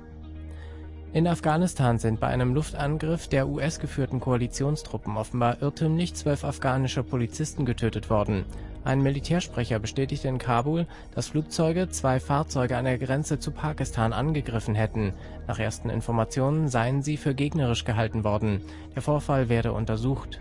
In Afghanistan sind bei einem Luftangriff der US-geführten Koalitionstruppen offenbar irrtümlich zwölf afghanische Polizisten getötet worden. Ein Militärsprecher bestätigte in Kabul, dass Flugzeuge zwei Fahrzeuge an der Grenze zu Pakistan angegriffen hätten. Nach ersten Informationen seien sie für gegnerisch gehalten worden. Der Vorfall werde untersucht.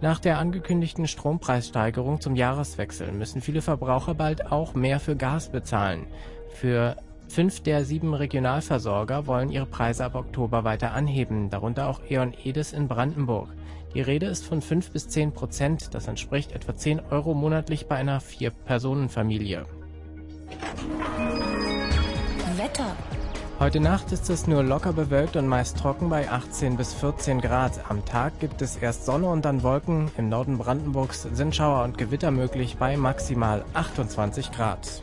Nach der angekündigten Strompreissteigerung zum Jahreswechsel müssen viele Verbraucher bald auch mehr für Gas bezahlen. Für fünf der sieben Regionalversorger wollen ihre Preise ab Oktober weiter anheben, darunter auch E.ON Edis in Brandenburg. Die Rede ist von 5 bis 10 Prozent, das entspricht etwa 10 Euro monatlich bei einer Vier-Personen-Familie.
Wetter.
Heute Nacht ist es nur locker bewölkt und meist trocken bei 18 bis 14 Grad. Am Tag gibt es erst Sonne und dann Wolken. Im Norden Brandenburgs sind Schauer und Gewitter möglich bei maximal 28 Grad.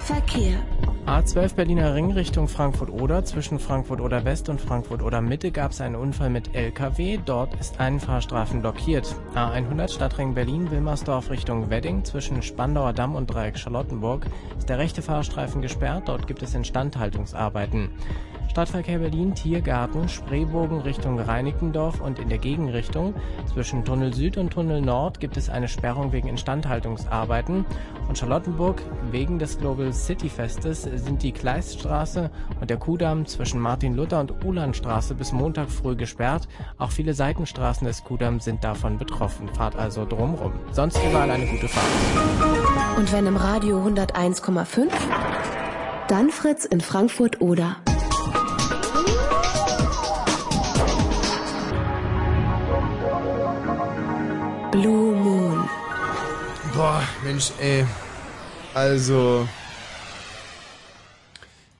Verkehr.
A12 Berliner Ring Richtung Frankfurt-Oder. Zwischen Frankfurt-Oder West und Frankfurt-Oder Mitte gab es einen Unfall mit LKW. Dort ist ein Fahrstreifen blockiert. A100 Stadtring Berlin-Wilmersdorf Richtung Wedding. Zwischen Spandauer Damm und Dreieck Charlottenburg ist der rechte Fahrstreifen gesperrt. Dort gibt es Instandhaltungsarbeiten. Stadtverkehr Berlin, Tiergarten, Spreebogen Richtung Reinickendorf und in der Gegenrichtung. Zwischen Tunnel Süd und Tunnel Nord gibt es eine Sperrung wegen Instandhaltungsarbeiten. Und Charlottenburg, wegen des Global City Festes, sind die Kleiststraße und der Kudamm zwischen Martin Luther und Ulandstraße bis Montag früh gesperrt. Auch viele Seitenstraßen des Kudamms sind davon betroffen. Fahrt also drumrum. Sonst überall eine gute Fahrt.
Und wenn im Radio 101,5, dann Fritz in Frankfurt oder.
Boah, Mensch, ey. Also.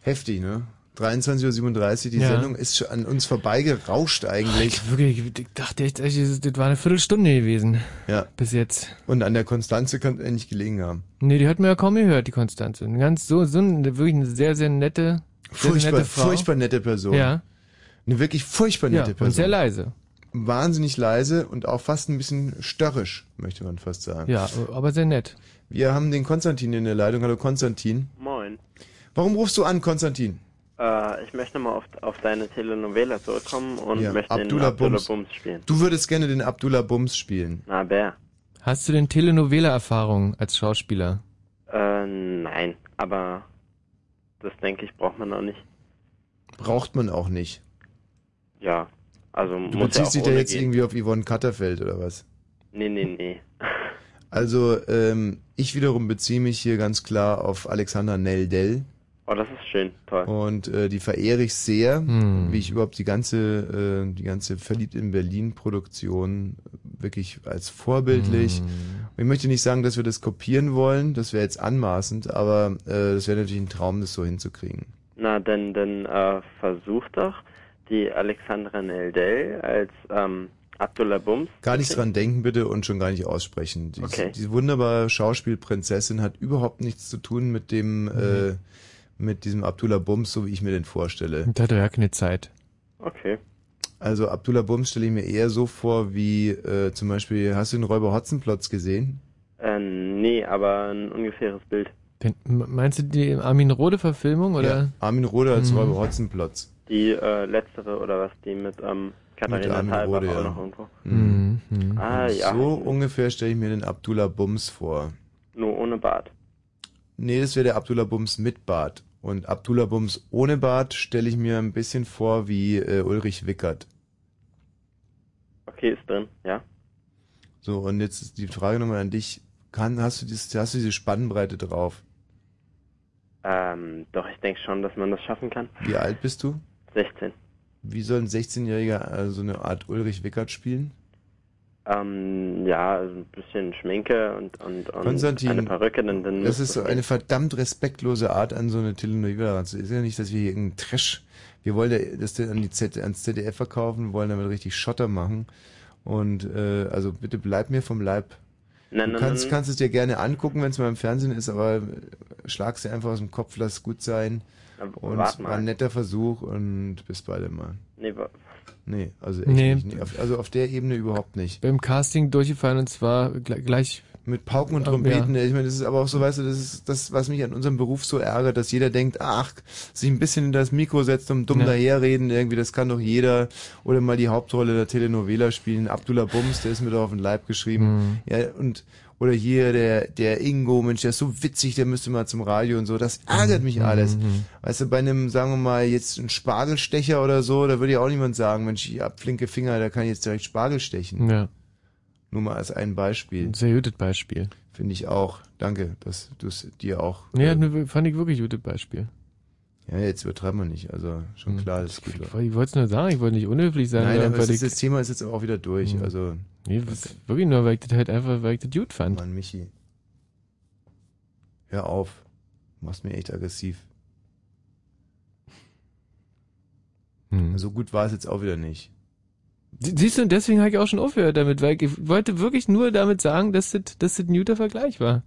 Heftig, ne? 23.37 Uhr, die
Ja.
Sendung ist schon an uns vorbeigerauscht eigentlich.
Ich, wirklich, ich dachte echt, das war eine Viertelstunde gewesen.
Ja.
Bis jetzt.
Und an der Konstanze kann es nicht gelegen haben.
Nee, die hat man ja kaum gehört, die Konstanze. Eine ganz so, so eine, wirklich eine sehr, sehr nette, sehr,
Furchtbar,
sehr nette Frau.
furchtbar nette Person.
Ja.
Eine wirklich furchtbar nette
Ja,
Person.
und sehr leise.
Wahnsinnig leise und auch fast ein bisschen störrisch, möchte man fast sagen.
Ja, aber sehr nett.
Wir haben den Konstantin in der Leitung. Hallo Konstantin.
Moin.
Warum rufst du an, Konstantin?
Äh, ich möchte nochmal auf, auf deine Telenovela zurückkommen und
Ja,
möchte
Abdullah
den Abdullah
Bums.
Bums spielen.
Du würdest gerne den Abdullah Bums spielen.
Na, Bär.
Hast du denn Telenovela-Erfahrung als Schauspieler?
Äh, nein, aber das denke ich braucht man auch nicht.
Braucht man auch nicht.
Ja, also
Du beziehst dich da jetzt
gehen.
irgendwie auf Yvonne Katterfeld oder was?
Nee, nee, nee.
Also, ähm, ich wiederum beziehe mich hier ganz klar auf Alexander Neldell.
Oh, das ist schön, toll.
Und äh, die verehre ich sehr,
Hm.
wie ich überhaupt die ganze, äh, die ganze Verliebt in Berlin Produktion wirklich als vorbildlich.
Hm.
Ich möchte nicht sagen, dass wir das kopieren wollen, das wäre jetzt anmaßend, aber äh, das wäre natürlich ein Traum, das so hinzukriegen.
Na, dann, dann äh, versuch doch die Alexandra Neldell als ähm, Abdullah Bums.
Gar nicht dran denken bitte und schon gar nicht aussprechen. Die,
Okay.
Diese wunderbare Schauspielprinzessin hat überhaupt nichts zu tun mit dem, äh, mit diesem Abdullah Bums, so wie ich mir den vorstelle.
Da hat er ja keine Zeit.
Okay.
Also Abdullah Bums stelle ich mir eher so vor wie äh, zum Beispiel, hast du den Räuber Hotzenplotz gesehen?
Äh, nee, aber ein ungefähres Bild.
Den, meinst du die Armin Rohde-Verfilmung oder?
Ja, Armin Rohde als
Mhm.
Räuber Hotzenplotz.
Die äh, letztere oder was, die mit ähm, Katharina
Armin
Thalbach
Rohde,
auch
ja.
noch irgendwo.
Mhm.
Mhm.
Ah, ja.
So ungefähr stelle ich mir den Abdullah Bums vor.
Nur ohne Bart.
Nee, das wäre der Abdullah Bums mit Bart. Und Abdullah Bums ohne Bart stelle ich mir ein bisschen vor wie äh, Ulrich Wickert.
Okay, ist drin, ja.
So, und jetzt ist die Frage nochmal an dich. Kann, hast du dieses, hast du diese Spannbreite drauf?
Ähm, doch, ich denke schon, dass man das schaffen kann.
Wie alt bist du?
16.
Wie soll ein 16-Jähriger äh, so eine Art Ulrich Wickert spielen?
Ähm, ja, also ein bisschen Schminke und, und, und
Konstantin,
eine Perücke, dann, dann
das ist so eine verdammt respektlose Art, an so eine Telenovela ranzugehen. Ist ja nicht, dass wir hier irgendeinen Trash, wir wollen das an die Z, ans ZDF verkaufen, wollen damit richtig Schotter machen. Und äh, also bitte bleib mir vom Leib.
Nein,
du kannst,
nein.
kannst es dir gerne angucken, wenn es mal im Fernsehen ist, aber äh, schlag's dir einfach aus dem Kopf, lass gut sein. Und
wart
es war ein netter Versuch und bis bald mal.
Nee, wa-
Nee, also echt
Nee.
nicht. Nee, auf- Also auf der Ebene überhaupt nicht.
Beim Casting durchgefallen und zwar gl- gleich.
Mit Pauken und Trompeten.
ja.
Ich meine, das ist aber auch so, weißt du, das ist das, was mich an unserem Beruf so ärgert, dass jeder denkt, ach, sich ein bisschen in das Mikro setzt und dumm
Ja.
daherreden, irgendwie, das kann doch jeder. Oder mal die Hauptrolle der Telenovela spielen. Abdullah Bums, der ist mir doch auf den Leib geschrieben. Ja, und, oder hier der, der Ingo, Mensch, der ist so witzig, der müsste mal zum Radio und so. Das ärgert mich alles. Weißt du, bei einem, sagen wir mal, jetzt ein Spargelstecher oder so, da würde ja auch niemand sagen, Mensch, ich hab flinke Finger, da kann ich jetzt direkt Spargel stechen.
Ja.
Nur mal als ein Beispiel.
Ein sehr gutes Beispiel.
Finde ich auch. Danke, dass du es dir auch.
Ja, ne, fand ich wirklich gutes Beispiel.
Ja, jetzt übertreiben wir nicht. Also schon klar, das ist gut.
Ich, ich wollte es nur sagen, ich wollte nicht unhöflich sein.
Nein, aber
ich-
das Thema ist jetzt auch wieder durch.
Mhm.
Also
Nee,
was-
wirklich nur, weil ich das halt einfach, weil ich das gut fand.
Mann, Michi. Hör auf. Du machst mir echt aggressiv.
Hm.
So gut war es jetzt auch wieder nicht.
Sie- Siehst du, und deswegen habe ich auch schon aufgehört damit, weil ich wollte wirklich nur damit sagen, dass das, dass das ein guter Vergleich war.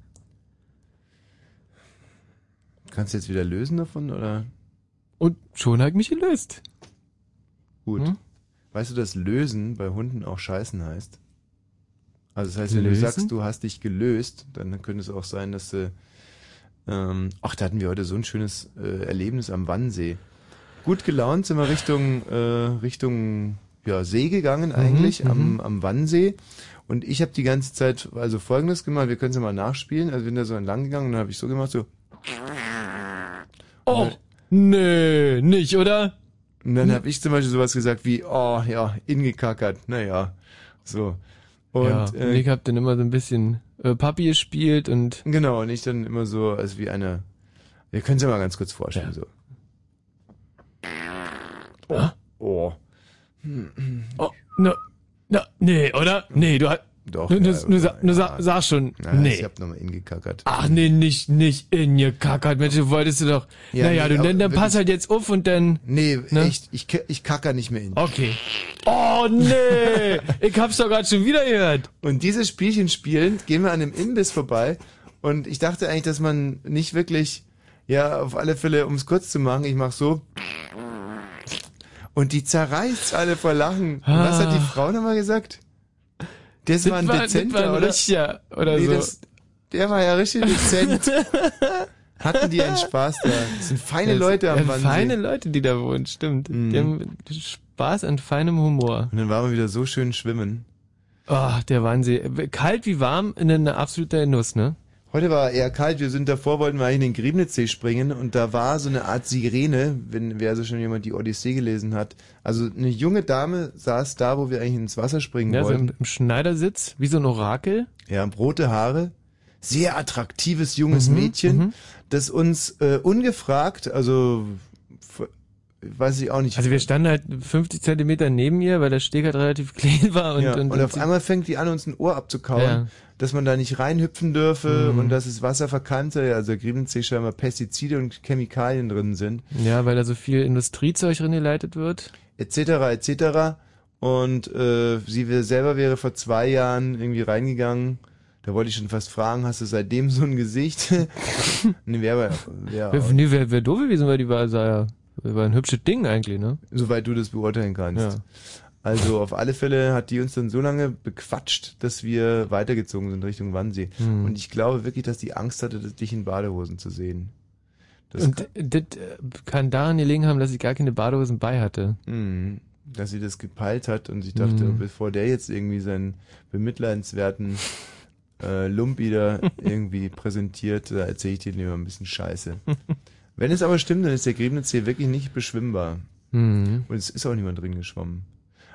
Kannst du jetzt wieder lösen davon, oder?
Und schon habe ich mich gelöst.
Gut.
Hm?
Weißt du, dass lösen bei Hunden auch scheißen heißt? Also das heißt, wenn
Lösen?
du sagst, du hast dich gelöst, dann könnte es auch sein, dass du ähm, ach, da hatten wir heute so ein schönes äh, Erlebnis am Wannsee. Gut gelaunt sind wir Richtung äh, Richtung ja, See gegangen eigentlich am, am Wannsee. Und ich habe die ganze Zeit also folgendes gemacht, wir können es ja mal nachspielen. Also bin da so entlang gegangen und dann habe ich so gemacht, so.
Oh, nee, nicht, oder?
Und dann habe ich zum Beispiel sowas gesagt wie, oh ja, ingekackert, naja, so. Und,
ja,
äh,
und ich habe dann immer so ein bisschen äh, Papi gespielt und
Genau, und ich dann immer so, als wie eine, wir können es ja mal ganz kurz vorstellen, so. Oh, oh.
Oh, no, no, nee, oder? Nee, du hast.
Doch,
Nur,
ja,
nur, sa- nur sa- sag schon,
Ja,
nee.
Ich hab nochmal ingekackert.
Ach nee, nicht, nicht in ihr Kackert, Mensch, du wolltest du doch.
Ja,
naja,
nee,
du, dann, dann pass halt jetzt auf und dann.
Nee,
Ne?
echt, ich, ich kacker nicht mehr in.
Okay. Oh nee, ich hab's doch gerade schon wieder gehört.
Und dieses Spielchen spielend gehen wir an einem Imbiss vorbei und ich dachte eigentlich, dass man nicht wirklich, ja, auf alle Fälle, um es kurz zu machen, ich mach so und die zerreißt alle vor Lachen. Und Was hat die
Ah.
Frau nochmal gesagt? Das, war ein dezenter, oder?
richtiger, oder so.
Das, der war ja richtig dezent. Hatten die einen Spaß da. Das sind feine
Das-
Leute am Wannsee.
Feine Leute, die da wohnen, stimmt.
Mhm.
Die haben Spaß an feinem Humor.
Und dann waren wir wieder so schön schwimmen.
Oh, der Wannsee. Kalt wie warm, ein absoluter Nuss, ne?
Heute war eher kalt, wir sind davor, wollten wir eigentlich in den Griebnitzsee springen und da war so eine Art Sirene, wenn wer also schon jemand die Odyssee gelesen hat. Also eine junge Dame saß da, wo wir eigentlich ins Wasser springen
Ja, so
wollten.
im, im Schneidersitz, wie so ein Orakel.
Ja, rote Haare, sehr attraktives junges
Mhm,
Mädchen, das uns äh, ungefragt, also weiß ich auch nicht.
Also wir standen halt 50 Zentimeter neben ihr, weil der Steg halt relativ klein war und,
ja,
und,
und, auf
sie-
einmal fängt die an, uns ein Ohr abzukauen,
Ja.
dass man da nicht reinhüpfen dürfe
Mhm.
und dass es Wasser verkannte, also Griebnitzsee scheinbar Pestizide und Chemikalien drin sind.
ja, weil da so viel Industriezeug drin geleitet wird.
etc. etc. Und äh, sie selber wäre vor zwei Jahren irgendwie reingegangen. Da wollte ich schon fast fragen, hast du seitdem so ein Gesicht? nee, wäre wär,
Wer, nee, wer, wer doof gewesen war, die war, sah ja, war ein hübsches Ding eigentlich, ne?
Soweit du das beurteilen kannst.
Ja.
Also auf alle Fälle hat die uns dann so lange bequatscht, dass wir weitergezogen sind Richtung Wannsee.
Hm.
Und ich glaube wirklich, dass die Angst hatte, dich in Badehosen zu sehen. Das
Und das kann daran gelegen haben, dass ich gar keine Badehosen bei hatte.
Mhm. Dass sie das gepeilt hat und ich dachte,
Mhm.
bevor der jetzt irgendwie seinen bemitleidenswerten äh, Lump wieder irgendwie präsentiert, da erzähle ich dir lieber ein bisschen Scheiße. Wenn es aber stimmt, dann ist der Griebnitzsee wirklich nicht beschwimmbar.
Mhm.
Und es ist auch niemand drin geschwommen.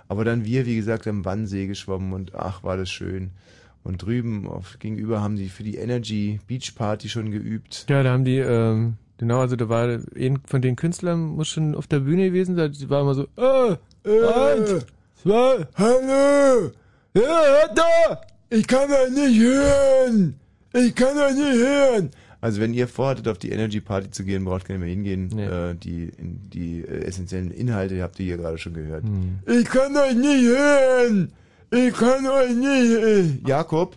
Aber dann wir, wie gesagt, am Wannsee geschwommen und ach, war das schön. Und drüben auf, gegenüber haben die für die Energy Beach Party schon geübt.
Ja, da haben die, ähm, Genau, also da war ein von den Künstlern muss schon auf der Bühne gewesen sein. Sie war immer so, äh, eins, zwei,
Hallo! Ja, hört da! Ich kann euch nicht hören! Ich kann euch nicht hören!
Also wenn ihr vorhattet, auf die Energy Party zu gehen, braucht gar nicht mehr hingehen. Äh, die in, die äh, essentiellen Inhalte habt ihr hier gerade schon gehört.
Hm.
Ich kann euch nicht hören! Ich kann euch nicht. äh,
Jakob?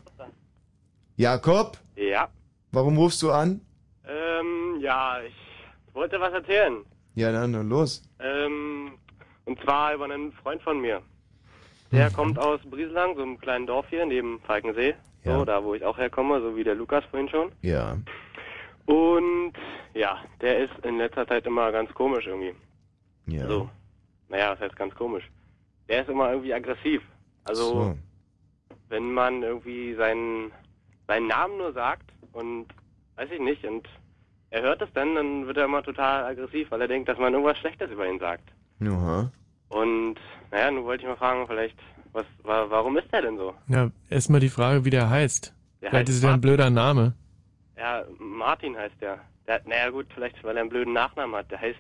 Jakob?
Ja.
Warum rufst du an?
Ähm, ja, ich wollte was erzählen.
Ja, dann dann los.
Ähm, und zwar über einen Freund von mir. Der
Mhm.
kommt aus Brieselang, so einem kleinen Dorf hier neben Falkensee. So, da wo ich auch herkomme, so wie der Lukas vorhin schon.
Ja.
Und ja, der ist in letzter Zeit immer ganz komisch irgendwie.
Ja.
So. Naja, was heißt ganz komisch? Der ist immer irgendwie aggressiv. Also,
So.
wenn man irgendwie seinen, seinen Namen nur sagt und weiß ich nicht, und er hört es dann, dann wird er immer total aggressiv, weil er denkt, dass man irgendwas Schlechtes über ihn sagt.
Aha.
Und naja, nun wollte ich mal fragen, vielleicht, was, wa warum ist der denn so?
Ja, erstmal die Frage, wie der heißt.
Der
Vielleicht
heißt
ist er ein blöder Name.
Ja, Martin heißt der. der naja gut, vielleicht weil er einen blöden Nachnamen hat. Der heißt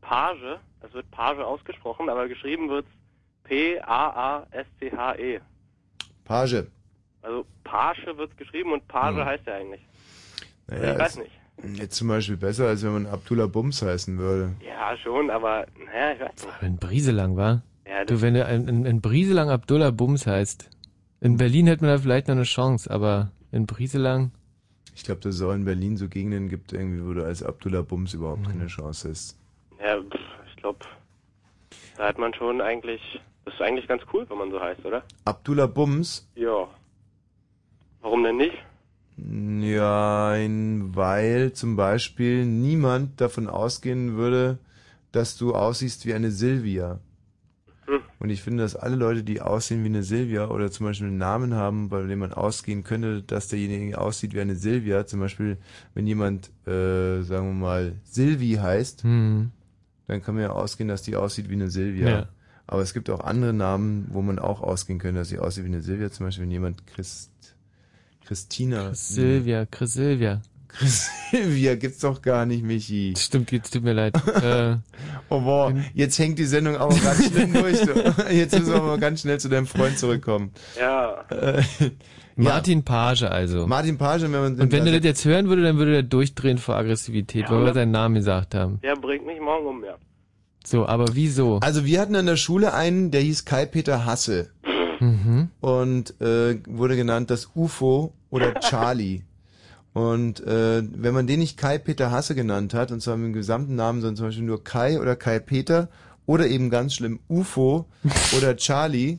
Page. Es wird Page ausgesprochen, aber geschrieben wird P-A-A-S-C-H-E.
Page.
E. Also Page wird geschrieben und Page
Hm.
heißt er eigentlich.
Naja,
ich weiß nicht.
Jetzt zum Beispiel besser, als wenn man Abdullah Bums heißen würde.
Ja, schon, aber naja, ich weiß nicht.
Ein Brieselang, war?
Ja,
du, wenn du ein, ein, ein Brieselang Abdullah Bums heißt. In Berlin hätte man da vielleicht noch eine Chance, aber in Brieselang.
Ich glaube, dass es auch in Berlin so Gegenden gibt, irgendwie, wo du als Abdullah Bums überhaupt keine Chance hast.
Ja, pff, ich glaube, da hat man schon eigentlich, das ist eigentlich ganz cool, wenn man so heißt, oder?
Abdullah Bums?
Ja. Warum denn nicht?
Ja, weil zum Beispiel niemand davon ausgehen würde, dass du aussiehst wie eine Silvia.
Hm.
Und ich finde, dass alle Leute, die aussehen wie eine Silvia oder zum Beispiel einen Namen haben, bei dem man ausgehen könnte, dass derjenige aussieht wie eine Silvia, zum Beispiel, wenn jemand, äh, sagen wir mal, Silvi heißt,
Hm.
dann kann man ja ausgehen, dass die aussieht wie eine Silvia.
Ja.
Aber es gibt auch andere Namen, wo man auch ausgehen könnte, dass sie aussieht wie eine Silvia. Zum Beispiel, wenn jemand Christ, Christina.
Silvia, Chris Silvia.
Chris Silvia gibt's doch gar nicht, Michi.
Stimmt, jetzt tut mir leid. äh,
oh boah, jetzt hängt die Sendung aber ganz schnell durch. Du. Jetzt müssen wir aber ganz schnell zu deinem Freund zurückkommen.
Ja.
Äh,
Martin Page also.
Martin Page, wenn man
Und wenn er das jetzt hören würde, dann würde er durchdrehen vor Aggressivität,
Ja,
weil wir seinen Namen gesagt haben.
Der bringt mich morgen um, ja.
So, aber wieso?
Also wir hatten an der Schule einen, der hieß Kai-Peter Hasse.
Mhm.
und äh, wurde genannt das UFO oder Charlie. Und äh, wenn man den nicht Kai Peter Hasse genannt hat, und zwar mit dem gesamten Namen, sondern zum Beispiel nur Kai oder Kai Peter oder eben ganz schlimm UFO oder Charlie,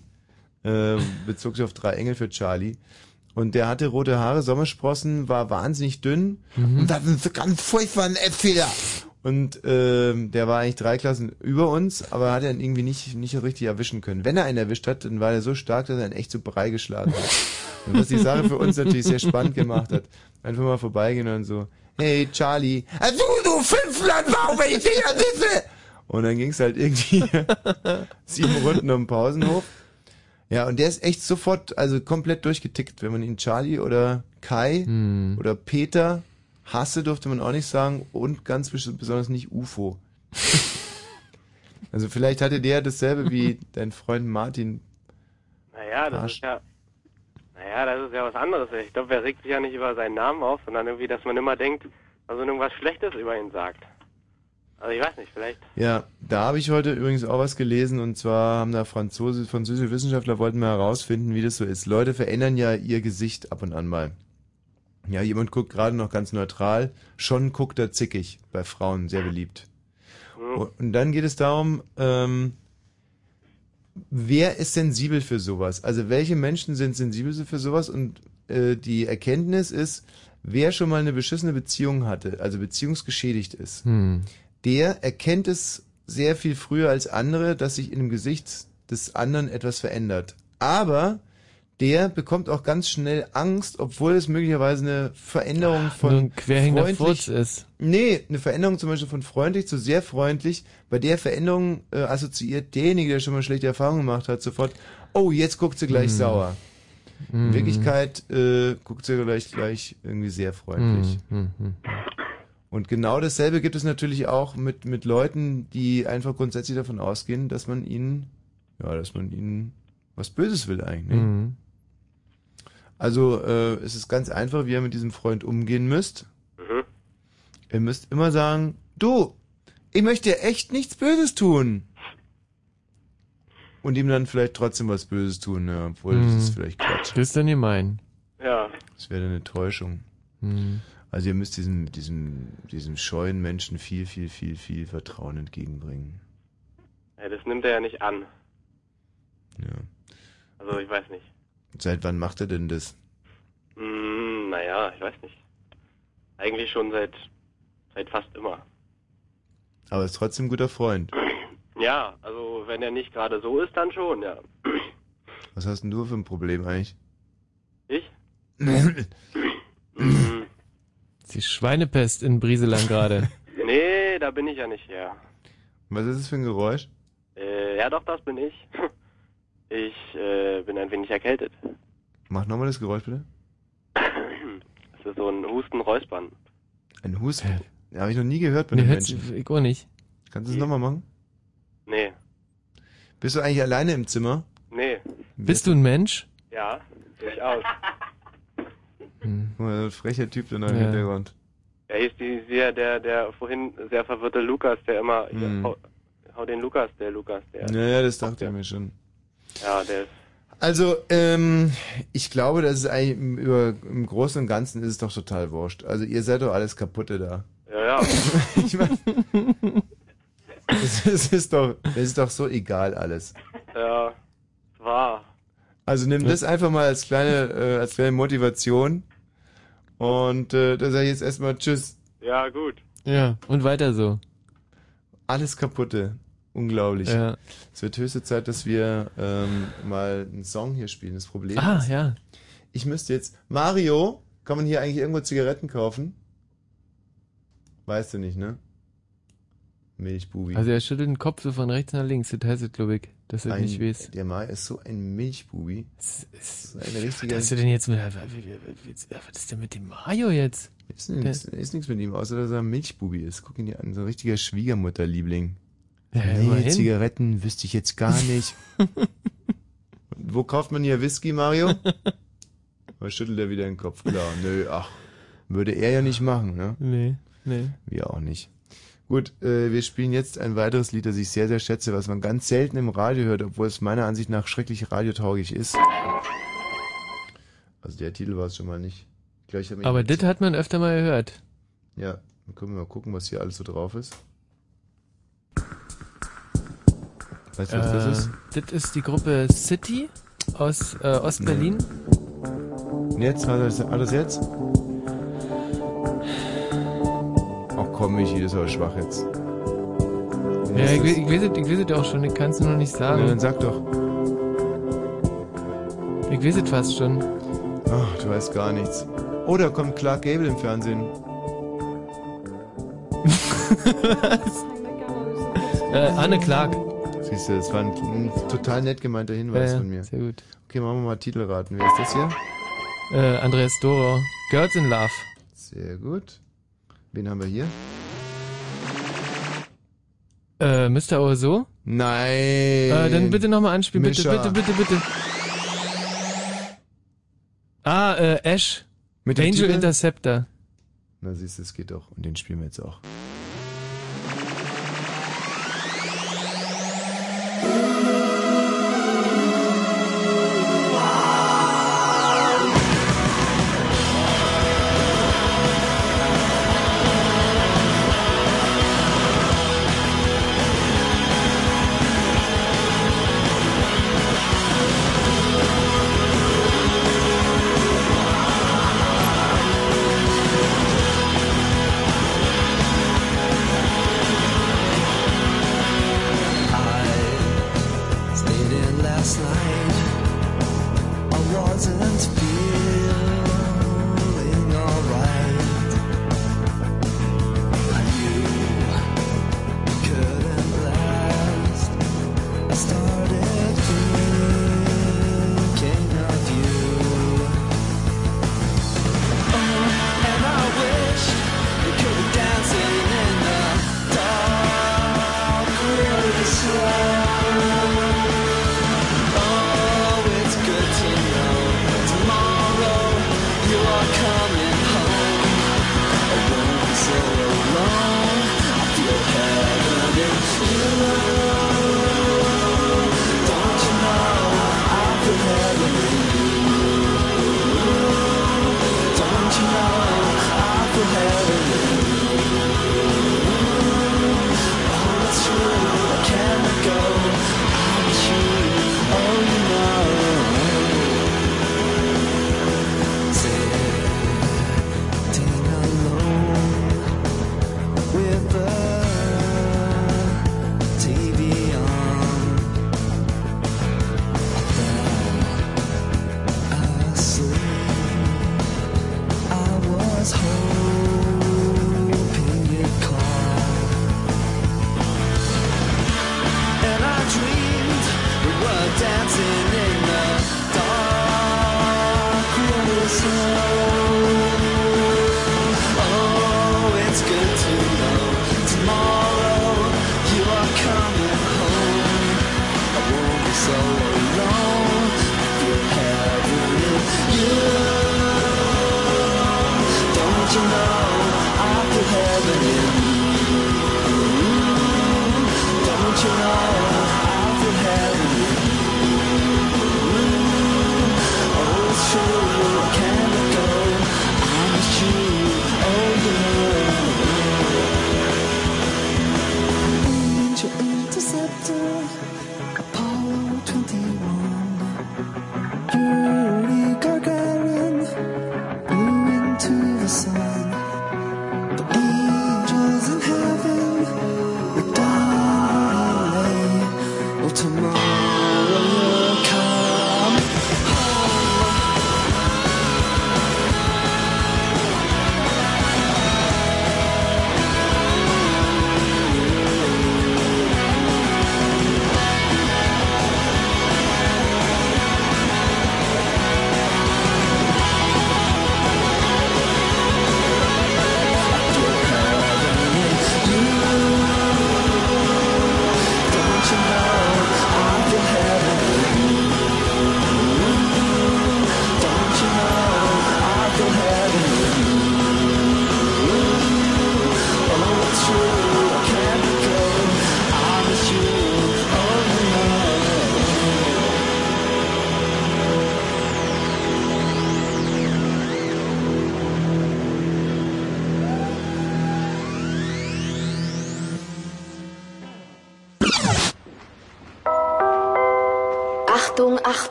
äh, bezog sich auf drei Engel für Charlie. Und der hatte rote Haare, Sommersprossen, war wahnsinnig dünn
Mhm.
und hatte einen ganz furchtbaren Äpfel. Und ähm, der war eigentlich drei Klassen über uns, aber hat er ihn irgendwie nicht, nicht so richtig erwischen können. Wenn er einen erwischt hat, dann war er so stark, dass er ihn echt zu Brei geschlagen hat. Und was die Sache für uns natürlich sehr spannend gemacht hat. Einfach mal vorbeigehen und so, hey Charlie, also du Fünflandbaum, wenn ich dich sitze! Und dann ging's halt irgendwie sieben Runden um den Pausenhof. Ja, und der ist echt sofort, also komplett durchgetickt, wenn man ihn Charlie oder Kai oder Peter Hasse durfte man auch nicht sagen und ganz bes- besonders nicht UFO. also vielleicht hatte der dasselbe wie dein Freund Martin.
Naja, das
Arsch.
ist ja. Naja, das ist ja was anderes. Ich glaube, er regt sich ja nicht über seinen Namen auf, sondern irgendwie, dass man immer denkt, dass man irgendwas Schlechtes über ihn sagt. Also ich weiß nicht, vielleicht.
Ja, da habe ich heute übrigens auch was gelesen und zwar haben da Franzose, französische Wissenschaftler wollten mal herausfinden, wie das so ist. Leute verändern ja ihr Gesicht ab und an mal. Ja, jemand guckt gerade noch ganz neutral, schon guckt er zickig bei Frauen, sehr beliebt. Und- Und dann geht es darum, ähm, wer ist sensibel für sowas? Also welche Menschen sind sensibel für sowas? Und äh, die Erkenntnis ist, wer schon mal eine beschissene Beziehung hatte, also beziehungsgeschädigt ist,
Hm.
der erkennt es sehr viel früher als andere, dass sich in dem Gesicht des anderen etwas verändert. Aber der bekommt auch ganz schnell Angst, obwohl es möglicherweise eine Veränderung von
nur ein querhängender
freundlich
Furz ist.
Nee, eine Veränderung zum Beispiel von freundlich zu sehr freundlich. Bei der Veränderung äh, assoziiert derjenige, der schon mal schlechte Erfahrungen gemacht hat, sofort, oh, jetzt guckt sie gleich
Hm.
sauer. In
Hm.
Wirklichkeit äh, guckt sie gleich, gleich irgendwie sehr freundlich.
Hm.
Und genau dasselbe gibt es natürlich auch mit, mit Leuten, die einfach grundsätzlich davon ausgehen, dass man ihnen, ja, dass man ihnen was Böses will eigentlich.
Mhm.
Also äh, es ist ganz einfach, wie ihr mit diesem Freund umgehen müsst.
Mhm.
Ihr müsst immer sagen, du, ich möchte dir echt nichts Böses tun. Und ihm dann vielleicht trotzdem was Böses tun, ja, obwohl das
Mhm.
ist vielleicht Quatsch.
Das ist dann gemein.
Ja.
Das wäre eine Täuschung.
Mhm.
Also ihr müsst diesem, diesem, diesem scheuen Menschen viel, viel, viel, viel Vertrauen entgegenbringen.
ja. Das nimmt er ja nicht an.
Ja.
Also ich weiß nicht.
Seit wann macht er denn das?
Hm, naja, ich weiß nicht. Eigentlich schon seit seit fast immer.
Aber ist trotzdem ein guter Freund.
Ja, also wenn er nicht gerade so ist, dann schon, ja.
Was hast denn du für ein Problem eigentlich?
Ich?
Die Schweinepest in Brieselang gerade.
Nee, da bin ich ja nicht her.
Was ist das für ein Geräusch?
Äh, ja doch, das bin ich. Ich äh, bin ein wenig erkältet.
Mach nochmal das Geräusch bitte.
Das ist so ein Husten-Räuspern.
Ein Husten? Ja, habe ich noch nie gehört bei
Nee,
den Menschen.
ich auch nicht.
Kannst du es nochmal machen?
Nee,
Bist du eigentlich alleine im Zimmer?
nee.
Bist du ein Mensch?
Ja, durchaus.
So ein frecher Typ da noch im
Ja.
Hintergrund.
Er hieß die, der, der, der vorhin sehr verwirrte Lukas, der immer, hier,
Hm.
hau, hau den Lukas, der Lukas, der.
Naja, das dachte ich mir schon.
Ja, der ist,
Also, ähm, ich glaube, das ist eigentlich im, über, im Großen und Ganzen ist es doch total wurscht. Also ihr seid doch alles kaputte da.
ja, ja.
ich mein, es, es ist doch, es ist doch so egal alles.
ja, war.
Also nimm das einfach mal als kleine, äh, als kleine Motivation. Und äh, da sage ich jetzt erstmal Tschüss.
Ja, gut.
Ja, und weiter so.
Alles kaputte. Unglaublich.
Ja.
Es wird höchste Zeit, dass wir ähm, mal einen Song hier spielen. Das Problem
Ah,
ist,
ja.
ich müsste jetzt. Mario, kann man hier eigentlich irgendwo Zigaretten kaufen? Weißt du nicht, ne? Milchbubi.
Also er schüttelt den Kopf so von rechts nach links, das heißt es, glaube ich, dass er
ein,
nicht weiß.
Der Mario ist so ein Milchbubi. Das ist ein richtiger.
Was hast du denn jetzt mit, was ist denn mit dem Mario jetzt?
Ist nichts, ist nichts mit ihm, außer dass er ein Milchbubi ist. Guck ihn dir an, so ein richtiger Schwiegermutterliebling.
Ja,
nee,
immerhin.
Zigaretten wüsste ich jetzt gar nicht. Wo kauft man hier Whisky, Mario? Da schüttelt er wieder den Kopf. Klar, nö, ach, würde er ja nicht machen, ne?
Nee, nee.
Wir auch nicht. Gut, äh, wir spielen jetzt ein weiteres Lied, das ich sehr, sehr schätze, was man ganz selten im Radio hört, obwohl es meiner Ansicht nach schrecklich radiotauglich ist. Also der Titel war es schon mal nicht. Ich glaub, ich hab mich
Aber das hat man öfter mal gehört.
Ja, dann können wir mal gucken, was hier alles so drauf ist. Weißt du, was das ist?
Das ist die Gruppe City aus äh, Ostberlin.
Und jetzt? War das, war das jetzt? Ach komm, Michi, das ist aber schwach jetzt.
Ja, ich, ich weiß es ich weiß es auch schon, ich kann es nur nicht sagen.
Ja, dann sag doch.
Ich weiß es fast schon.
Ach, du weißt gar nichts. Oh, da kommt Clark Gable im Fernsehen.
Äh, Anne Clark.
Siehst du, das war ein, ein total nett gemeinter Hinweis
Ja,
von mir.
sehr gut.
Okay, machen wir mal Titelraten. Wer ist das hier?
Äh, Andreas Doro. Girls in Love.
Sehr gut. Wen haben wir hier?
Äh, Mr. Oso?
Nein.
Äh, dann bitte nochmal anspielen. Bitte, bitte, bitte, bitte. Ah, äh, Ash.
Mit
Angel? Interceptor.
Na siehst du, es geht doch. Und den spielen wir jetzt auch.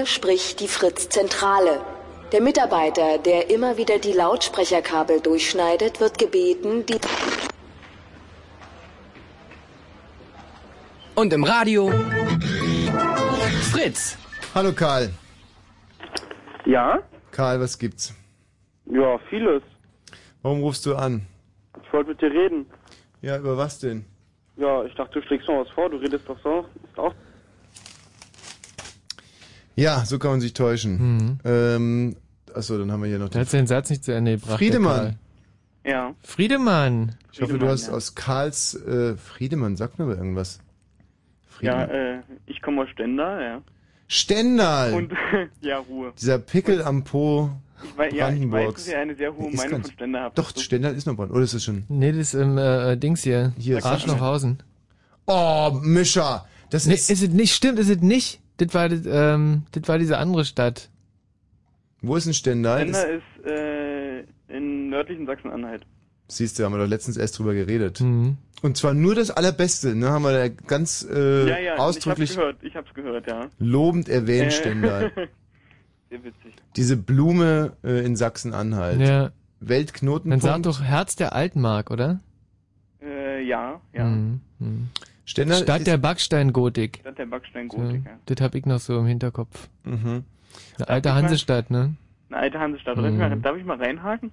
Hier spricht die Fritz-Zentrale. Der Mitarbeiter, der immer wieder die Lautsprecherkabel durchschneidet, wird gebeten, die...
Und im Radio Fritz.
Hallo Karl.
Ja?
Karl, was gibt's?
Ja, vieles.
Warum rufst du an?
Ich wollte mit dir reden.
Ja, über was denn?
Ja, ich dachte, du schlägst noch was vor, du redest doch so.
Ja, so kann man sich täuschen. Ähm, achso, dann haben wir hier noch
Du hast den Satz nicht zu Ende gebracht.
Friedemann.
Ja.
Friedemann.
Ich hoffe, du hast aus Karls äh, Friedemann, sag mir mal irgendwas.
Ja,
Friedemann.
äh, ich komme aus Stendal, ja.
Stendal!
Und, ja, Ruhe.
Dieser Pickel am Po
Ich weiß, ja, ich weiß, dass ihr eine sehr hohe
Ist
Meinung
ganz-
von Stendal habt.
Doch, Stendal ist noch Brandenburg. Oder ist es schon?
Nee, das ist im äh, Dings hier.
Hier,
Arschlochhausen.
Oh, Mischa. Das
nee,
ist...
ist es nicht, stimmt, ist es nicht. Das war, das, ähm, das war diese andere Stadt.
Wo ist denn Stendal?
Stendal ist äh, in nördlichen Sachsen-Anhalt.
siehst du, haben wir doch letztens erst drüber geredet.
Mhm.
Und zwar nur das Allerbeste, ne? Haben wir da ganz äh,
ja, ja,
ausdrücklich
ich hab's gehört, ich hab's gehört, ja.
lobend erwähnt,
Äh,
Stendal.
Sehr witzig.
Diese Blume äh, in Sachsen-Anhalt.
Ja.
Weltknotenpunkt.
Dann sag doch Herz der Altmark, oder?
Äh, ja, ja.
Mhm. Mhm.
Stendal
Stadt der Backsteingotik.
Stadt der Backsteingotik, ja.
Das hab ich noch so im Hinterkopf.
Mhm.
Eine alte Hansestadt, ne?
Eine alte Hansestadt.
Mhm.
Darf ich mal- Darf ich mal reinhaken?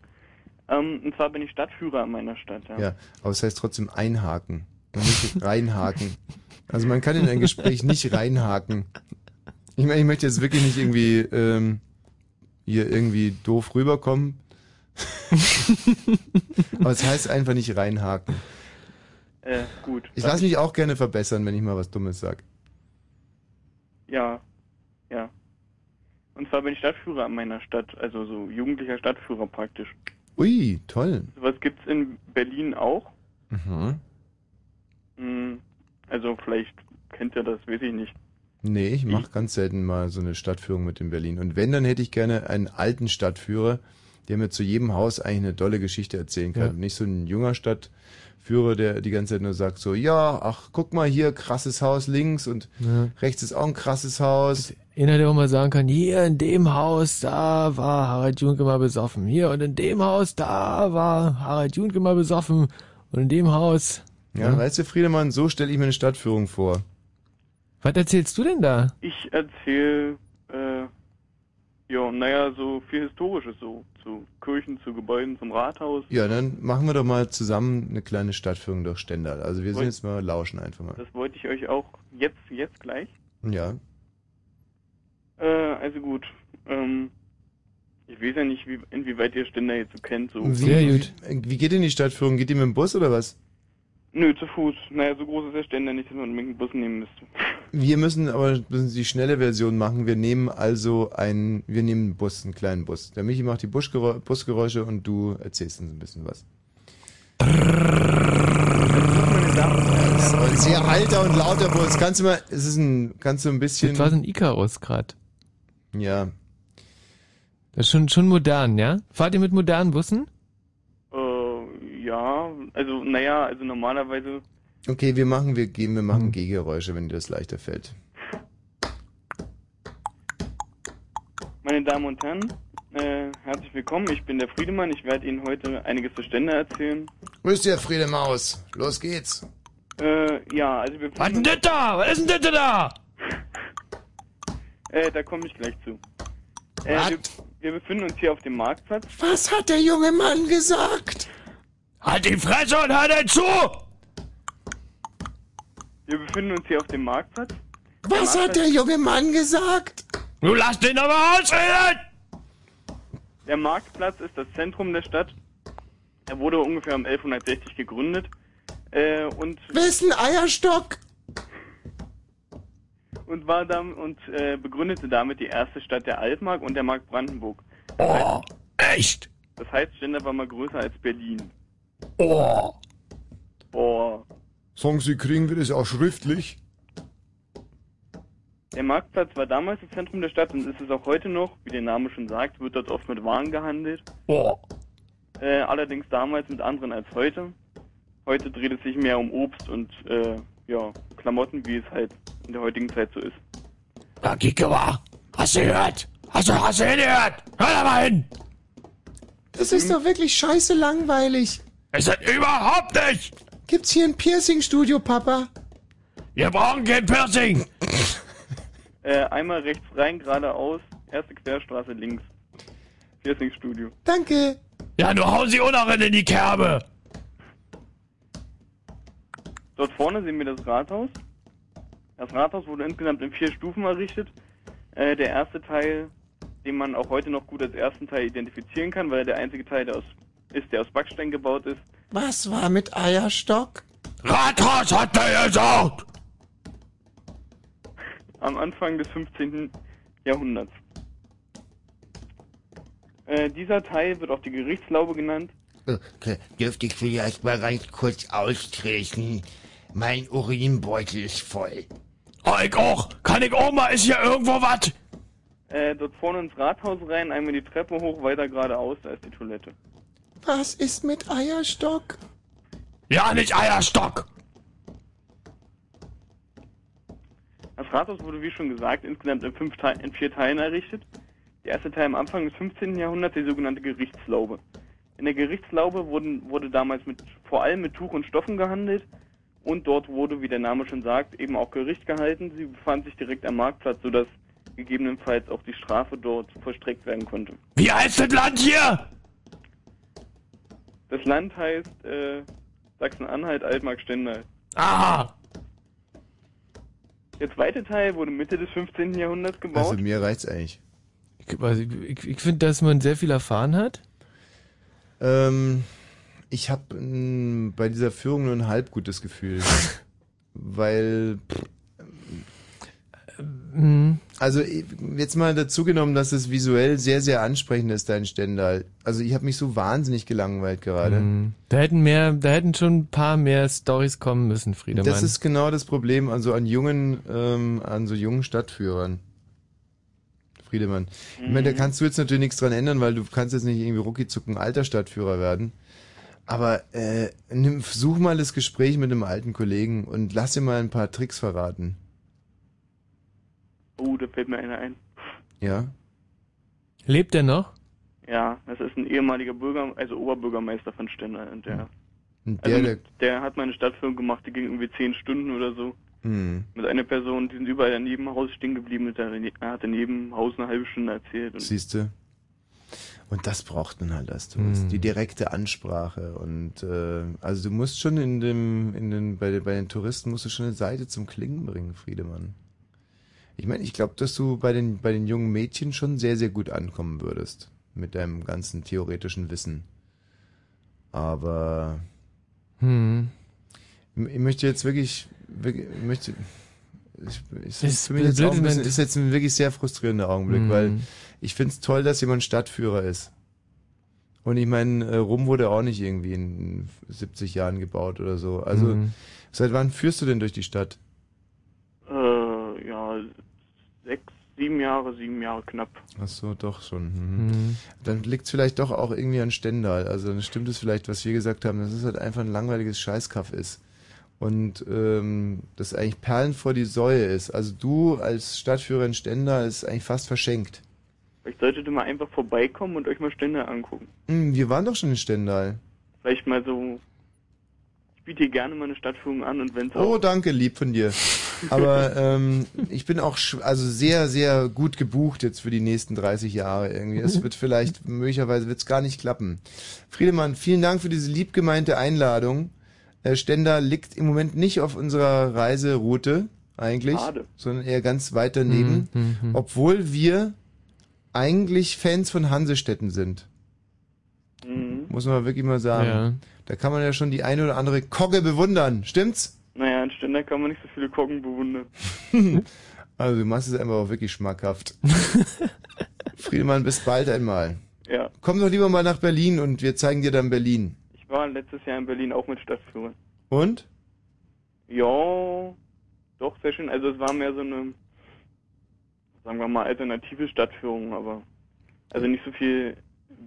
Ähm, und zwar bin ich Stadtführer in meiner Stadt, ja.
Ja, aber es heißt trotzdem einhaken und nicht reinhaken. Also man kann in ein Gespräch nicht reinhaken. Ich meine, ich möchte jetzt wirklich nicht irgendwie ähm, hier irgendwie doof rüberkommen. aber es heißt einfach nicht reinhaken.
Äh, gut.
Ich lasse mich auch gerne verbessern, wenn ich mal was Dummes sag.
Ja, ja. Und zwar bin ich Stadtführer in meiner Stadt, also so jugendlicher Stadtführer praktisch.
Ui, toll.
Sowas gibt's in Berlin auch.
Mhm.
Hm, Also vielleicht kennt ihr das, weiß ich nicht.
Nee, ich mache ganz selten mal so eine Stadtführung mit in Berlin. Und wenn, dann hätte ich gerne einen alten Stadtführer, der mir zu jedem Haus eigentlich eine tolle Geschichte erzählen kann.
Ja.
Nicht so ein junger Stadtführer, der die ganze Zeit nur sagt so, ja, ach, guck mal hier, krasses Haus links und
Ja.
rechts ist auch ein krasses Haus.
Einer, der auch mal sagen kann, hier in dem Haus, da war Harald Junke mal besoffen. Hier und in dem Haus, da war Harald Junke mal besoffen. Und in dem Haus.
Ja, weißt du, Friedemann, so stelle ich mir eine Stadtführung vor.
Was erzählst du denn da?
Ich erzähle, äh, ja, naja, so viel Historisches, so zu Kirchen, zu Gebäuden, zum Rathaus.
Ja, dann machen wir doch mal zusammen eine kleine Stadtführung durch Stendal. Also wir sind jetzt mal lauschen einfach mal.
Das wollte ich euch auch jetzt, jetzt gleich.
Ja.
Äh, also gut. Ähm, Ich weiß ja nicht, wie, inwieweit ihr Ständer jetzt so kennt. So.
Wie, Wie, wie geht denn die Stadtführung? Geht die mit dem Bus oder was?
Nö, zu Fuß. Naja, so groß ist der Ständer nicht, dass man unbedingt einen Bus nehmen müsste.
Wir müssen aber müssen die schnelle Version machen. Wir nehmen also einen, wir nehmen einen Bus, einen kleinen Bus. Der Michi macht die Buschgerä Busgeräusche und du erzählst uns ein bisschen was. Das ist ein sehr alter und lauter Bus. Kannst du mal, es ist ein, kannst du ein bisschen.
Das war so ein Icarus gerade.
Ja.
Das ist schon, schon modern, ja? Fahrt ihr mit modernen Bussen?
Ja, also, naja, also normalerweise,
Okay, wir machen, wir gehen, wir machen Gehgeräusche, wenn dir das leichter fällt.
meine Damen und Herren, äh, herzlich willkommen. Ich bin der Friedemann. Ich werde Ihnen heute einiges zu Ständer erzählen.
Grüß dir, Friedemaus. Los geht's.
Äh, ja, also wir
Was denn das da? Was ist denn das da?
Äh, da komme ich gleich zu. Äh, wir, wir befinden uns hier auf dem Marktplatz.
Was hat der junge Mann gesagt?
Halt die Fresse und hör dir zu!
Wir befinden uns hier auf dem Marktplatz.
Was hat der junge Mann gesagt?
Du lass den aber ausreden!
Der Marktplatz ist das Zentrum der Stadt. Er wurde ungefähr um 1160 gegründet. Äh, und,
Wessen Eierstock?
und war dann und äh, begründete damit die erste Stadt der Altmark und der Mark Brandenburg.
Oh, echt?
Das heißt, Stender war mal größer als Berlin.
Oh.
Boah.
Sagen Sie, kriegen wir das auch schriftlich?
Der Marktplatz war damals das Zentrum der Stadt und ist es auch heute noch. Wie der Name schon sagt, wird dort oft mit Waren gehandelt.
Oh.
Äh, allerdings damals mit anderen als heute. Heute dreht es sich mehr um Obst und äh, ja, Klamotten, wie es halt in der heutigen Zeit so ist.
Da, Kike war. Hast du gehört? Hast du, hast du hingehört? Hör da mal hin!
Das ist doch wirklich scheiße langweilig.
Ist das überhaupt nicht!
Gibt's hier ein Piercing-Studio, Papa?
Wir brauchen kein Piercing!
Äh, einmal rechts rein, geradeaus, erste Querstraße links. Piercing-Studio.
Danke.
Ja, nur hau sie auch noch in die Kerbe!
Dort vorne sehen wir das Rathaus. Das Rathaus wurde insgesamt in vier Stufen errichtet. Äh, der erste Teil, den man auch heute noch gut als ersten Teil identifizieren kann, weil er der einzige Teil der aus, ist, der aus Backstein gebaut ist.
Was war mit Eierstock?
Rathaus hat er gesagt!
Am Anfang des 15. Jahrhunderts. Äh, dieser Teil wird auch die Gerichtslaube genannt.
Okay, dürfte ich vielleicht mal ganz kurz austreten? Mein Urinbeutel ist voll.
Oh, ich auch! Kann ich auch mal? Ist hier irgendwo was?
Äh, dort vorne ins Rathaus rein, einmal die Treppe hoch, weiter geradeaus, da ist die Toilette.
Was ist mit Eierstock?
Ja, nicht Eierstock!
Das Rathaus wurde, wie schon gesagt, insgesamt in, fünf Teil, in vier Teilen errichtet. Der erste Teil am Anfang des 15. Jahrhunderts, die sogenannte Gerichtslaube. In der Gerichtslaube wurden, wurde damals mit, vor allem mit Tuch und Stoffen gehandelt und dort wurde, wie der Name schon sagt, eben auch Gericht gehalten. Sie befand sich direkt am Marktplatz, sodass gegebenenfalls auch die Strafe dort vollstreckt werden konnte.
Wie heißt das Land hier?
Das Land heißt äh, Sachsen-Anhalt, Altmark-Stendal.
Aha!
Der zweite Teil wurde Mitte des 15. Jahrhunderts gebaut.
Also mir reicht's eigentlich.
Ich, also, ich, ich finde, dass man sehr viel erfahren hat.
Ähm, ich habe bei dieser Führung nur ein halb gutes Gefühl. weil. Pff,
Mhm.
also jetzt mal dazu genommen, dass es visuell sehr, sehr ansprechend ist, dein Stendal. Also ich habe mich so wahnsinnig gelangweilt gerade.
Mhm. Da hätten mehr, da hätten schon ein paar mehr Stories kommen müssen, Friedemann.
Das ist genau das Problem also an jungen, ähm, an so jungen Stadtführern. Friedemann. Ich meine, da
Mhm.
kannst du jetzt natürlich nichts dran ändern, weil du kannst jetzt nicht irgendwie ruckizuck ein alter Stadtführer werden. Aber äh, nimm, such mal das Gespräch mit einem alten Kollegen und lass ihm mal ein paar Tricks verraten.
Oh, da fällt mir einer ein.
Ja?
Lebt er noch?
Ja, das ist ein ehemaliger Bürger, also Oberbürgermeister von Stendal. Und der,
Und
also
der,
mit, der hat meine Stadtführung gemacht, die ging irgendwie zehn Stunden oder so.
Hm.
Mit einer Person, die sind überall daneben im Haus stehen geblieben, er hat daneben im Haus eine halbe Stunde erzählt. Und
Siehst du? Und das braucht man halt erst.
Hm.
Die direkte Ansprache. Und äh, also du musst schon in dem, in den, bei, den- bei den Touristen musst du schon eine Seite zum Klingen bringen, Friedemann. Ich meine, ich glaube, dass du bei den, bei den jungen Mädchen schon sehr, sehr gut ankommen würdest. mit deinem ganzen theoretischen Wissen. Aber
Hm.
ich möchte jetzt wirklich, wirklich ich möchte, ich, ich,
Ist
für mich jetzt auch ein bisschen, ist jetzt ein wirklich sehr frustrierender Augenblick,
Mhm.
weil ich finde es toll, dass jemand Stadtführer ist. Und ich meine, äh, Rum wurde auch nicht irgendwie in 70 Jahren gebaut oder so. Also,
Mhm.
seit wann führst du denn durch die Stadt?
Äh, ja, sechs, sieben Jahre, sieben Jahre knapp.
Ach so, doch schon. Mhm.
Mhm.
Dann liegt es vielleicht doch auch irgendwie an Stendal. Also dann stimmt es vielleicht, was wir gesagt haben, dass es halt einfach ein langweiliges Scheißkaff ist. Und ähm, das eigentlich Perlen vor die Säue ist. Also du als Stadtführer in Stendal ist eigentlich fast verschenkt.
Vielleicht solltet ihr mal einfach vorbeikommen und euch mal Stände angucken.
Hm, wir waren doch schon in Stendal.
Vielleicht mal so. Ich biete dir gerne mal eine Stadtführung an und wenn es
Oh, danke, lieb von dir. Aber ähm, ich bin auch sch- also sehr, sehr gut gebucht jetzt für die nächsten 30 Jahre irgendwie. Es wird vielleicht, möglicherweise wird es gar nicht klappen. Friedemann, vielen Dank für diese lieb gemeinte Einladung. Äh, Stender liegt im Moment nicht auf unserer Reiseroute eigentlich,
Schade.
sondern eher ganz weit daneben,
Mhm, mhm.
obwohl wir eigentlich Fans von Hansestetten sind.
Mhm.
Muss man wirklich mal sagen.
Ja.
Da kann man ja schon die eine oder andere Kogge bewundern. Stimmt's?
Naja, in Ständer kann man nicht so viele Koggen bewundern.
Also du machst es einfach auch wirklich schmackhaft. Friedemann, bis bald einmal.
Ja.
Komm doch lieber mal nach Berlin und wir zeigen dir dann Berlin.
Ich war letztes Jahr in Berlin auch mit Stadtführern.
Und?
Ja, doch, sehr schön. Also es war mehr so eine, sagen wir mal, alternative Stadtführung, aber also nicht so viel,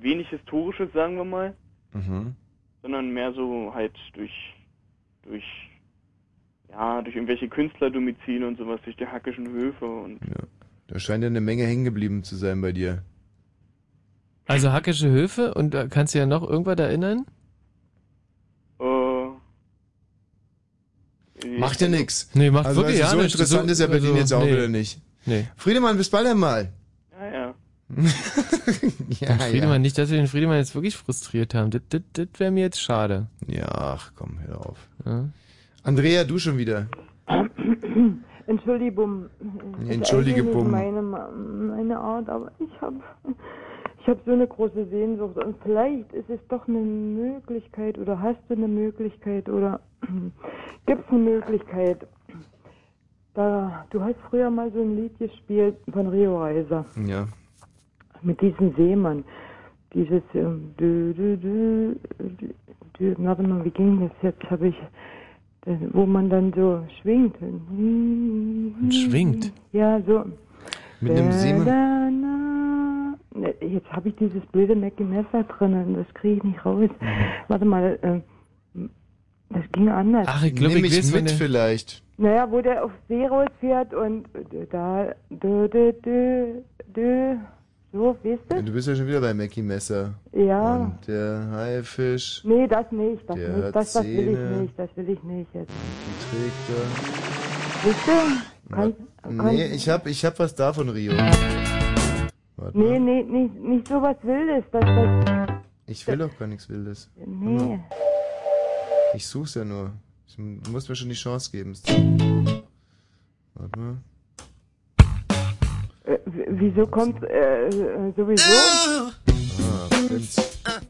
wenig Historisches, sagen wir mal,
Mhm.
sondern mehr so halt durch, durch, ja, durch irgendwelche Künstlerdomizile und sowas, durch die hackischen Höfe und
Da scheint ja eine Menge hängen geblieben zu sein bei dir.
Also Hackische Höfe und äh, kannst du ja noch irgendwas erinnern?
äh,
Macht ja nix.
Nee, macht
also,
wirklich
also,
ja
so
nichts.
interessant
So-
ist ja Berlin
also,
jetzt auch
nee.
wieder nicht.
Nee.
Friedemann, bis bald einmal.
Ja, ja.
ja,
Friedemann, nicht, dass wir den Friedemann jetzt wirklich frustriert haben. Das, das, das wäre mir jetzt schade.
Ja, ach komm, hör auf.
Ja.
Andrea, du schon wieder.
Entschuldigung.
Ja, entschuldige,
Ist eigentlich
Bum.
nicht meine, meine Art, aber ich habe ich hab so eine große Sehnsucht und vielleicht ist es doch eine Möglichkeit oder hast du eine Möglichkeit oder gibt es eine Möglichkeit. Da, du hast früher mal so ein Lied gespielt von Rio Reiser
Ja.
Mit diesem Seemann. Dieses ähm, dü, dü, dü, dü, dü, warte mal, wie ging das jetzt? Habe ich äh, wo man dann so schwingt.
Und schwingt?
Ja, so.
Mit einem Seemann?
Ne, Jetzt habe ich dieses blöde Mackie Messer drin und das kriege ich nicht raus.
Mhm.
Warte mal, äh, das ging anders.
Ach, ich glaube, ich
mich
weiß,
mit vielleicht.
Naja, wo der auf See rausfährt und da, dö, dö, dö, dö, so, weißt du?
Du bist ja schon wieder bei Mackie Messer.
Ja.
Und der Haifisch,
Nee, das nicht, das
Der
nicht, das, das will ich nicht, das will ich nicht jetzt.
die trägt
Weißt du? Kann,
er.
kann,
Nee, ich hab, ich hab was da von Rio. Warte
nee,
mal.
nee, nicht, nicht so was Wildes, das, das,
Ich will doch gar nichts Wildes.
nee.
Ich such's ja nur. Ich, du musst mir schon die Chance geben. Warte mal.
Wieso kommt, äh, sowieso?
Ah, Prinz.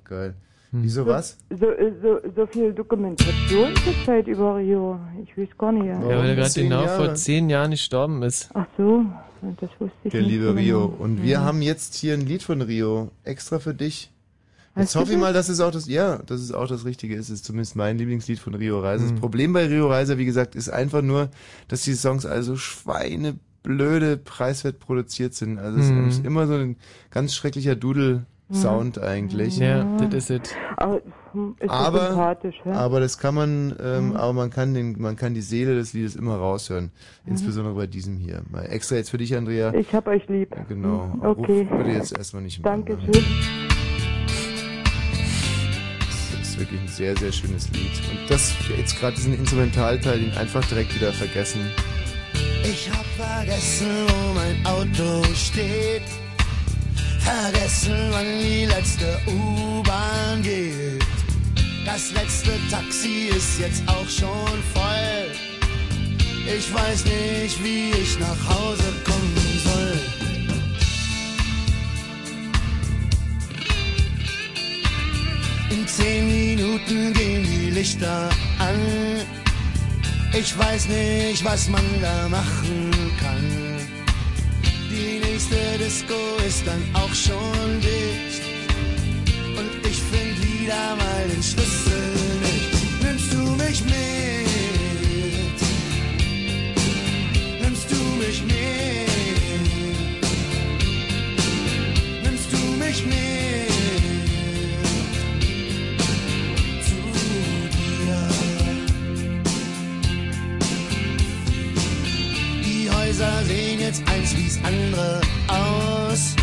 Geil. Wieso was?
So, äh, so, so viel Dokumentation zurzeit über Rio. Ich weiß gar nicht.
Ja, weil er gerade
Zehn
genau
Jahre.
vor zehn Jahren gestorben ist.
Ach so, das wusste ich
Der
nicht.
liebe Rio.
genau.
Und wir
Mhm.
haben jetzt hier ein Lied von Rio. Extra für dich.
Hast
Jetzt
du
hoffe ich mal, dass es auch das, ja, dass es auch das Richtige ist. Es ist zumindest mein Lieblingslied von Rio Reiser.
Mhm.
Das Problem bei Rio Reiser, wie gesagt, ist einfach nur, dass die Songs also schweineblöde, preiswert produziert sind. Also es
Mhm.
ist immer so ein ganz schrecklicher Dudel-Sound eigentlich.
Ja, das ist es.
Aber hm, ist
aber,
aber, sympathisch, ja?
aber das kann man, ähm,
Mhm.
aber man kann den, man kann die Seele des Liedes immer raushören.
Mhm.
Insbesondere bei diesem hier. Mal extra jetzt für dich, Andrea.
Ich hab euch lieb.
Genau.
Hm, Okay.
Ruf bitte jetzt erstmal nicht mehr an.
Dankeschön.
Das ist wirklich ein sehr, sehr schönes Lied. Und das, jetzt gerade diesen Instrumentalteil, den einfach direkt wieder vergessen.
Ich hab vergessen, wo mein Auto steht. Vergessen, wann die letzte U-Bahn geht. Das letzte Taxi ist jetzt auch schon voll. Ich weiß nicht, wie ich nach Hause kommen soll.
In zehn Minuten gehen die Lichter an. Ich weiß nicht, was man da machen kann. Die nächste Disco ist dann auch schon dicht. Und ich find wieder mal den Schlüssel nicht. Nimmst du mich mit? Nimmst du mich mit? Nimmst du mich mit? Häuser sehen jetzt eins wie's andere aus.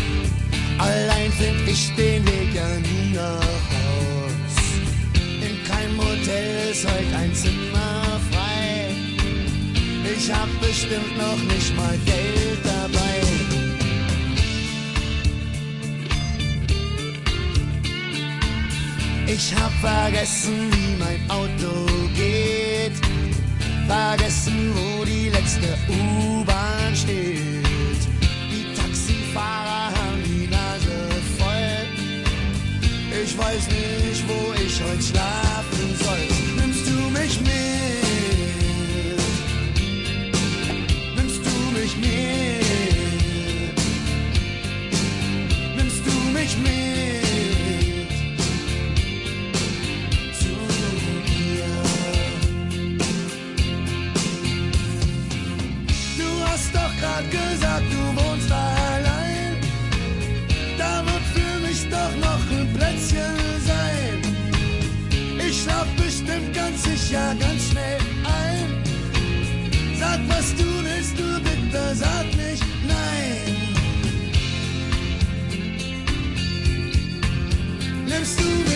Allein find ich den Weg ja nie nach Haus. In keinem Hotel ist heute ein Zimmer frei. Ich hab bestimmt noch nicht mal Geld dabei. Ich hab vergessen, wie mein Auto geht. Vergessen, wo die letzte U-Bahn steht. Die Taxifahrer haben die Nase voll. Ich weiß nicht, wo ich heute schlafen soll. Nimmst du mich mit? Nimmst du mich mit? Nimmst du mich mit? Grad gesagt, du wohnst allein. Da wird für mich doch noch ein Plätzchen sein. Ich schlaf bestimmt ganz sicher ganz schnell ein. Sag, was du willst, du bitte sag nicht nein. Nimmst du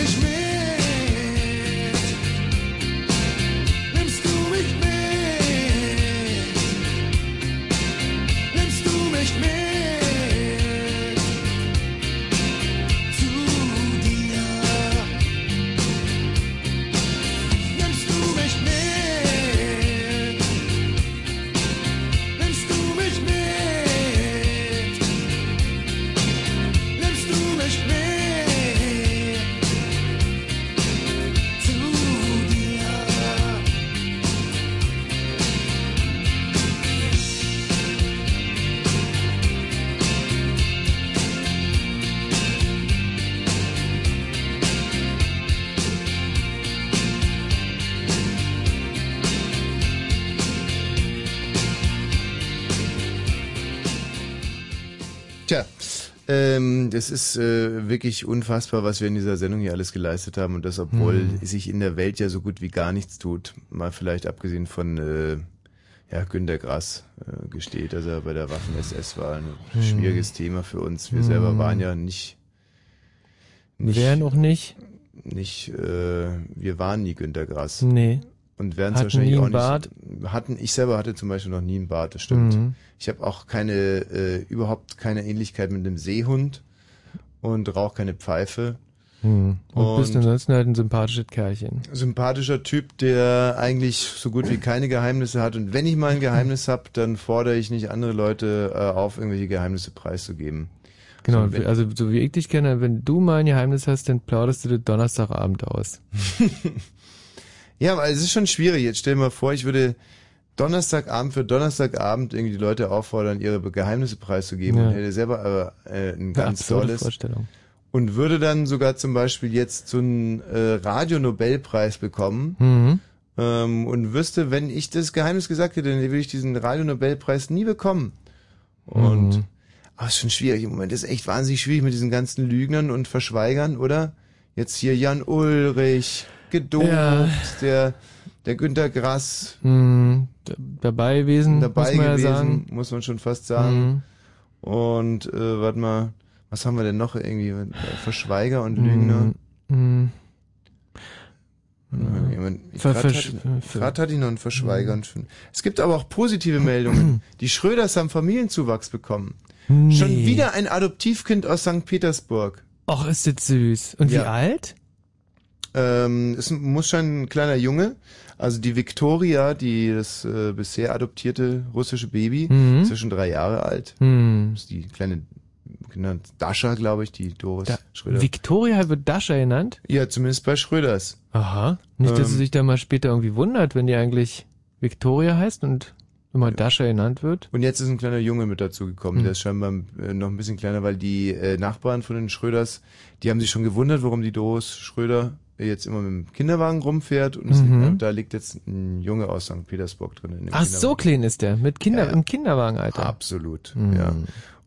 ähm, das ist äh, wirklich unfassbar, was wir in dieser Sendung hier alles geleistet haben und das, obwohl
Hm.
sich in der Welt ja so gut wie gar nichts tut. Mal vielleicht abgesehen von äh, ja, Günter Grass äh, gesteht, dass er bei der Waffen-SS war. Ein
Hm.
schwieriges Thema für uns. Wir
Hm.
selber waren ja nicht
Wer noch nicht?
nicht, äh, wir waren nie Günter Grass.
Nee.
Und werden es wahrscheinlich
nie
auch
einen Bart.
nicht. Hatten, ich selber hatte zum Beispiel noch nie einen Bart, das stimmt.
Mhm.
Ich habe auch keine, äh, überhaupt keine Ähnlichkeit mit einem Seehund und rauche keine Pfeife.
Hm. Und, bist
Und-
ansonsten halt ein sympathisches Kerlchen.
Sympathischer Typ, der eigentlich so gut wie keine Geheimnisse hat. Und wenn ich mal ein Geheimnis hab, dann fordere ich nicht andere Leute äh, auf, irgendwelche Geheimnisse preiszugeben.
Genau,
So, wenn-
also so wie ich dich kenne, wenn du mal ein Geheimnis hast, dann plauderst du das Donnerstagabend aus.
Ja, aber es ist schon schwierig. Jetzt stell dir mal vor, ich würde Donnerstagabend für Donnerstagabend irgendwie die Leute auffordern, ihre Geheimnisse preiszugeben
Ja.
und hätte selber aber äh, ein
Eine
ganz
absurde
tolles
Vorstellung.
und würde dann sogar zum Beispiel jetzt so einen äh, Radio-Nobelpreis bekommen
Mhm.
ähm, und wüsste, wenn ich das Geheimnis gesagt hätte, dann würde ich diesen Radio-Nobelpreis nie bekommen. Und
Mhm.
aber es ist schon schwierig im Moment. Das ist echt wahnsinnig schwierig mit diesen ganzen Lügnern und Verschweigern, oder? Jetzt hier Jan Ulrich, gedopt,
Ja.
der der Günter Grass
Hm, d- dabei gewesen,
dabei
muss man
gewesen,
ja sagen.
muss man schon fast sagen. Und äh, warte mal, was haben wir denn noch irgendwie? Äh, Verschweiger und Lügner.
Hm,
Jemand-
Ver-
Gerade hatte, ich noch einen Verschweiger. schon- Es gibt aber auch positive Meldungen. Die Schröders haben Familienzuwachs bekommen. Schon
Nee.
wieder ein Adoptivkind aus St. Petersburg.
Och, ist das süß. Und wie
Ja.
alt?
Ähm, es muss schon ein kleiner Junge. Also die Victoria, die das äh, bisher adoptierte russische Baby,
Mhm.
ist ja schon drei Jahre alt.
Hm.
Das ist die kleine genannt Dasha, glaube ich, die Doris
Da,
Schröder.
Victoria wird Dasha genannt?
Ja, zumindest bei Schröders.
Aha. Nicht, dass sie
Ähm,
sich da mal später irgendwie wundert, wenn die eigentlich Victoria heißt und immer Dasha genannt wird.
Und jetzt ist ein kleiner Junge mit dazu gekommen,
Hm.
der ist scheinbar äh, noch ein bisschen kleiner, weil die äh, Nachbarn von den Schröders, die haben sich schon gewundert, warum die Doris Schröder jetzt immer mit dem Kinderwagen rumfährt und
Mhm.
da liegt jetzt ein Junge aus St. Petersburg drin.
Ach, so klein ist der. Mit Kinder,
Ja,
im Kinderwagenalter.
Absolut,
Mhm.
ja.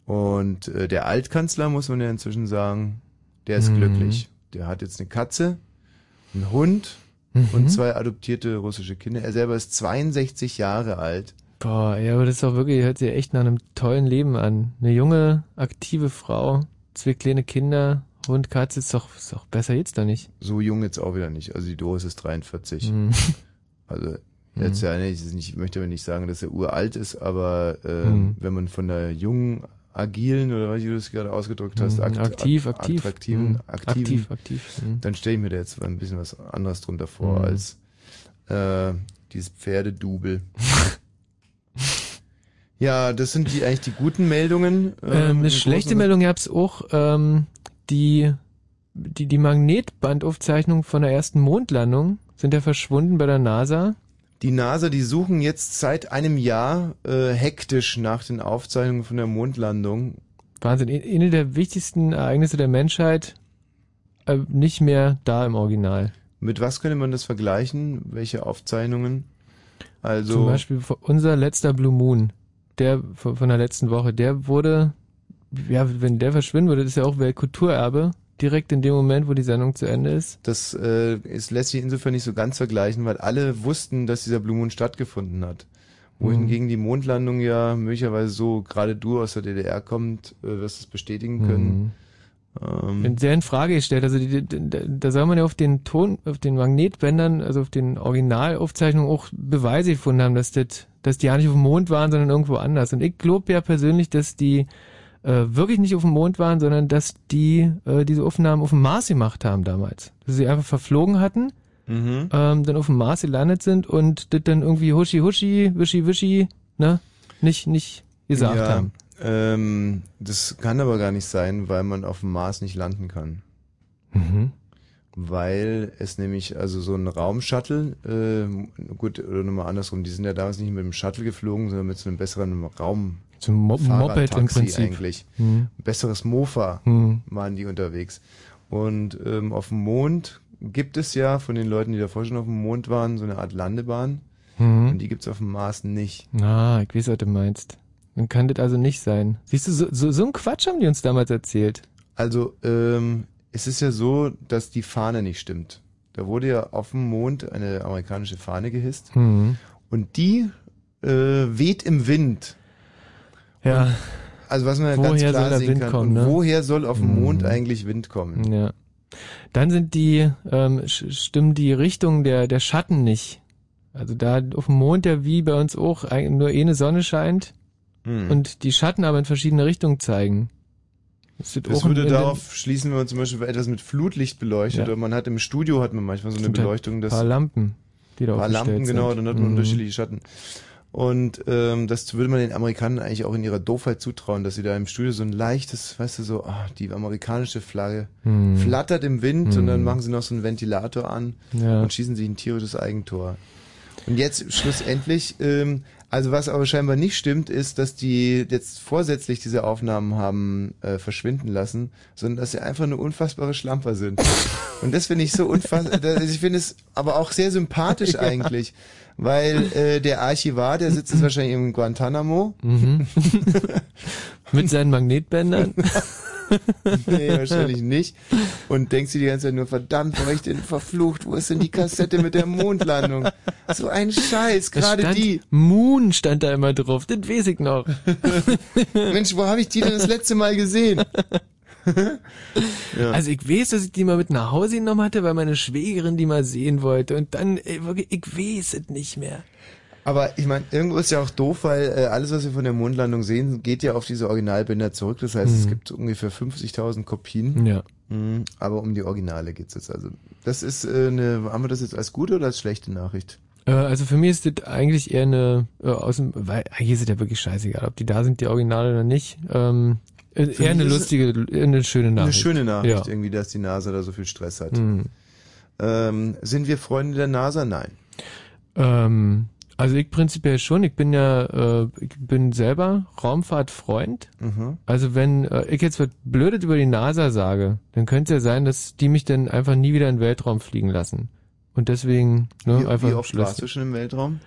Und äh, der Altkanzler, muss man ja inzwischen sagen, der ist
Mhm.
glücklich. Der hat jetzt eine Katze, einen Hund
Mhm.
und zwei adoptierte russische Kinder. Er selber ist 62 Jahre alt.
Boah, ja, aber das ist doch wirklich, hört sich echt nach einem tollen Leben an. Eine junge, aktive Frau, zwei kleine Kinder, Hund, Katze, ist doch, ist doch besser jetzt da nicht.
So jung jetzt auch wieder nicht. Also die Doris ist 43.
Mhm.
Also jetzt ja nicht, ich möchte aber nicht sagen, dass er uralt ist, aber äh,
Mhm.
wenn man von der jungen, agilen oder wie du es gerade ausgedrückt hast,
Mhm,
akt-
aktiv,
ak-
aktiv.
attraktiven,
Mhm,
aktiven,
aktiv, aktiv, mhm.
dann stelle ich mir da jetzt ein bisschen was anderes drunter vor
Mhm.
als äh, dieses Pferdedubel. ja, das sind die eigentlich die guten Meldungen.
Ähm,
im
eine schlechte Meldung gab's auch, ähm, die, die, die Magnetbandaufzeichnungen von der ersten Mondlandung sind ja verschwunden bei der NASA.
Die NASA, die suchen jetzt seit einem Jahr äh, hektisch nach den Aufzeichnungen von der Mondlandung.
Wahnsinn, eine der wichtigsten Ereignisse der Menschheit, äh, nicht mehr da im Original.
Mit was könnte man das vergleichen? Welche Aufzeichnungen? Also
Zum Beispiel unser letzter Blue Moon, der von, von der letzten Woche, der wurde, ja, wenn der verschwinden würde, das ist ja auch Weltkulturerbe, direkt in dem Moment, wo die Sendung zu Ende ist.
das äh, ist, lässt sich insofern nicht so ganz vergleichen, weil alle wussten, dass dieser Blue Moon stattgefunden hat. Wohingegen
Mhm.
die Mondlandung ja möglicherweise so, gerade du aus der DDR kommt, äh, wirst es bestätigen können. Ähm,
Bin sehr in Frage gestellt. Also die, die, da- soll man ja auf den Ton, auf den Magnetbändern, also auf den Originalaufzeichnungen auch Beweise gefunden haben, dass das, dass die ja nicht auf dem Mond waren, sondern irgendwo anders. Und ich glaube ja persönlich, dass die wirklich nicht auf dem Mond waren, sondern dass die äh, diese Aufnahmen auf dem Mars gemacht haben damals. Dass sie einfach verflogen hatten,
Mhm.
ähm, dann auf dem Mars gelandet sind und das dann irgendwie huschi huschi, wischi wischi, ne, nicht nicht gesagt
ja,
haben.
Ähm, das kann aber gar nicht sein, weil man auf dem Mars nicht landen kann.
Mhm.
Weil es nämlich, also so ein Raumshuttle, äh, gut, oder nochmal andersrum, die sind ja damals nicht mit dem Shuttle geflogen, sondern mit so einem besseren Raum.
Zum Mo Moped im Prinzip.
eigentlich. Ein besseres Mofa
Mhm.
waren die unterwegs. Und ähm, auf dem Mond gibt es ja von den Leuten, die davor schon auf dem Mond waren, so eine Art Landebahn.
Mhm.
Und die gibt's auf dem Mars nicht.
Ah, ich weiß, was du meinst. Dann kann das also nicht sein. Siehst du, so, so, so ein Quatsch haben die uns damals erzählt.
Also, ähm, es ist ja so, dass die Fahne nicht stimmt. Da wurde ja auf dem Mond eine amerikanische Fahne gehisst.
Mhm.
Und die äh, weht im Wind.
Ja.
Und, also was man ja
Woher
ganz
soll
klar
der
sehen
Wind
kann.
kommen,
und
ne?
woher soll auf dem
Mhm.
Mond eigentlich Wind kommen?
Ja. Dann sind die, ähm, stimmen die Richtungen der, der Schatten nicht. Also da auf dem Mond ja wie bei uns auch nur eine Sonne scheint
Hm.
und die Schatten aber in verschiedene Richtungen zeigen. Das,
Das würde darauf schließen, wenn man zum Beispiel etwas mit Flutlicht beleuchtet.
Ja.
Oder man hat im Studio hat man manchmal so eine Beleuchtung, dass
paar Lampen, die da
paar Lampen, genau, dann hat man
Mhm.
unterschiedliche Schatten. Und ähm, das würde man den Amerikanern eigentlich auch in ihrer Doofheit zutrauen, dass sie da im Studio so ein leichtes, weißt du, so, ah, die amerikanische Flagge
Hm.
flattert im Wind und
Hm.
dann machen sie noch so einen Ventilator an
Ja.
und schießen sich ein tierisches Eigentor. Und jetzt schlussendlich, ähm, also was aber scheinbar nicht stimmt, ist, dass die jetzt vorsätzlich diese Aufnahmen haben äh, verschwinden lassen, sondern dass sie einfach eine unfassbare Schlamper sind. Und das finde ich so unfassbar, ich finde es aber auch sehr sympathisch
Ja.
Weil äh, der Archivar, der sitzt jetzt wahrscheinlich im Guantanamo.
Mhm. Mit seinen Magnetbändern.
nee, wahrscheinlich nicht. Und denkst du die ganze Zeit nur, verdammt, wo hab ich denn verflucht? Wo ist denn die Kassette mit der Mondlandung? So ein Scheiß, gerade die.
Moon stand da immer drauf, das weiß ich noch.
Mensch, wo habe ich die denn das letzte Mal gesehen? ja.
Also ich weiß, dass ich die mal mit nach Hause genommen hatte, weil meine Schwägerin die mal sehen wollte. Und dann, ey, wirklich, ich weiß es nicht mehr.
Aber ich meine, irgendwo ist ja auch doof, weil äh, alles, was wir von der Mondlandung sehen, geht ja auf diese Originalbilder zurück. Das heißt, es
Mhm.
gibt ungefähr 50.000 Kopien.
Ja.
Mhm, aber um die Originale geht's jetzt. Also das ist äh, eine, haben wir das jetzt als gute oder als schlechte Nachricht?
Äh, Also für mich ist das eigentlich eher eine, äh, aus dem, weil eigentlich ist es ja wirklich scheißegal, ob die da sind, die Originale oder nicht. Ähm, Äh, Eher eine lustige, eine schöne Nachricht.
Eine schöne Nachricht
Ja.
irgendwie, dass die NASA da so viel Stress hat.
Mhm.
Ähm, sind wir Freunde der NASA? Nein.
Ähm, also ich prinzipiell schon. Ich bin ja, äh, ich bin selber Raumfahrtfreund.
Mhm.
Also wenn äh, ich jetzt was Blödes über die NASA sage, dann könnte es ja sein, dass die mich dann einfach nie wieder in den Weltraum fliegen lassen. Und deswegen ne,
wie,
einfach
wie oft
Schluss.
warst du schon im Weltraum?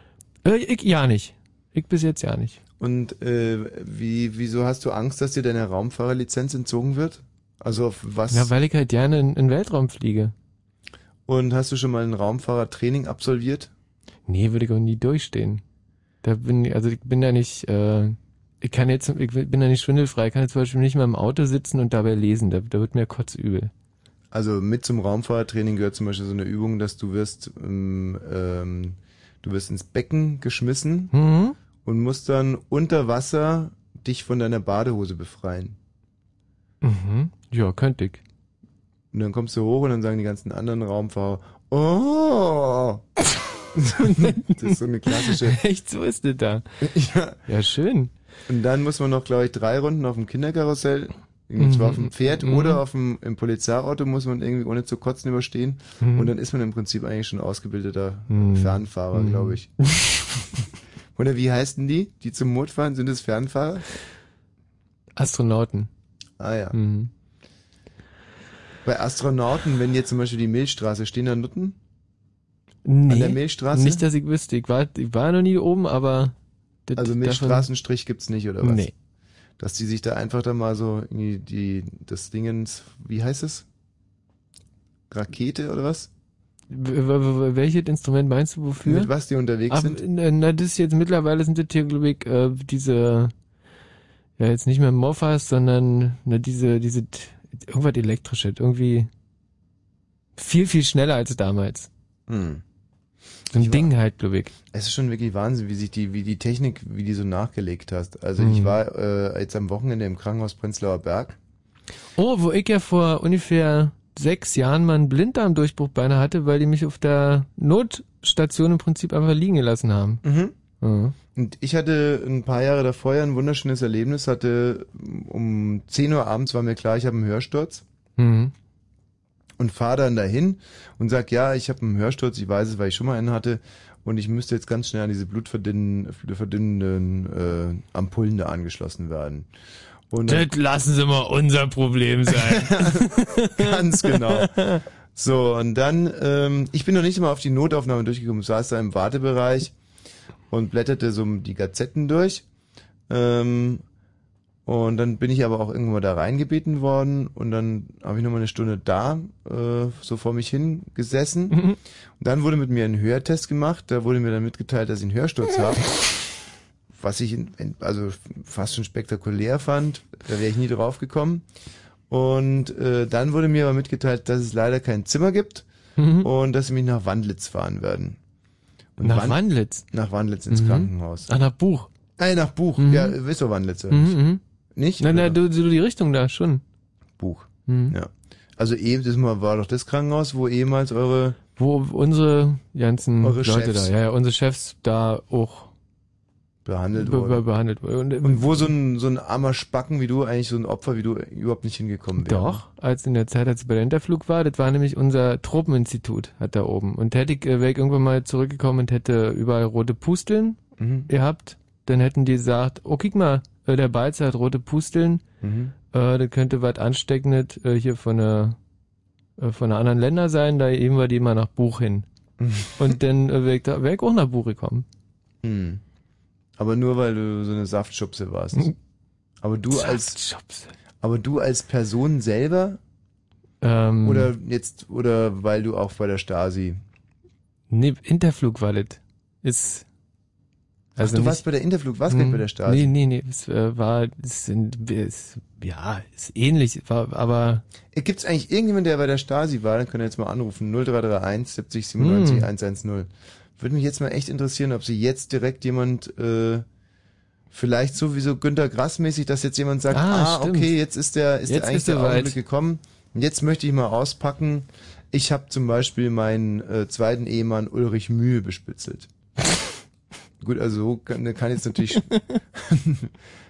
Äh, ich ja nicht. Ich bis jetzt ja nicht.
Und äh, wie, wieso hast du Angst, dass dir deine Raumfahrerlizenz entzogen wird? Also auf was?
Ja, weil ich halt gerne in, in den Weltraum fliege.
Und hast du schon mal ein Raumfahrertraining absolviert?
Nee, würde ich auch nie durchstehen. Da bin ich, also ich bin da nicht, äh, ich kann jetzt, ich bin da nicht schwindelfrei. Ich kann jetzt zum Beispiel nicht mal im Auto sitzen und dabei lesen. Da, da wird mir kotzübel.
Also mit zum Raumfahrertraining gehört zum Beispiel so eine Übung, dass du wirst, ähm, ähm, du wirst ins Becken geschmissen
Mhm.
Und musst dann unter Wasser dich von deiner Badehose befreien.
Mhm. Ja, könnte ich.
Und dann kommst du hoch und dann sagen die ganzen anderen Raumfahrer, oh! das ist so eine klassische.
Echt, so ist das da.
Ja.
Ja, schön.
Und dann muss man noch, glaube ich, drei Runden auf dem Kinderkarussell, und zwar auf dem Pferd
Mhm.
oder auf dem im Polizeiauto muss man irgendwie ohne zu kotzen überstehen.
Mhm.
Und dann ist man im Prinzip eigentlich schon ausgebildeter
Mhm.
Fernfahrer,
Mhm.
glaube ich. Oder wie heißen die, die zum Mond fahren? Sind es Fernfahrer?
Astronauten.
Ah ja.
Mhm.
Bei Astronauten, wenn jetzt zum Beispiel die Milchstraße, stehen da Nutten?
Nee,
An der Milchstraße?
Nicht, dass ich wüsste. Ich war, ich war noch nie oben, aber... das-
Also Milchstraßenstrich gibt's nicht, oder was?
Nee.
Dass die sich da einfach da mal so irgendwie die, das Dingens, wie heißt es? Rakete oder was?
Welches Instrument meinst du wofür?
Mit was die unterwegs
Ach,
sind?
Na, das ist jetzt mittlerweile sind das hier, glaube ich, äh, diese, ja, jetzt nicht mehr Moffas, sondern na, diese, diese, irgendwas elektrisches, irgendwie viel, viel schneller als damals.
Hm.
So ein Ding halt, glaube ich.
Es ist schon wirklich Wahnsinn, wie sich die, wie die Technik, wie die so nachgelegt hast. Also
Mhm.
ich war äh, jetzt am Wochenende im Krankenhaus Prenzlauer Berg.
Oh, wo ich ja vor ungefähr sechs Jahren mal einen Blinddarmdurchbruch beinahe hatte, weil die mich auf der Notstation im Prinzip einfach liegen gelassen haben.
Mhm.
Ja.
Und ich hatte ein paar Jahre davor ja ein wunderschönes Erlebnis, hatte um 10 Uhr abends war mir klar, ich habe einen Hörsturz
Mhm.
und fahre dann dahin und sag, ja, ich habe einen Hörsturz, ich weiß es, weil ich schon mal einen hatte und ich müsste jetzt ganz schnell an diese blutverdünnenden verdünnenden, äh, Ampullen da angeschlossen werden. Und
Das lassen Sie mal unser Problem sein.
Ganz genau. So, und dann, ähm, ich bin noch nicht mal auf die Notaufnahme durchgekommen, saß da im Wartebereich und blätterte so die Gazetten durch. Ähm, und dann bin ich aber auch irgendwann mal da reingebeten worden und dann habe ich noch mal eine Stunde da äh, so vor mich hin gesessen. Und dann wurde mit mir ein Hörtest gemacht, da wurde mir dann mitgeteilt, dass ich einen Hörsturz habe. Was ich in, also fast schon spektakulär fand, da wäre ich nie drauf gekommen. Und äh, dann wurde mir aber mitgeteilt, dass es leider kein Zimmer gibt
Mhm.
und dass sie mich nach Wandlitz fahren werden. Und
Nach
Wan-
Wandlitz?
Nach Wandlitz ins
Mhm.
Krankenhaus.
Ach, nach Buch.
Äh, nach Buch.
Mhm.
Ja, wisst ihr Wandlitz oder
Mhm,
nicht?
mhm.
Nicht?
Nein,
Oder?
nein, du, du die Richtung da schon.
Buch.
Mhm.
Ja. Also eben, das war doch das Krankenhaus, wo ehemals eure
Wo unsere ganzen
Eure
Leute
Chefs.
da, ja, ja, unsere Chefs da auch
behandelt
be
wurden.
be behandelt wurden. Und,
Und wo so ein, so ein armer Spacken wie du, eigentlich so ein Opfer wie du, überhaupt nicht hingekommen wäre.
Doch, als in der Zeit, als ich bei der Interflug war, das war nämlich unser Tropeninstitut, hat da oben. Und hätte ich, äh, wäre ich irgendwann mal zurückgekommen und hätte überall rote Pusteln
Mhm.
gehabt, dann hätten die gesagt, oh, guck mal, äh, der Balzer hat rote Pusteln,
Mhm.
äh, das könnte was ansteckendes äh, hier von äh, von einer anderen Länder sein, da eben wir die mal nach Buch hin. Und dann äh, wäre ich, da- wär ich auch nach Buch gekommen.
Hm. Aber nur weil du so eine Saftschubse warst. Aber du als aber du als Person selber
Ähm,
oder jetzt oder weil du auch bei der Stasi.
Nee, Interflug war das. Ist.
Ach, du warst bei der Interflug, warst nicht bei der Stasi.
Nee, nee, nee, es äh, war, es sind, es, ja, ist ähnlich, war, aber,
Gibt es eigentlich irgendjemand, der bei der Stasi war? Dann könnt ihr jetzt mal anrufen. 0331 70 97
Hm.
110. Würde mich jetzt mal echt interessieren, ob sie jetzt direkt jemand, äh, vielleicht sowieso Günter Grass mäßig, dass jetzt jemand sagt,
Ah,
ah, okay, jetzt ist der, ist
Jetzt
der eigentlich
ist
der
er.
Augenblick gekommen. Und jetzt möchte ich mal auspacken. Ich habe zum Beispiel meinen äh, zweiten Ehemann Ulrich Mühe bespitzelt. Gut, also so kann, kann jetzt natürlich,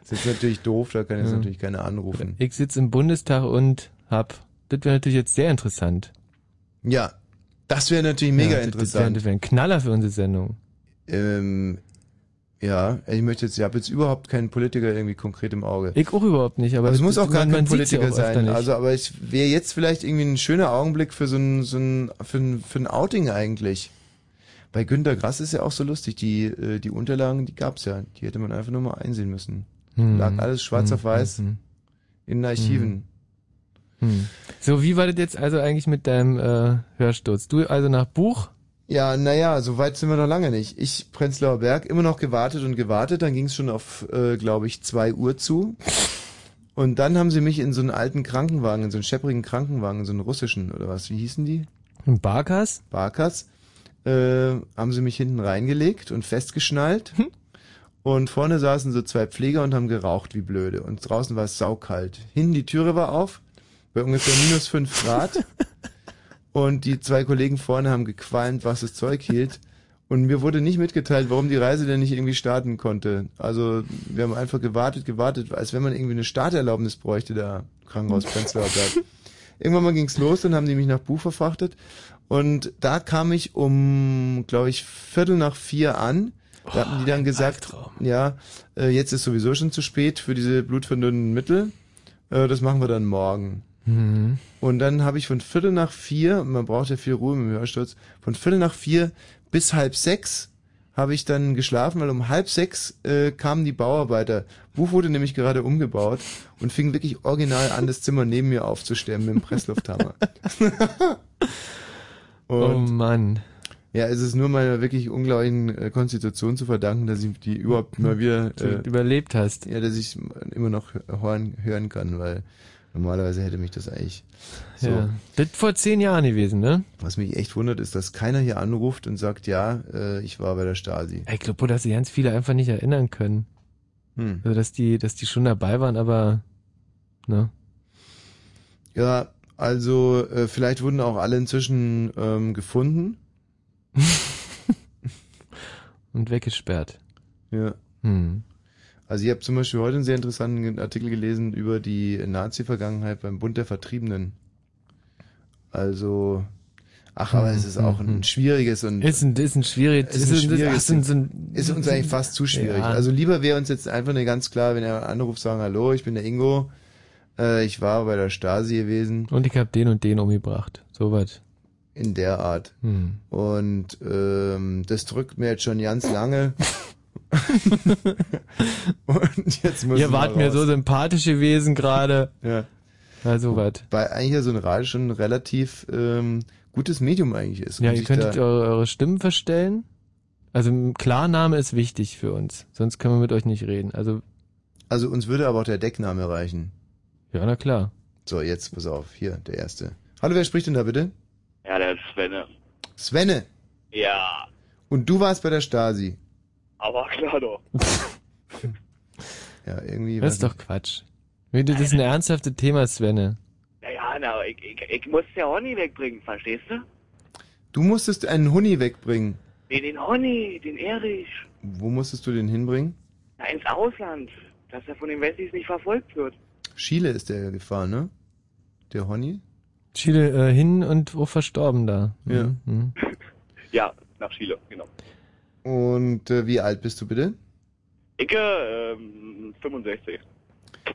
ist jetzt natürlich doof, da kann jetzt
Ja.
natürlich keiner anrufen.
Ich sitze im Bundestag und hab, das wäre natürlich jetzt sehr interessant.
Ja, das wäre natürlich mega
Ja,
interessant.
Das wäre wär ein Knaller für unsere Sendung.
Ähm, ja, ich möchte jetzt, ich habe jetzt überhaupt keinen Politiker irgendwie konkret im Auge.
Ich auch überhaupt nicht, aber
Aber es
das-
muss auch gar
man-
kein
man
Politiker sein. Also, aber es wäre jetzt vielleicht irgendwie ein schöner Augenblick für so ein, so ein, für ein, für ein Outing eigentlich. Bei Günter Grass ist ja auch so lustig. Die, äh, die Unterlagen, die gab's ja. Die hätte man einfach nur mal einsehen müssen.
Hm.
Lag alles schwarz
Hm,
auf weiß
hm, hm.
in den Archiven.
Hm. So, wie war das jetzt also eigentlich mit deinem äh, Hörsturz? Du also nach Buch?
Ja, naja, so weit sind wir noch lange nicht. Ich, Prenzlauer Berg, immer noch gewartet und gewartet. Dann ging es schon auf, äh, glaube ich, zwei Uhr zu. Und dann haben sie mich in so einen alten Krankenwagen, in so einen schepprigen Krankenwagen, in so einen russischen, oder was, wie hießen die?
Ein Barkas?
Barkas. Äh, haben sie mich hinten reingelegt und festgeschnallt. Und vorne saßen so zwei Pfleger und haben geraucht wie blöde. Und draußen war es saukalt. Hinten die Türe war auf, bei ungefähr minus fünf Grad. Und die zwei Kollegen vorne haben gequalmt, was das Zeug hielt. Und mir wurde nicht mitgeteilt, warum die Reise denn nicht irgendwie starten konnte. Also wir haben einfach gewartet, gewartet, als wenn man irgendwie eine Starterlaubnis bräuchte, da Krankenhaus Prenzlauer Berg. Irgendwann mal ging's los, dann haben die mich nach Buch verfrachtet. Und da kam ich um, glaube ich, Viertel nach vier an. Da hatten die dann gesagt, ja, äh, jetzt ist sowieso schon zu spät für diese blutverdünnenden Mittel. Äh, das machen wir dann morgen.
Mhm.
Und dann habe ich von Viertel nach vier, man braucht ja viel Ruhe im Hörsturz, von Viertel nach vier bis halb sechs habe ich dann geschlafen, weil um halb sechs äh, kamen die Bauarbeiter. Buch wurde nämlich gerade umgebaut und fing wirklich original an, das Zimmer neben mir aufzustemmen mit dem Presslufthammer.
Oh Mann.
Ja, es ist nur meiner wirklich unglaublichen äh, Konstitution zu verdanken, dass ich die überhaupt mal wieder äh,
überlebt hast.
Ja, dass ich immer noch hören, hören kann, weil normalerweise hätte mich das eigentlich so.
Ja. Das vor zehn Jahren gewesen, ne?
Was mich echt wundert, ist, dass keiner hier anruft und sagt, ja, äh, ich war bei der Stasi.
Ich glaube, dass sich ganz viele einfach nicht erinnern können.
Hm.
Also, dass die, dass die schon dabei waren, aber, ne?
Ja, also äh, vielleicht wurden auch alle inzwischen ähm, gefunden.
Und weggesperrt.
Ja.
Hm.
Also ich habe zum Beispiel heute einen sehr interessanten Artikel gelesen über die Nazi-Vergangenheit beim Bund der Vertriebenen. Also, ach, aber es ist auch ein schwieriges und
Ist ein, ist ein schwieriges,
ist, ein schwieriges
so ein,
ist uns eigentlich fast zu schwierig.
Ja.
Also lieber wäre uns jetzt einfach eine ganz klar, wenn er anruft, sagen, hallo, ich bin der Ingo, äh, ich war bei der Stasi gewesen.
Und ich habe den und den umgebracht. Soweit.
In der Art.
Hm.
Und ähm, das drückt mir jetzt schon ganz lange. und jetzt muss
Ihr wart mir so sympathisch gewesen gerade.
Ja.
Also was.
Weil eigentlich ja so ein Radio schon ein relativ ähm, gutes Medium eigentlich ist.
Ja, ihr könntet eure, eure Stimmen verstellen. Also ein Klarname ist wichtig für uns. Sonst können wir mit euch nicht reden. Also.
Also uns würde aber auch der Deckname reichen.
Ja, na klar.
So, jetzt pass auf, hier, der erste. Hallo, wer spricht denn da bitte?
Ja, der Svenne.
Svenne.
Ja,
Und du warst bei der Stasi.
Aber klar doch.
Ja, irgendwie.
Das ist doch Quatsch. Das ist ein ernsthaftes Thema, Svenne.
Naja, na, ich, ich, ich muss ja Honey wegbringen, verstehst du?
Du musstest einen Huni wegbringen.
Nee, den Honey, den Erich.
Wo musstest du den hinbringen?
Na, ins Ausland. Dass er von den Wessis nicht verfolgt wird.
Chile ist der gefahren, ne? Der Honi?
Chile äh, hin und auch verstorben da.
Ja.
Mhm.
Ja, nach Chile, genau.
Und äh, wie alt bist du bitte?
Ich, äh, ähm, 65.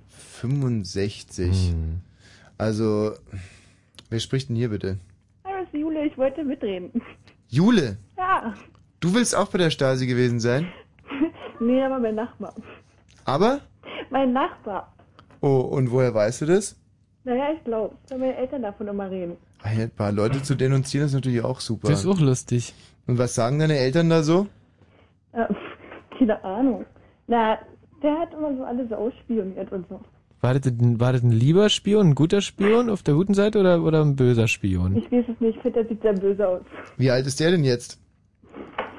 65.
Hm.
Also, wer spricht denn hier bitte?
Hallo, es ist Jule, ich wollte mitreden.
Jule,
Ja,
du willst auch bei der Stasi gewesen sein?
nee, aber mein Nachbar.
Aber?
Mein Nachbar.
Oh, und woher weißt du das?
Naja, ich glaube, weil meine Eltern davon immer reden.
Ein paar Leute zu denunzieren ist natürlich auch super.
Das ist auch lustig.
Und was sagen deine Eltern da so?
Äh, keine Ahnung. Na, der hat immer so alles ausspioniert und so.
War das, ein, war das ein lieber Spion, ein guter Spion auf der guten Seite oder, oder ein böser Spion?
Ich weiß es nicht, ich finde, der sieht sehr böse aus.
Wie alt ist der denn jetzt?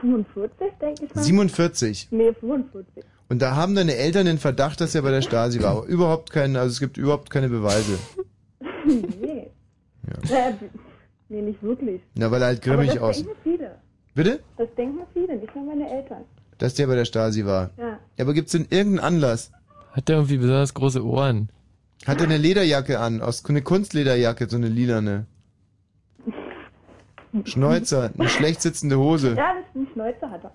45, denke ich mal.
47.
Nee, 45.
Und da haben deine Eltern den Verdacht, dass er bei der Stasi war. Aber überhaupt keinen, also es gibt überhaupt keine Beweise.
nee. Ja. nee, nicht wirklich.
Na, weil er halt grimmig
Aber das
aus.
denken viele.
Bitte?
Das denken viele, nicht nur meine Eltern.
dass der bei der Stasi war.
Ja.
aber gibt's denn irgendeinen Anlass?
Hat der irgendwie besonders große Ohren?
Hat er eine Lederjacke an, aus eine Kunstlederjacke, so eine lilane? Schnäuzer, eine schlecht sitzende Hose.
Ja, das ist ein Schnäuzer hat er.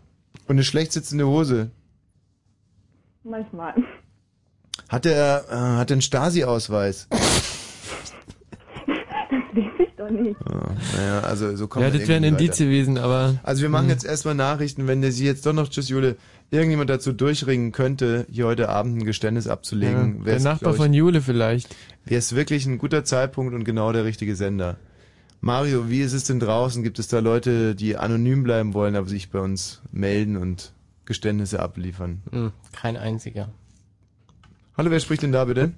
Und eine schlecht sitzende Hose.
Manchmal.
Hat er, äh, hat er einen Stasi-Ausweis?
Nicht.
Ja, naja, also so kommt
Ja, das wären
irgendwie
Indizien
weiter.
gewesen, aber.
Also wir machen
Hm.
jetzt erstmal Nachrichten, wenn der sie jetzt doch noch, tschüss Jule, irgendjemand dazu durchringen könnte, hier heute Abend ein Geständnis abzulegen.
Ja, der Nachbar
ich,
von Jule vielleicht.
Wäre es wirklich ein guter Zeitpunkt und genau der richtige Sender. Mario, wie ist es denn draußen? Gibt es da Leute, die anonym bleiben wollen, aber sich bei uns melden und Geständnisse abliefern?
Hm, kein einziger.
Hallo, wer spricht denn da bitte?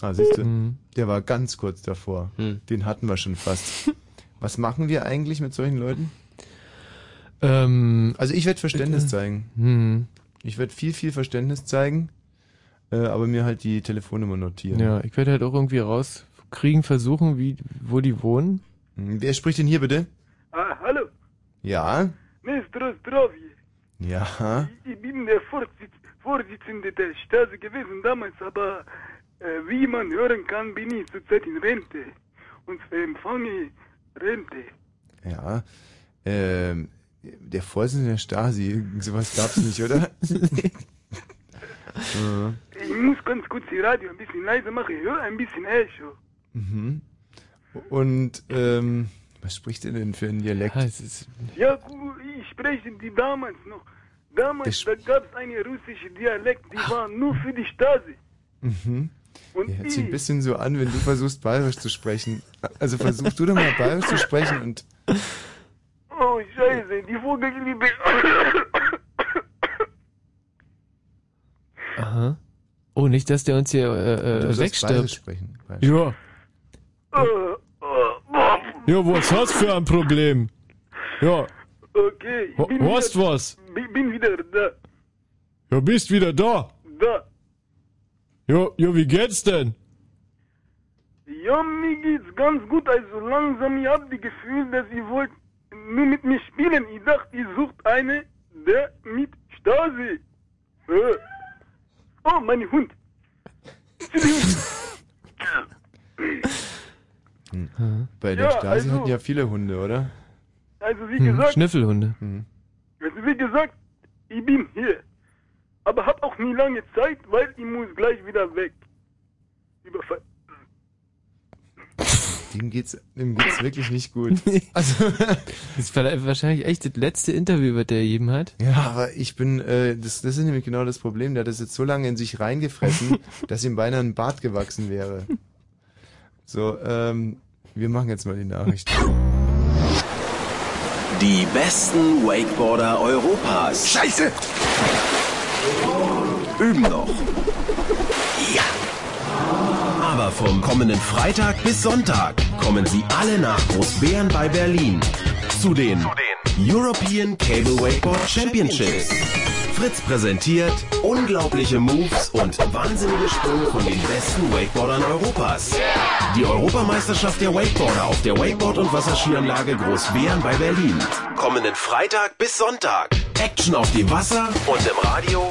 Ah, siehst du,
Hm.
der war ganz kurz davor. Den hatten wir schon fast. Was machen wir eigentlich mit solchen Leuten?
Ähm,
also ich werde Verständnis
bitte?
zeigen.
Hm.
Ich werde viel, viel Verständnis zeigen, äh, aber mir halt die Telefonnummer notieren.
Ja, ich werde halt auch irgendwie rauskriegen, versuchen, wie, wo die wohnen.
Hm, Wer spricht denn hier bitte?
Ah, hallo,
Ja?
Mr. Zdrowie.
Ja?
Ich bin der Vorsitz Vorsitzende der Stasi gewesen damals, aber äh, wie man hören kann, bin ich zurzeit in Rente. Und zwar empfange Rente.
Ja. Ähm, der Vorsitzende der Stasi, sowas gab's nicht, oder? Ja.
Ich muss ganz kurz die Radio ein bisschen leiser machen. Ich höre ein bisschen Echo.
Mhm. Und ähm, was spricht er denn für ein Dialekt?
Ja, gu- ich spreche die damals noch. Damals, da gab es eine russische Dialekt, die war nur für die Stasi.
Mhm.
Und
Ja, hört sich ein bisschen so an, wenn du versuchst, bayerisch zu sprechen. Also versuch du doch mal bayerisch zu sprechen und
oh Scheiße, die Vogelliebe.
Aha. Oh, nicht, dass der uns hier äh,
Du
äh,
sollst
wegstirbt.
bayerisch sprechen. Bayerisch.
Ja. Ja, was hast für ein Problem? Ja,
Okay, ich bin,
hast
wieder,
was?
bi- bin wieder da.
Ja, bist wieder da.
Da.
Ja, ja, wie geht's denn?
Ja, mir geht's ganz gut. Also langsam, ich hab die Gefühl, dass ihr wollt nur mit mir spielen. Ich dachte, ihr sucht eine, der mit Stasi. Äh. Oh, mein Hund.
Hm. Bei der
Ja,
Stasi
also-
hatten ja viele Hunde, oder?
Also wie
Hm,
gesagt,
Schnüffelhunde.
also wie gesagt, ich bin hier. Aber hab auch nie lange Zeit, weil ich muss gleich wieder weg. Überfall.
Dem geht's, dem geht's wirklich nicht gut. Also,
Das ist wahrscheinlich echt das letzte Interview, was der gegeben hat.
ja, aber ich bin, äh, das, das ist nämlich genau das Problem. Der hat das jetzt so lange in sich reingefressen, dass ihm beinahe ein Bart gewachsen wäre. So, ähm, wir machen jetzt mal die Nachrichten.
Die besten Wakeboarder Europas. Scheiße! Üben noch. Ja. Aber vom kommenden Freitag bis Sonntag kommen sie alle nach Großbären bei Berlin zu den European Cable Wakeboard Championships. Fritz präsentiert unglaubliche Moves und wahnsinnige Sprünge von den besten Wakeboardern Europas. Die Europameisterschaft der Wakeboarder auf der Wakeboard- und Wasserskianlage Großbären bei Berlin. Kommenden Freitag bis Sonntag. Action auf dem Wasser und im Radio.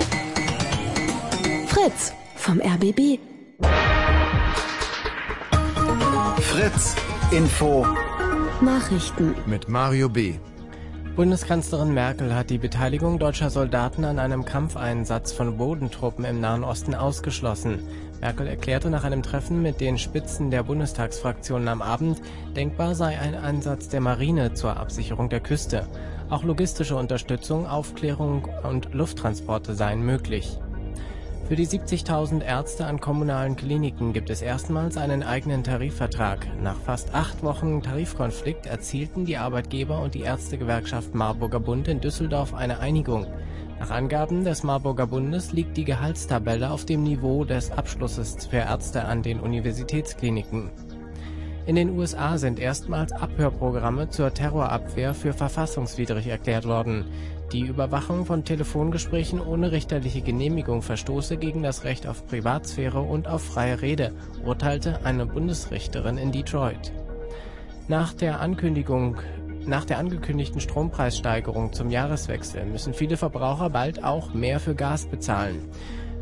Fritz vom RBB.
Fritz Info
Nachrichten.
Mit Mario B.
Bundeskanzlerin Merkel hat die Beteiligung deutscher Soldaten an einem Kampfeinsatz von Bodentruppen im Nahen Osten ausgeschlossen. Merkel erklärte nach einem Treffen mit den Spitzen der Bundestagsfraktionen am Abend, denkbar sei ein Einsatz der Marine zur Absicherung der Küste. Auch logistische Unterstützung, Aufklärung und Lufttransporte seien möglich. Für die 70.000 Ärzte an kommunalen Kliniken gibt es erstmals einen eigenen Tarifvertrag. Nach fast acht Wochen Tarifkonflikt erzielten die Arbeitgeber und die Ärztegewerkschaft Marburger Bund in Düsseldorf eine Einigung. Nach Angaben des Marburger Bundes liegt die Gehaltstabelle auf dem Niveau des Abschlusses für Ärzte an den Universitätskliniken. In den USA sind erstmals Abhörprogramme zur Terrorabwehr für verfassungswidrig erklärt worden. Die Überwachung von Telefongesprächen ohne richterliche Genehmigung verstoße gegen das Recht auf Privatsphäre und auf freie Rede, urteilte eine Bundesrichterin in Detroit. Nach der Ankündigung Nach der angekündigten Strompreissteigerung zum Jahreswechsel müssen viele Verbraucher bald auch mehr für Gas bezahlen.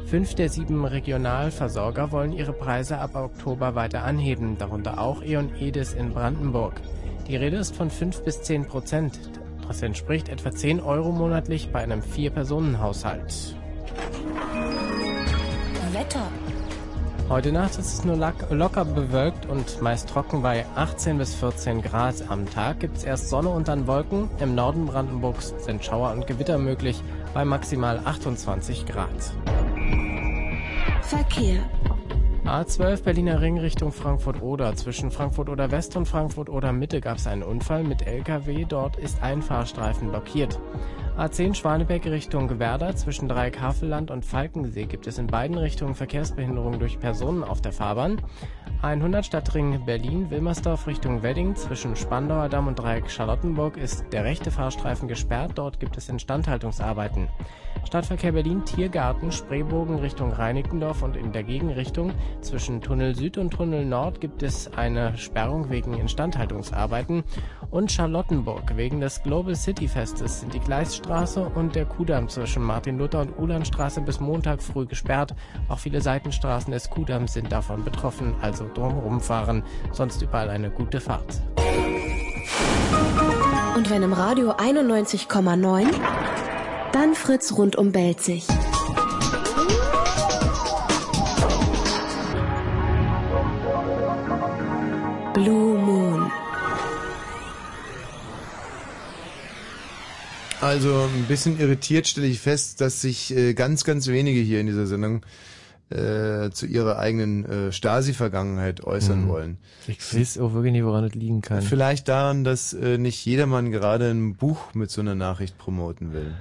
Fünf der sieben Regionalversorger wollen ihre Preise ab Oktober weiter anheben, darunter auch E.ON Edis in Brandenburg. Die Rede ist von 5 bis 10 Prozent. Das entspricht etwa 10 Euro monatlich bei einem Vier-Personen-Haushalt.
Wetter.
Heute Nacht ist es nur lock- locker bewölkt und meist trocken bei 18 bis 14 Grad. Am Tag gibt es erst Sonne und dann Wolken. Im Norden Brandenburgs sind Schauer und Gewitter möglich bei maximal 28 Grad.
Verkehr.
A12 Berliner Ring Richtung Frankfurt-Oder. Zwischen Frankfurt-Oder West und Frankfurt-Oder Mitte gab es einen Unfall mit LKW. Dort ist ein Fahrstreifen blockiert. A10 Schwanebeck Richtung Werder. Zwischen Dreieck-Havelland und Falkensee gibt es in beiden Richtungen Verkehrsbehinderungen durch Personen auf der Fahrbahn. 100 Stadtring Berlin-Wilmersdorf Richtung Wedding. Zwischen Spandauer Damm und Dreieck Charlottenburg ist der rechte Fahrstreifen gesperrt. Dort gibt es Instandhaltungsarbeiten. Stadtverkehr Berlin Tiergarten Spreebogen Richtung Reinickendorf und in der Gegenrichtung zwischen Tunnel Süd und Tunnel Nord gibt es eine Sperrung wegen Instandhaltungsarbeiten und Charlottenburg wegen des Global City Festes sind die Gleisstraße und der Kudamm zwischen Martin Luther und Ulandstraße bis Montag früh gesperrt. Auch viele Seitenstraßen des Kudamms sind davon betroffen, also drumherum fahren, sonst überall eine gute Fahrt.
Und wenn im Radio 91,9, dann Fritz rundum Belzig. Blue
Also ein bisschen irritiert stelle ich fest, dass sich äh, ganz, ganz wenige hier in dieser Sendung äh, zu ihrer eigenen äh, Stasi-Vergangenheit äußern
Hm.
wollen.
Ich weiß auch wirklich nicht, woran das liegen kann.
Vielleicht daran, dass äh, nicht jedermann gerade ein Buch mit so einer Nachricht promoten will.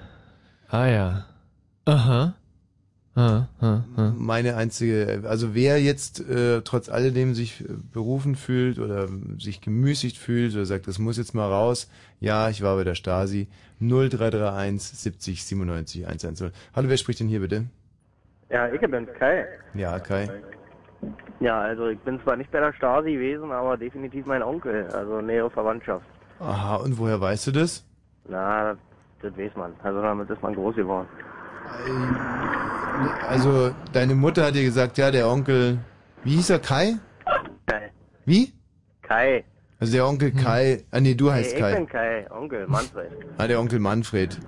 Ah ja. Aha. Ah, ah, ah.
Meine einzige, also wer jetzt äh, trotz alledem sich äh, berufen fühlt oder sich gemüßigt fühlt oder sagt, das muss jetzt mal raus, ja, ich war bei der Stasi, 0331 70 97 110. Hallo, wer spricht denn hier bitte?
Ja, ich bin's, Kai.
Ja, Kai.
Ja, also ich bin zwar nicht bei der Stasi gewesen, aber definitiv mein Onkel, also nähere Verwandtschaft.
Aha, und woher weißt du das?
Na, das, das weiß man. Also damit ist man groß geworden.
Also, deine Mutter hat dir gesagt, ja, der Onkel, wie hieß er, Kai?
Kai.
Wie?
Kai.
Also der Onkel Kai, ah nee, du heißt
nee, ich
Kai.
bin Kai, Onkel, Manfred.
Ah, der Onkel Manfred.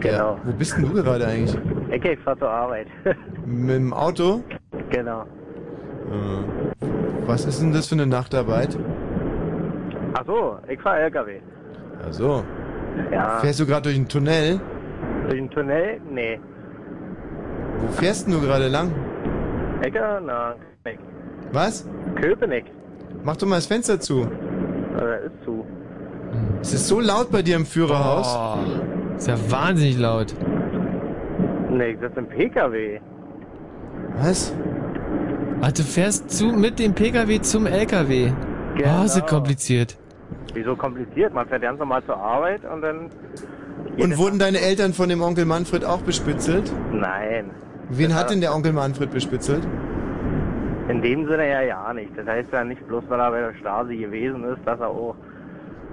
Genau.
Ja, wo bist denn du gerade eigentlich?
Okay, ich fahr zur Arbeit.
Mit dem Auto?
genau.
Äh, Was ist denn das für eine Nachtarbeit?
Ach so, ich fahr LKW.
Ach so.
Ja.
Fährst du gerade durch ein Tunnel?
Durch den Tunnel? Nee.
Wo fährst denn du gerade lang?
Ecke? Na, Köpenick.
Was?
Köpenick.
Mach doch mal das Fenster zu.
Äh, ist zu.
Es ist so laut bei dir im Führerhaus.
Oh, ist ja wahnsinnig laut.
Nee, ich sitze im PKW.
Was?
Ah, du fährst zu, mit dem PKW zum LKW.
Genau.
Oh, ist das kompliziert.
Wieso kompliziert? Man fährt ganz normal zur Arbeit und dann...
Und wurden deine Eltern von dem Onkel Manfred auch bespitzelt?
Nein.
Wen hat denn der Onkel Manfred bespitzelt?
In dem Sinne ja ja nicht. Das heißt ja nicht bloß, weil er bei der Stasi gewesen ist, dass er auch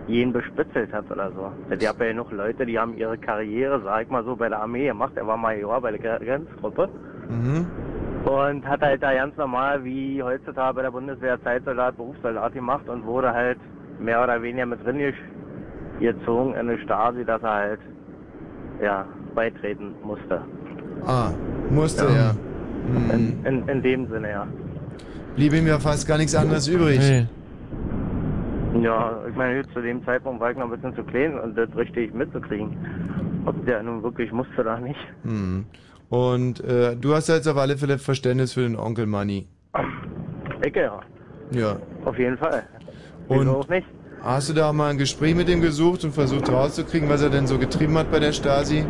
jeden bespitzelt hat oder so. Es gab ja genug Leute, die haben ihre Karriere, sag ich mal so, bei der Armee gemacht. Er war Major bei der Gre- Grenztruppe
Mhm.
und hat halt da ganz normal wie heutzutage bei der Bundeswehr Zeitsoldat, Berufssoldat gemacht und wurde halt mehr oder weniger mit drin gezogen in eine Stasi, dass er halt ja beitreten musste.
Ah, musste er. Hm.
In, in, in dem Sinne ja.
Blieb ihm ja fast gar nichts anderes übrig.
Nee.
Ja, ich meine, zu dem Zeitpunkt war ich noch ein bisschen zu klein und das richtig mitzukriegen. Ob der nun wirklich musste oder nicht.
Hm. Und äh, du hast jetzt auf alle Fälle Verständnis für den Onkel Manni.
Ich ja,
Ja.
auf jeden Fall.
Und
Wieso auch nicht?
Hast du da mal ein Gespräch mit ihm gesucht und versucht rauszukriegen, was er denn so getrieben hat bei der Stasi?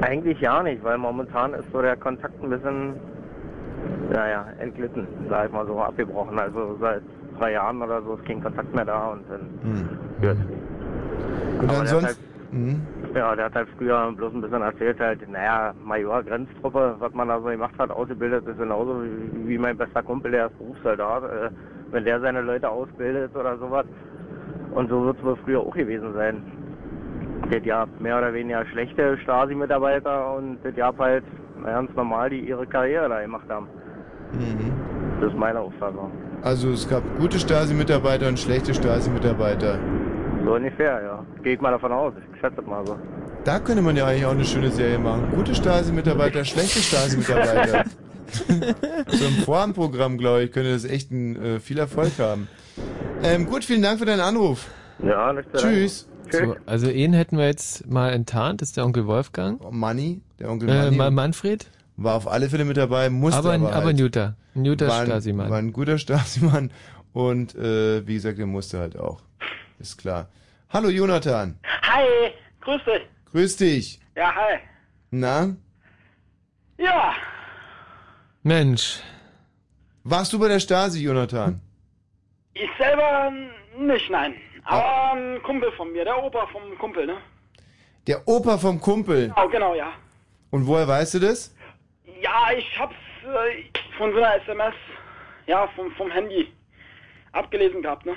Eigentlich ja nicht, weil momentan ist so der Kontakt ein bisschen, naja, entglitten, sag ich mal so, abgebrochen. Also seit drei Jahren oder so ist kein Kontakt mehr da und dann,
Hm.
gut.
Und
Aber der
ansonsten.
halt-
Hm.
Ja, der hat halt früher bloß ein bisschen erzählt, halt, naja, Major, Grenztruppe, was man da so gemacht hat, ausgebildet ist genauso wie, wie mein bester Kumpel, der ist Berufssoldat. Äh, wenn der seine Leute ausbildet oder sowas, Und so wird es wohl früher auch gewesen sein. Das gab mehr oder weniger schlechte Stasi-Mitarbeiter und das gab halt ganz normal, die ihre Karriere da gemacht haben.
Mhm.
Das ist meine Auffassung.
Also es gab gute Stasi-Mitarbeiter und schlechte Stasi-Mitarbeiter.
So ungefähr, ja. Gehe ich mal davon aus. Ich schätze das mal so.
Da könnte man ja eigentlich auch eine schöne Serie machen. Gute Stasi-Mitarbeiter, schlechte Stasi-Mitarbeiter. so im Vorabendprogramm, glaube ich, könnte das echt ein, äh, viel Erfolg haben. Ähm, gut, vielen Dank für deinen Anruf.
Ja, nicht
Tschüss.
So, also ihn hätten wir jetzt mal enttarnt, das ist der Onkel Wolfgang.
Manni, der Onkel
Äh,
Manni.
Manfred?
War auf alle Fälle mit dabei, musste
Aber
aber,
ein- aber
halt. war ein,
Stasi-Mann.
War ein guter Stasi-Mann. Und äh, wie gesagt, er musste halt auch. Ist klar. Hallo Jonathan.
Hi, grüß dich.
Grüß dich.
Ja, hi.
Na?
Ja,
Mensch.
Warst du bei der Stasi, Jonathan?
ich selber nicht, nein. Aber ein Kumpel von mir, der Opa vom Kumpel, ne?
Der Opa vom Kumpel.
Genau, genau, ja.
Und woher weißt du das?
Ja, ich hab's äh, von so einer SMS, ja, vom, vom Handy abgelesen gehabt, ne?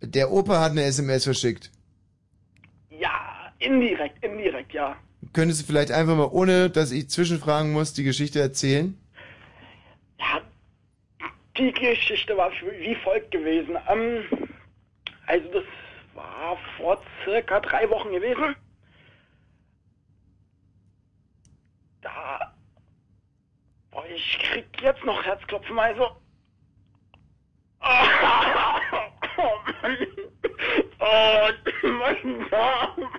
Der Opa hat eine SMS verschickt.
Ja, indirekt, indirekt, ja.
Könntest du vielleicht einfach mal, ohne dass ich zwischenfragen muss, die Geschichte erzählen?
Die Geschichte war wie folgt gewesen. Ähm, also das war vor circa drei Wochen gewesen. Da, boah, ich krieg jetzt noch Herzklopfen, also. Oh, mein Darm.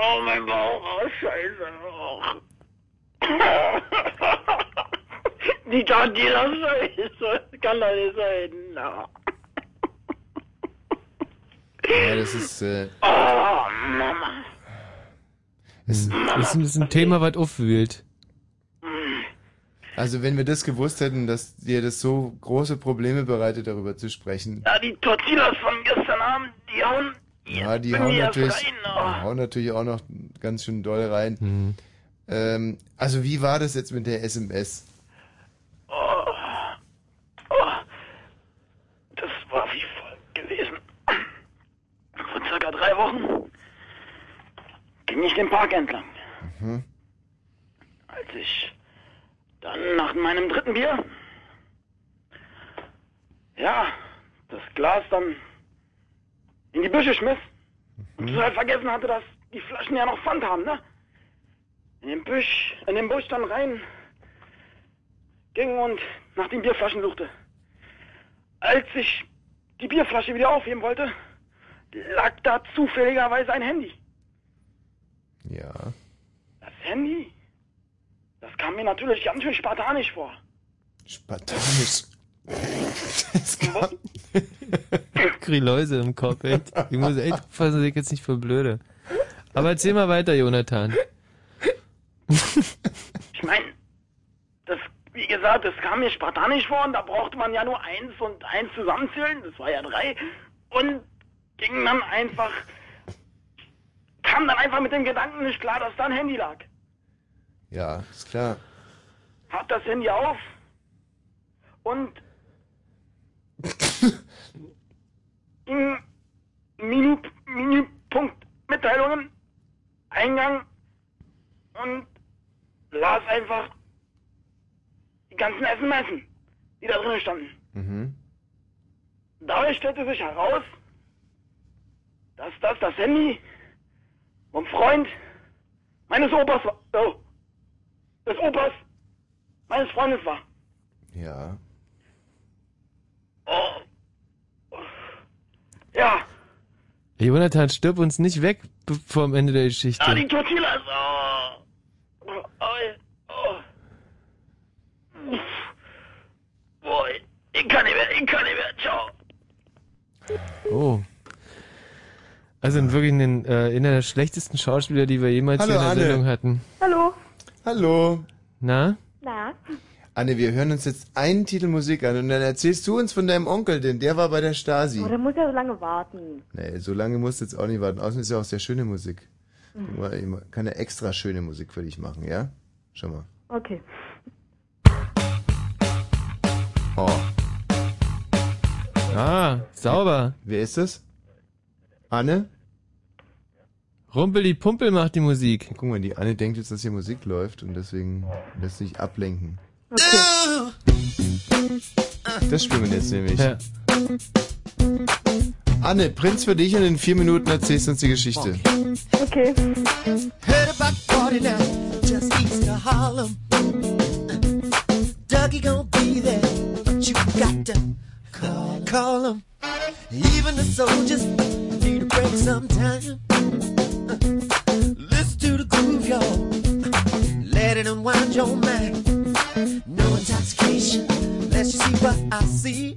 Oh, mein Bauch, oh, scheiße. Oh. Die das scheiße. Kann doch nicht sein. Na.
Ja, das ist, äh,
Oh, Mama.
es,
Das ist, ein- das ist ein Thema, was aufwühlt.
also wenn wir das gewusst hätten, dass dir das so große Probleme bereitet, darüber zu sprechen.
Ja, die Tortillas von gestern Abend, die hauen.
Ja, die hauen natürlich,
rein,
die hauen natürlich auch noch ganz schön doll rein. Ähm, also wie war das jetzt mit der SMS?
Oh, oh, das war wie folgt gewesen. Vor circa drei Wochen ging ich den Park entlang.
Mhm.
Als ich dann nach meinem dritten Bier, ja, das Glas dann in die Büsche schmiss und total vergessen hatte, dass die Flaschen ja noch Pfand haben, ne? In den Busch, in den Busch dann rein ging und nach den Bierflaschen suchte. Als ich die Bierflasche wieder aufheben wollte, lag da zufälligerweise ein Handy.
Ja.
Das Handy, das kam mir natürlich ganz schön spartanisch vor.
Spartanisch.
Krieg Läuse im Kopf, echt. Ich muss echt aufpassen, dass ich jetzt nicht verblöde. Aber erzähl mal weiter, Jonathan.
Ich meine, das, wie gesagt, das kam mir spartanisch vor und da brauchte man ja nur eins und eins zusammenzählen, das war ja drei, und ging dann einfach, kam dann einfach mit dem Gedanken nicht klar, dass da ein Handy lag.
Ja, ist klar.
Hab das Handy auf und ging Menü, Menüpunkt Mitteilungen, Eingang und las einfach die ganzen SMS, die da drin standen.
Mhm.
Dabei stellte sich heraus, dass das das Handy vom Freund meines Opas war. Oh, des Opas meines Freundes war.
Ja.
Oh. Ja,
Jonathan, stirb uns nicht weg vor dem Ende der Geschichte.
ah, die Tortillas. Oh. Oh, oh. Uff. Boah, ich kann nicht mehr, ich kann nicht mehr. Ciao.
Oh. Also wirklich einen, äh, einer der schlechtesten Schauspieler, die wir jemals
Hallo,
hier in der
Anne.
Sendung hatten.
Hallo.
Hallo.
Na?
Na?
Anne, wir hören uns jetzt einen Titel Musik an und dann erzählst du uns von deinem Onkel, denn der war bei der Stasi.
Oh, der muss ja so lange warten.
Nee, so lange musst du jetzt auch nicht warten. Außerdem ist ja auch sehr schöne Musik.
Mhm.
Ich kann ja extra schöne Musik für dich machen, ja? Schau mal.
Okay.
Oh.
Ah, sauber.
Wer ist das? Anne?
Rumpeli Pumpel macht die Musik.
Guck mal, die Anne denkt jetzt, dass hier Musik läuft und deswegen lässt sich ablenken. Das spielen wir jetzt nämlich.
Ja.
Anne, Prinz für dich und in vier Minuten erzählst du uns die Geschichte.
Okay.
Heard about party now, just east of Harlem. Dougie gonna be there, but you got to call, call him. Even the soldiers need a break sometime. Listen to the groove, y'all. Let it unwind your mind. No intoxication, let's just see what I see.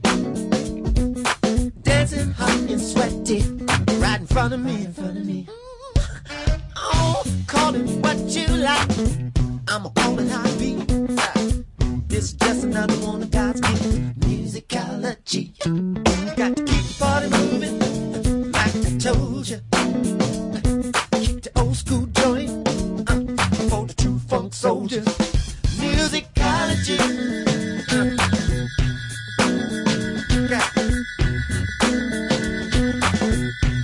Dancing hot and sweaty, right in front of me, in front of me. Oh, call it what you like. I'm a call it how it be. This is just another one of God's gifts. Musicology. Got to keep the party moving, like I told you. Keep the old school joint uh, for the true funk soldiers. Musicology.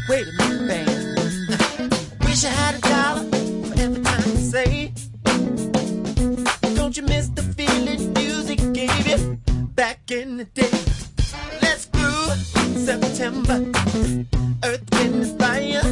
Wait a minute. Wish I had a dollar for every time you say. Don't you miss the feeling music gave you back in the day? Let's September. Earth, wind, fire.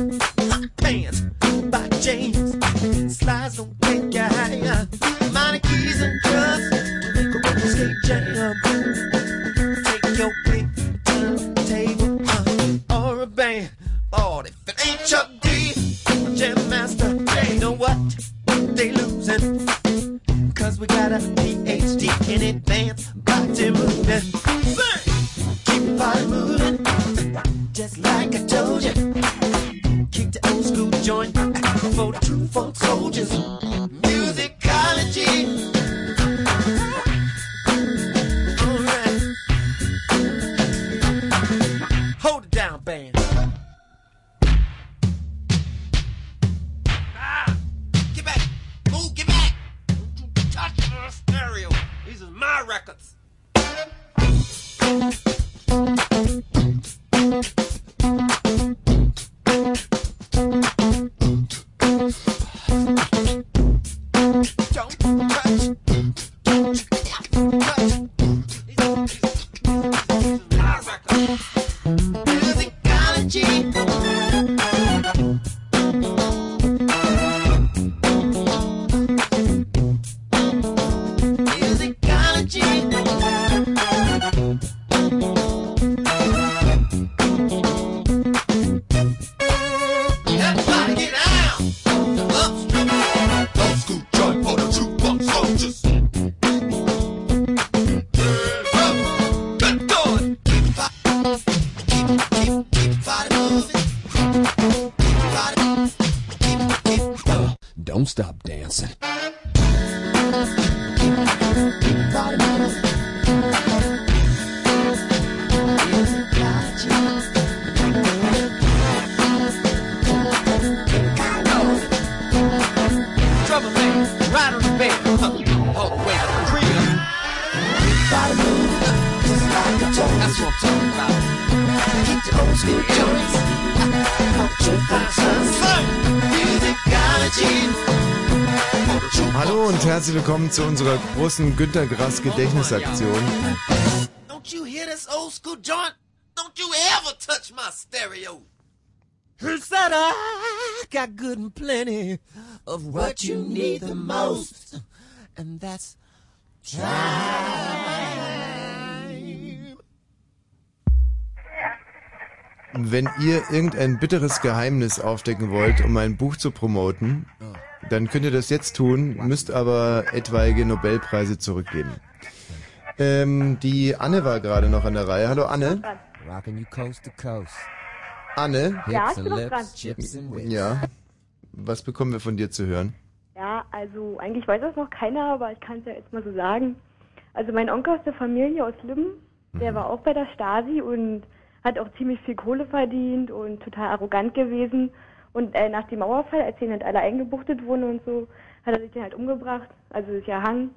Zu unserer großen Günter Grass Gedächtnisaktion.
Don't you hear this old school joint? Don't you ever touch my stereo. Who said I got good and plenty of what you need the most? And that's time.
Wenn ihr irgendein bitteres Geheimnis aufdecken wollt, um ein Buch zu promoten, dann könnt ihr das jetzt tun, müsst aber etwaige Nobelpreise zurückgeben. Ähm, die Anne war gerade noch an der Reihe. Hallo Anne. Anne?
Ja,
ich bin noch dran.
Ja. Was bekommen wir von dir zu hören?
Ja, also eigentlich weiß das noch keiner, aber ich kann es ja jetzt mal so sagen. Also mein Onkel aus der Familie aus Lübben, der war auch bei der Stasi und hat auch ziemlich viel Kohle verdient und total arrogant gewesen. Und äh, nach dem Mauerfall, als die halt alle eingebuchtet wurden und so, hat er sich dann halt umgebracht, also ist ja Hang.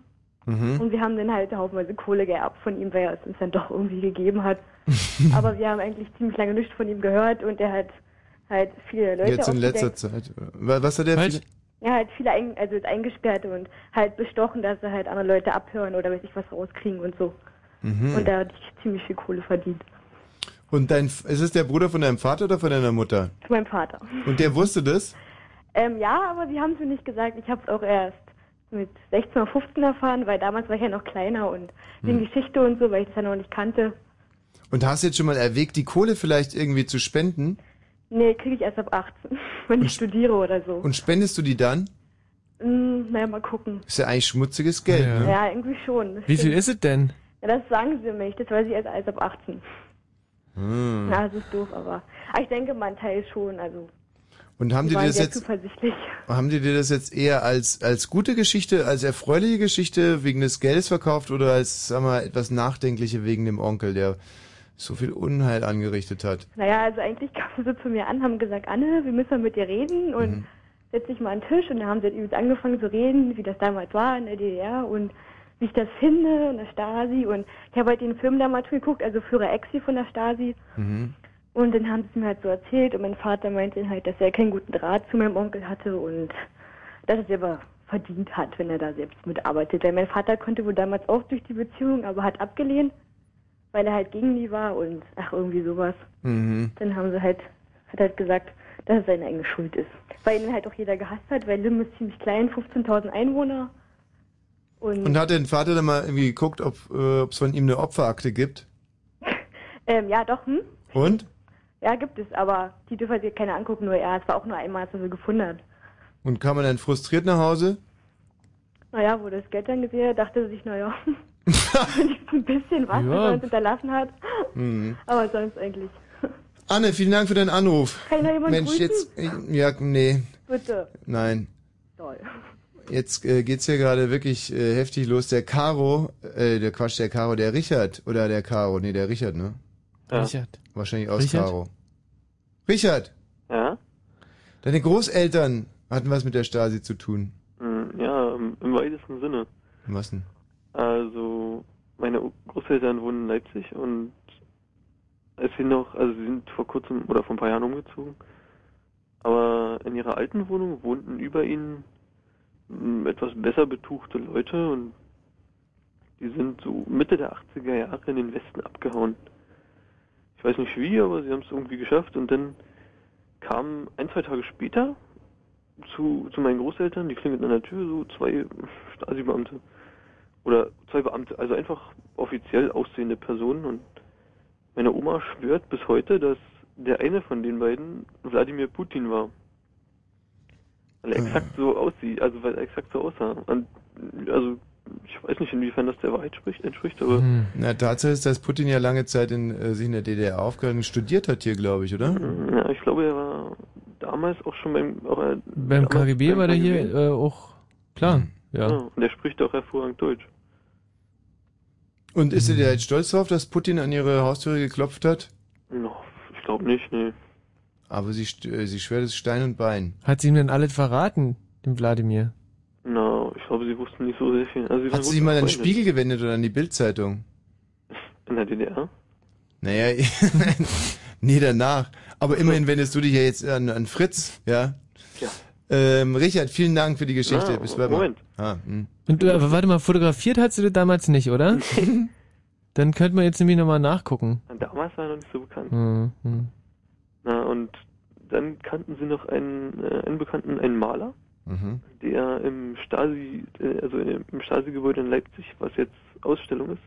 Mhm.
Und wir haben dann halt haufenweise Kohle geerbt von ihm, weil er es uns dann doch irgendwie gegeben hat. Aber wir haben eigentlich ziemlich lange nichts von ihm gehört und er hat halt viele Leute
Jetzt in letzter. Zeit. Wa- Was hat der? Viele,
Ja, halt viele ein, also eingesperrt und halt bestochen, dass sie halt andere Leute abhören oder weiß ich was rauskriegen und so.
Mhm.
Und da hat ich ziemlich viel Kohle verdient.
Und dein, ist es der Bruder von deinem Vater oder von deiner Mutter?
Zu meinem Vater.
Und der wusste das?
Ähm, ja, aber sie haben es mir nicht gesagt. Ich habe es auch erst mit 16 oder 15 erfahren, weil damals war ich ja noch kleiner und wegen
Hm.
Geschichte und so, weil ich das ja noch nicht kannte.
Und hast du jetzt schon mal erwägt, die Kohle vielleicht irgendwie zu spenden?
Nee, kriege ich erst ab 18, wenn ich studiere oder so.
Und spendest du die dann?
Hm, naja, mal gucken.
Ist ja eigentlich schmutziges Geld,
Ja.
ne?
Ja, irgendwie schon.
Wie viel
stimmt.
ist es denn?
Ja, das sagen sie mir nicht, das weiß ich erst alles ab 18.
Hm.
Na, das ist doof, aber, aber ich denke, man teilt schon, also
Und haben
die
die das jetzt, haben die dir das jetzt eher als, als gute Geschichte, als erfreuliche Geschichte wegen des Geldes verkauft oder als, sag mal, etwas nachdenkliche wegen dem Onkel, der so viel Unheil angerichtet hat?
Naja, also eigentlich kamen sie zu mir an, haben gesagt, Anne, wir müssen mit dir reden? Und setz dich mal an den Tisch. Und dann haben sie übrigens angefangen zu reden, wie das damals war in der DDR und wie ich das finde und der Stasi und ich habe halt den Film damals geguckt, also Führer Exi von der Stasi
Mhm.
und dann haben sie es mir halt so erzählt und mein Vater meinte halt, dass er keinen guten Draht zu meinem Onkel hatte und dass er es aber verdient hat, wenn er da selbst mitarbeitet. Weil mein Vater konnte wohl damals auch durch die Beziehung, aber hat abgelehnt, weil er halt gegen die war und ach irgendwie sowas.
Mhm.
Dann haben sie halt, hat halt gesagt, dass es seine eigene Schuld ist. Weil ihn halt auch jeder gehasst hat, weil Lim ist ziemlich klein, 15.000 Einwohner. Und,
Und hat dein Vater dann mal irgendwie geguckt, ob äh, es von ihm eine Opferakte gibt?
ähm, ja doch, hm?
Und?
Ja, gibt es, aber die dürfen sich keiner angucken, nur er. Es war auch nur einmal, als er sie gefunden hat.
Und kam er dann frustriert nach Hause?
Naja, wo das Geld dann gesehen hat, dachte er sich, naja, ein bisschen was,
Ja.
was er uns hinterlassen hat.
Mhm.
Aber sonst eigentlich.
Anne, vielen Dank für deinen Anruf.
Kann ich noch jemanden
Mensch,
grüßen?
jetzt, äh, ja, nee,
Bitte.
nein.
Toll.
Jetzt äh, geht's hier gerade wirklich äh, heftig los. Der Caro, äh, der Quatsch, der Caro, der Richard oder der Caro, nee, der Richard, ne?
Ja. Richard.
Wahrscheinlich aus
Richard?
Caro. Richard,
Ja?
deine Großeltern hatten was mit der Stasi zu tun.
Hm, Ja, im, weitesten Sinne.
Was denn?
Also, meine Großeltern wohnen in Leipzig und als sie noch, also sie sind vor kurzem oder vor ein paar Jahren umgezogen, aber in ihrer alten Wohnung wohnten über ihnen etwas besser betuchte Leute und die sind so Mitte der 80er Jahre in den Westen abgehauen. Ich weiß nicht wie, aber sie haben es irgendwie geschafft und dann kamen ein, zwei Tage später zu, zu meinen Großeltern, die klingelten an der Tür, so zwei Stasi-Beamte. Oder zwei Beamte, also einfach offiziell aussehende Personen. Und meine Oma schwört bis heute, dass der eine von den beiden Wladimir Putin war. Weil er exakt so aussieht, also weil er exakt so aussah. Und also ich weiß nicht, inwiefern das der Wahrheit spricht, entspricht, aber
Na, Tatsache ist, dass Putin ja lange Zeit in, äh, sich in der DDR aufgehalten und studiert hat hier, glaube ich, oder?
ja, ich glaube, er war damals auch schon beim auch, äh,
Beim KGB
beim
war der
KGB.
hier äh, auch, klar, ja.
Ja, und er spricht auch hervorragend Deutsch.
Und ist er dir jetzt stolz drauf, dass Putin an ihre Haustüre geklopft hat?
No, ich glaube nicht, nee.
Aber sie, äh, sie schwört es Stein und Bein.
Hat sie ihm denn alles verraten, dem Wladimir?
Na, ich glaube, sie wussten nicht so sehr viel. Also, sie
Hat sie sich mal an den. Spiegel gewendet oder an die Bildzeitung?
In der DDR?
Naja, nee, danach. Aber immerhin wendest du dich ja jetzt an, an Fritz, ja?
Ja.
Ähm, Richard, vielen Dank für die Geschichte.
Ah,
Bis bald.
Moment.
Ah, hm.
Und du, aber warte mal, fotografiert hast du das damals nicht, oder? Dann könnte man jetzt nämlich nochmal nachgucken.
Damals war er noch nicht so bekannt.
Hm, hm.
Na, und dann kannten sie noch einen, äh, einen Bekannten, einen Maler,
Mhm.
der im Stasi, äh, also im Stasi-Gebäude in Leipzig, was jetzt Ausstellung ist,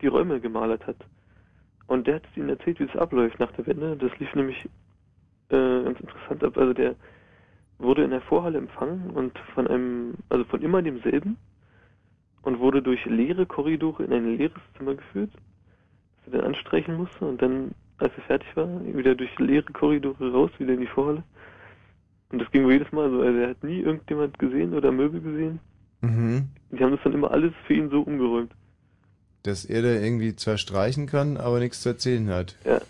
die Räume gemalert hat. Und der hat es ihnen erzählt, wie es abläuft nach der Wende. Das lief nämlich äh, ganz interessant ab. Also der wurde in der Vorhalle empfangen und von einem, also von immer demselben und wurde durch leere Korridore in ein leeres Zimmer geführt, das er dann anstreichen musste und dann, als er fertig war, wieder durch leere Korridore raus, wieder in die Vorhalle. Und das ging jedes Mal so. Also er hat nie irgendjemand gesehen oder Möbel gesehen.
Mhm.
Die haben das dann immer alles für ihn so umgeräumt.
Dass er da irgendwie zwar streichen kann, aber nichts zu erzählen hat.
Ja.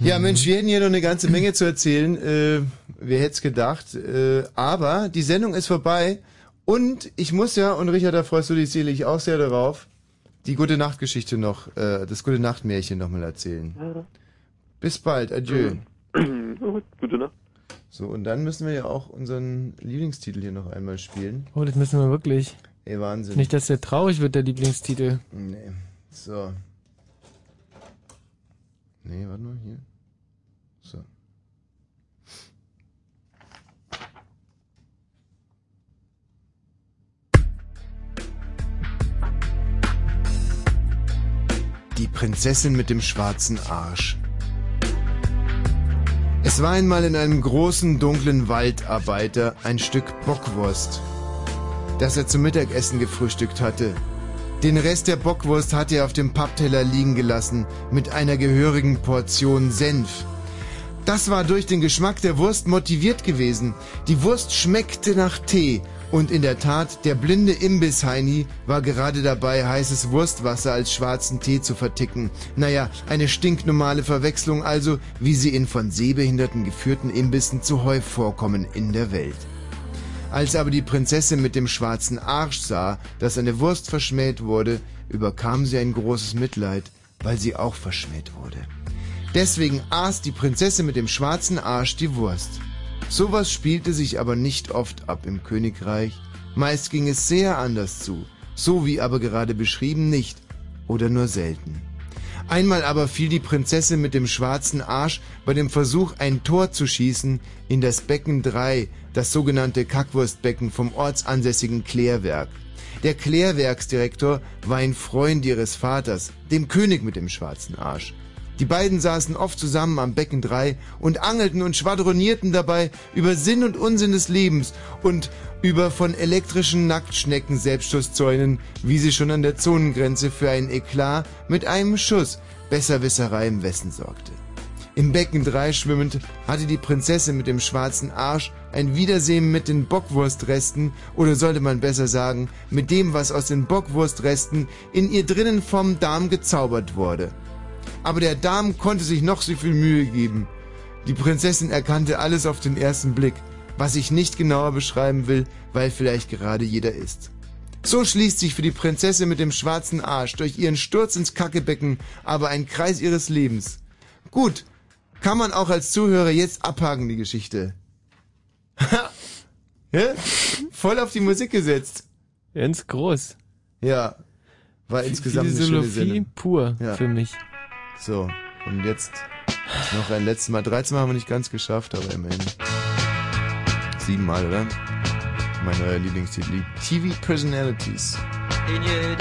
Ja, Mensch, wir hätten hier noch eine ganze Menge zu erzählen. Äh, wer hätte es gedacht? Äh, aber die Sendung ist vorbei Und ich muss ja, und Richard, da freust du dich sicherlich auch sehr darauf, die gute Nachtgeschichte noch, äh, das gute Nachtmärchen nochmal erzählen. Bis bald, adieu.
Gute Nacht.
So, und dann müssen wir ja auch unseren Lieblingstitel hier noch einmal spielen.
Oh, das müssen wir wirklich.
Ey, Wahnsinn.
Nicht, dass der traurig wird, der Lieblingstitel.
Nee. So. Nee, warte mal, hier. Die Prinzessin mit dem schwarzen Arsch. Es war einmal in einem großen, dunklen Waldarbeiter ein Stück Bockwurst, das er zum Mittagessen gefrühstückt hatte. Den Rest der Bockwurst hatte er auf dem Pappteller liegen gelassen, mit einer gehörigen Portion Senf. Das war durch den Geschmack der Wurst motiviert gewesen. Die Wurst schmeckte nach Tee. Und in der Tat, der blinde Imbissheini war gerade dabei, heißes Wurstwasser als schwarzen Tee zu verticken. Naja, eine stinknormale Verwechslung also, wie sie in von Sehbehinderten geführten Imbissen zuhäuf vorkommen in der Welt. Als aber die Prinzessin mit dem schwarzen Arsch sah, dass eine Wurst verschmäht wurde, überkam sie ein großes Mitleid, weil sie auch verschmäht wurde. Deswegen aß die Prinzessin mit dem schwarzen Arsch die Wurst. Sowas spielte sich aber nicht oft ab im Königreich. Meist ging es sehr anders zu, so wie aber gerade beschrieben nicht oder nur selten. Einmal aber fiel die Prinzessin mit dem schwarzen Arsch bei dem Versuch, ein Tor zu schießen, in das Becken 3, das sogenannte Kackwurstbecken vom ortsansässigen Klärwerk. Der Klärwerksdirektor war ein Freund ihres Vaters, dem König mit dem schwarzen Arsch. Die beiden saßen oft zusammen am Becken 3 und angelten und schwadronierten dabei über Sinn und Unsinn des Lebens und über von elektrischen Nacktschnecken Selbstschusszäunen, wie sie schon an der Zonengrenze für ein Eklat mit einem Schuss Besserwisserei im Westen sorgte. Im Becken 3 schwimmend hatte die Prinzessin mit dem schwarzen Arsch ein Wiedersehen mit den Bockwurstresten oder sollte man besser sagen, mit dem, was aus den Bockwurstresten in ihr drinnen vom Darm gezaubert wurde. Aber der Darm konnte sich noch so viel Mühe geben. Die Prinzessin erkannte alles auf den ersten Blick, was ich nicht genauer beschreiben will, weil vielleicht gerade jeder ist. So schließt sich für die Prinzessin mit dem schwarzen Arsch durch ihren Sturz ins Kackebecken aber ein Kreis ihres Lebens. Gut, kann man auch als Zuhörer jetzt abhaken, die Geschichte. ja? Voll auf die Musik gesetzt.
Ganz groß.
Ja. War insgesamt eine schöne
Philosophie
Sendung.
pur
Ja.
für mich.
So, und jetzt noch ein letztes Mal. 13 Mal haben wir nicht ganz geschafft, aber immerhin. Siebenmal, oder? Mein neuer Lieblingstitel. TV Personalities.
He knew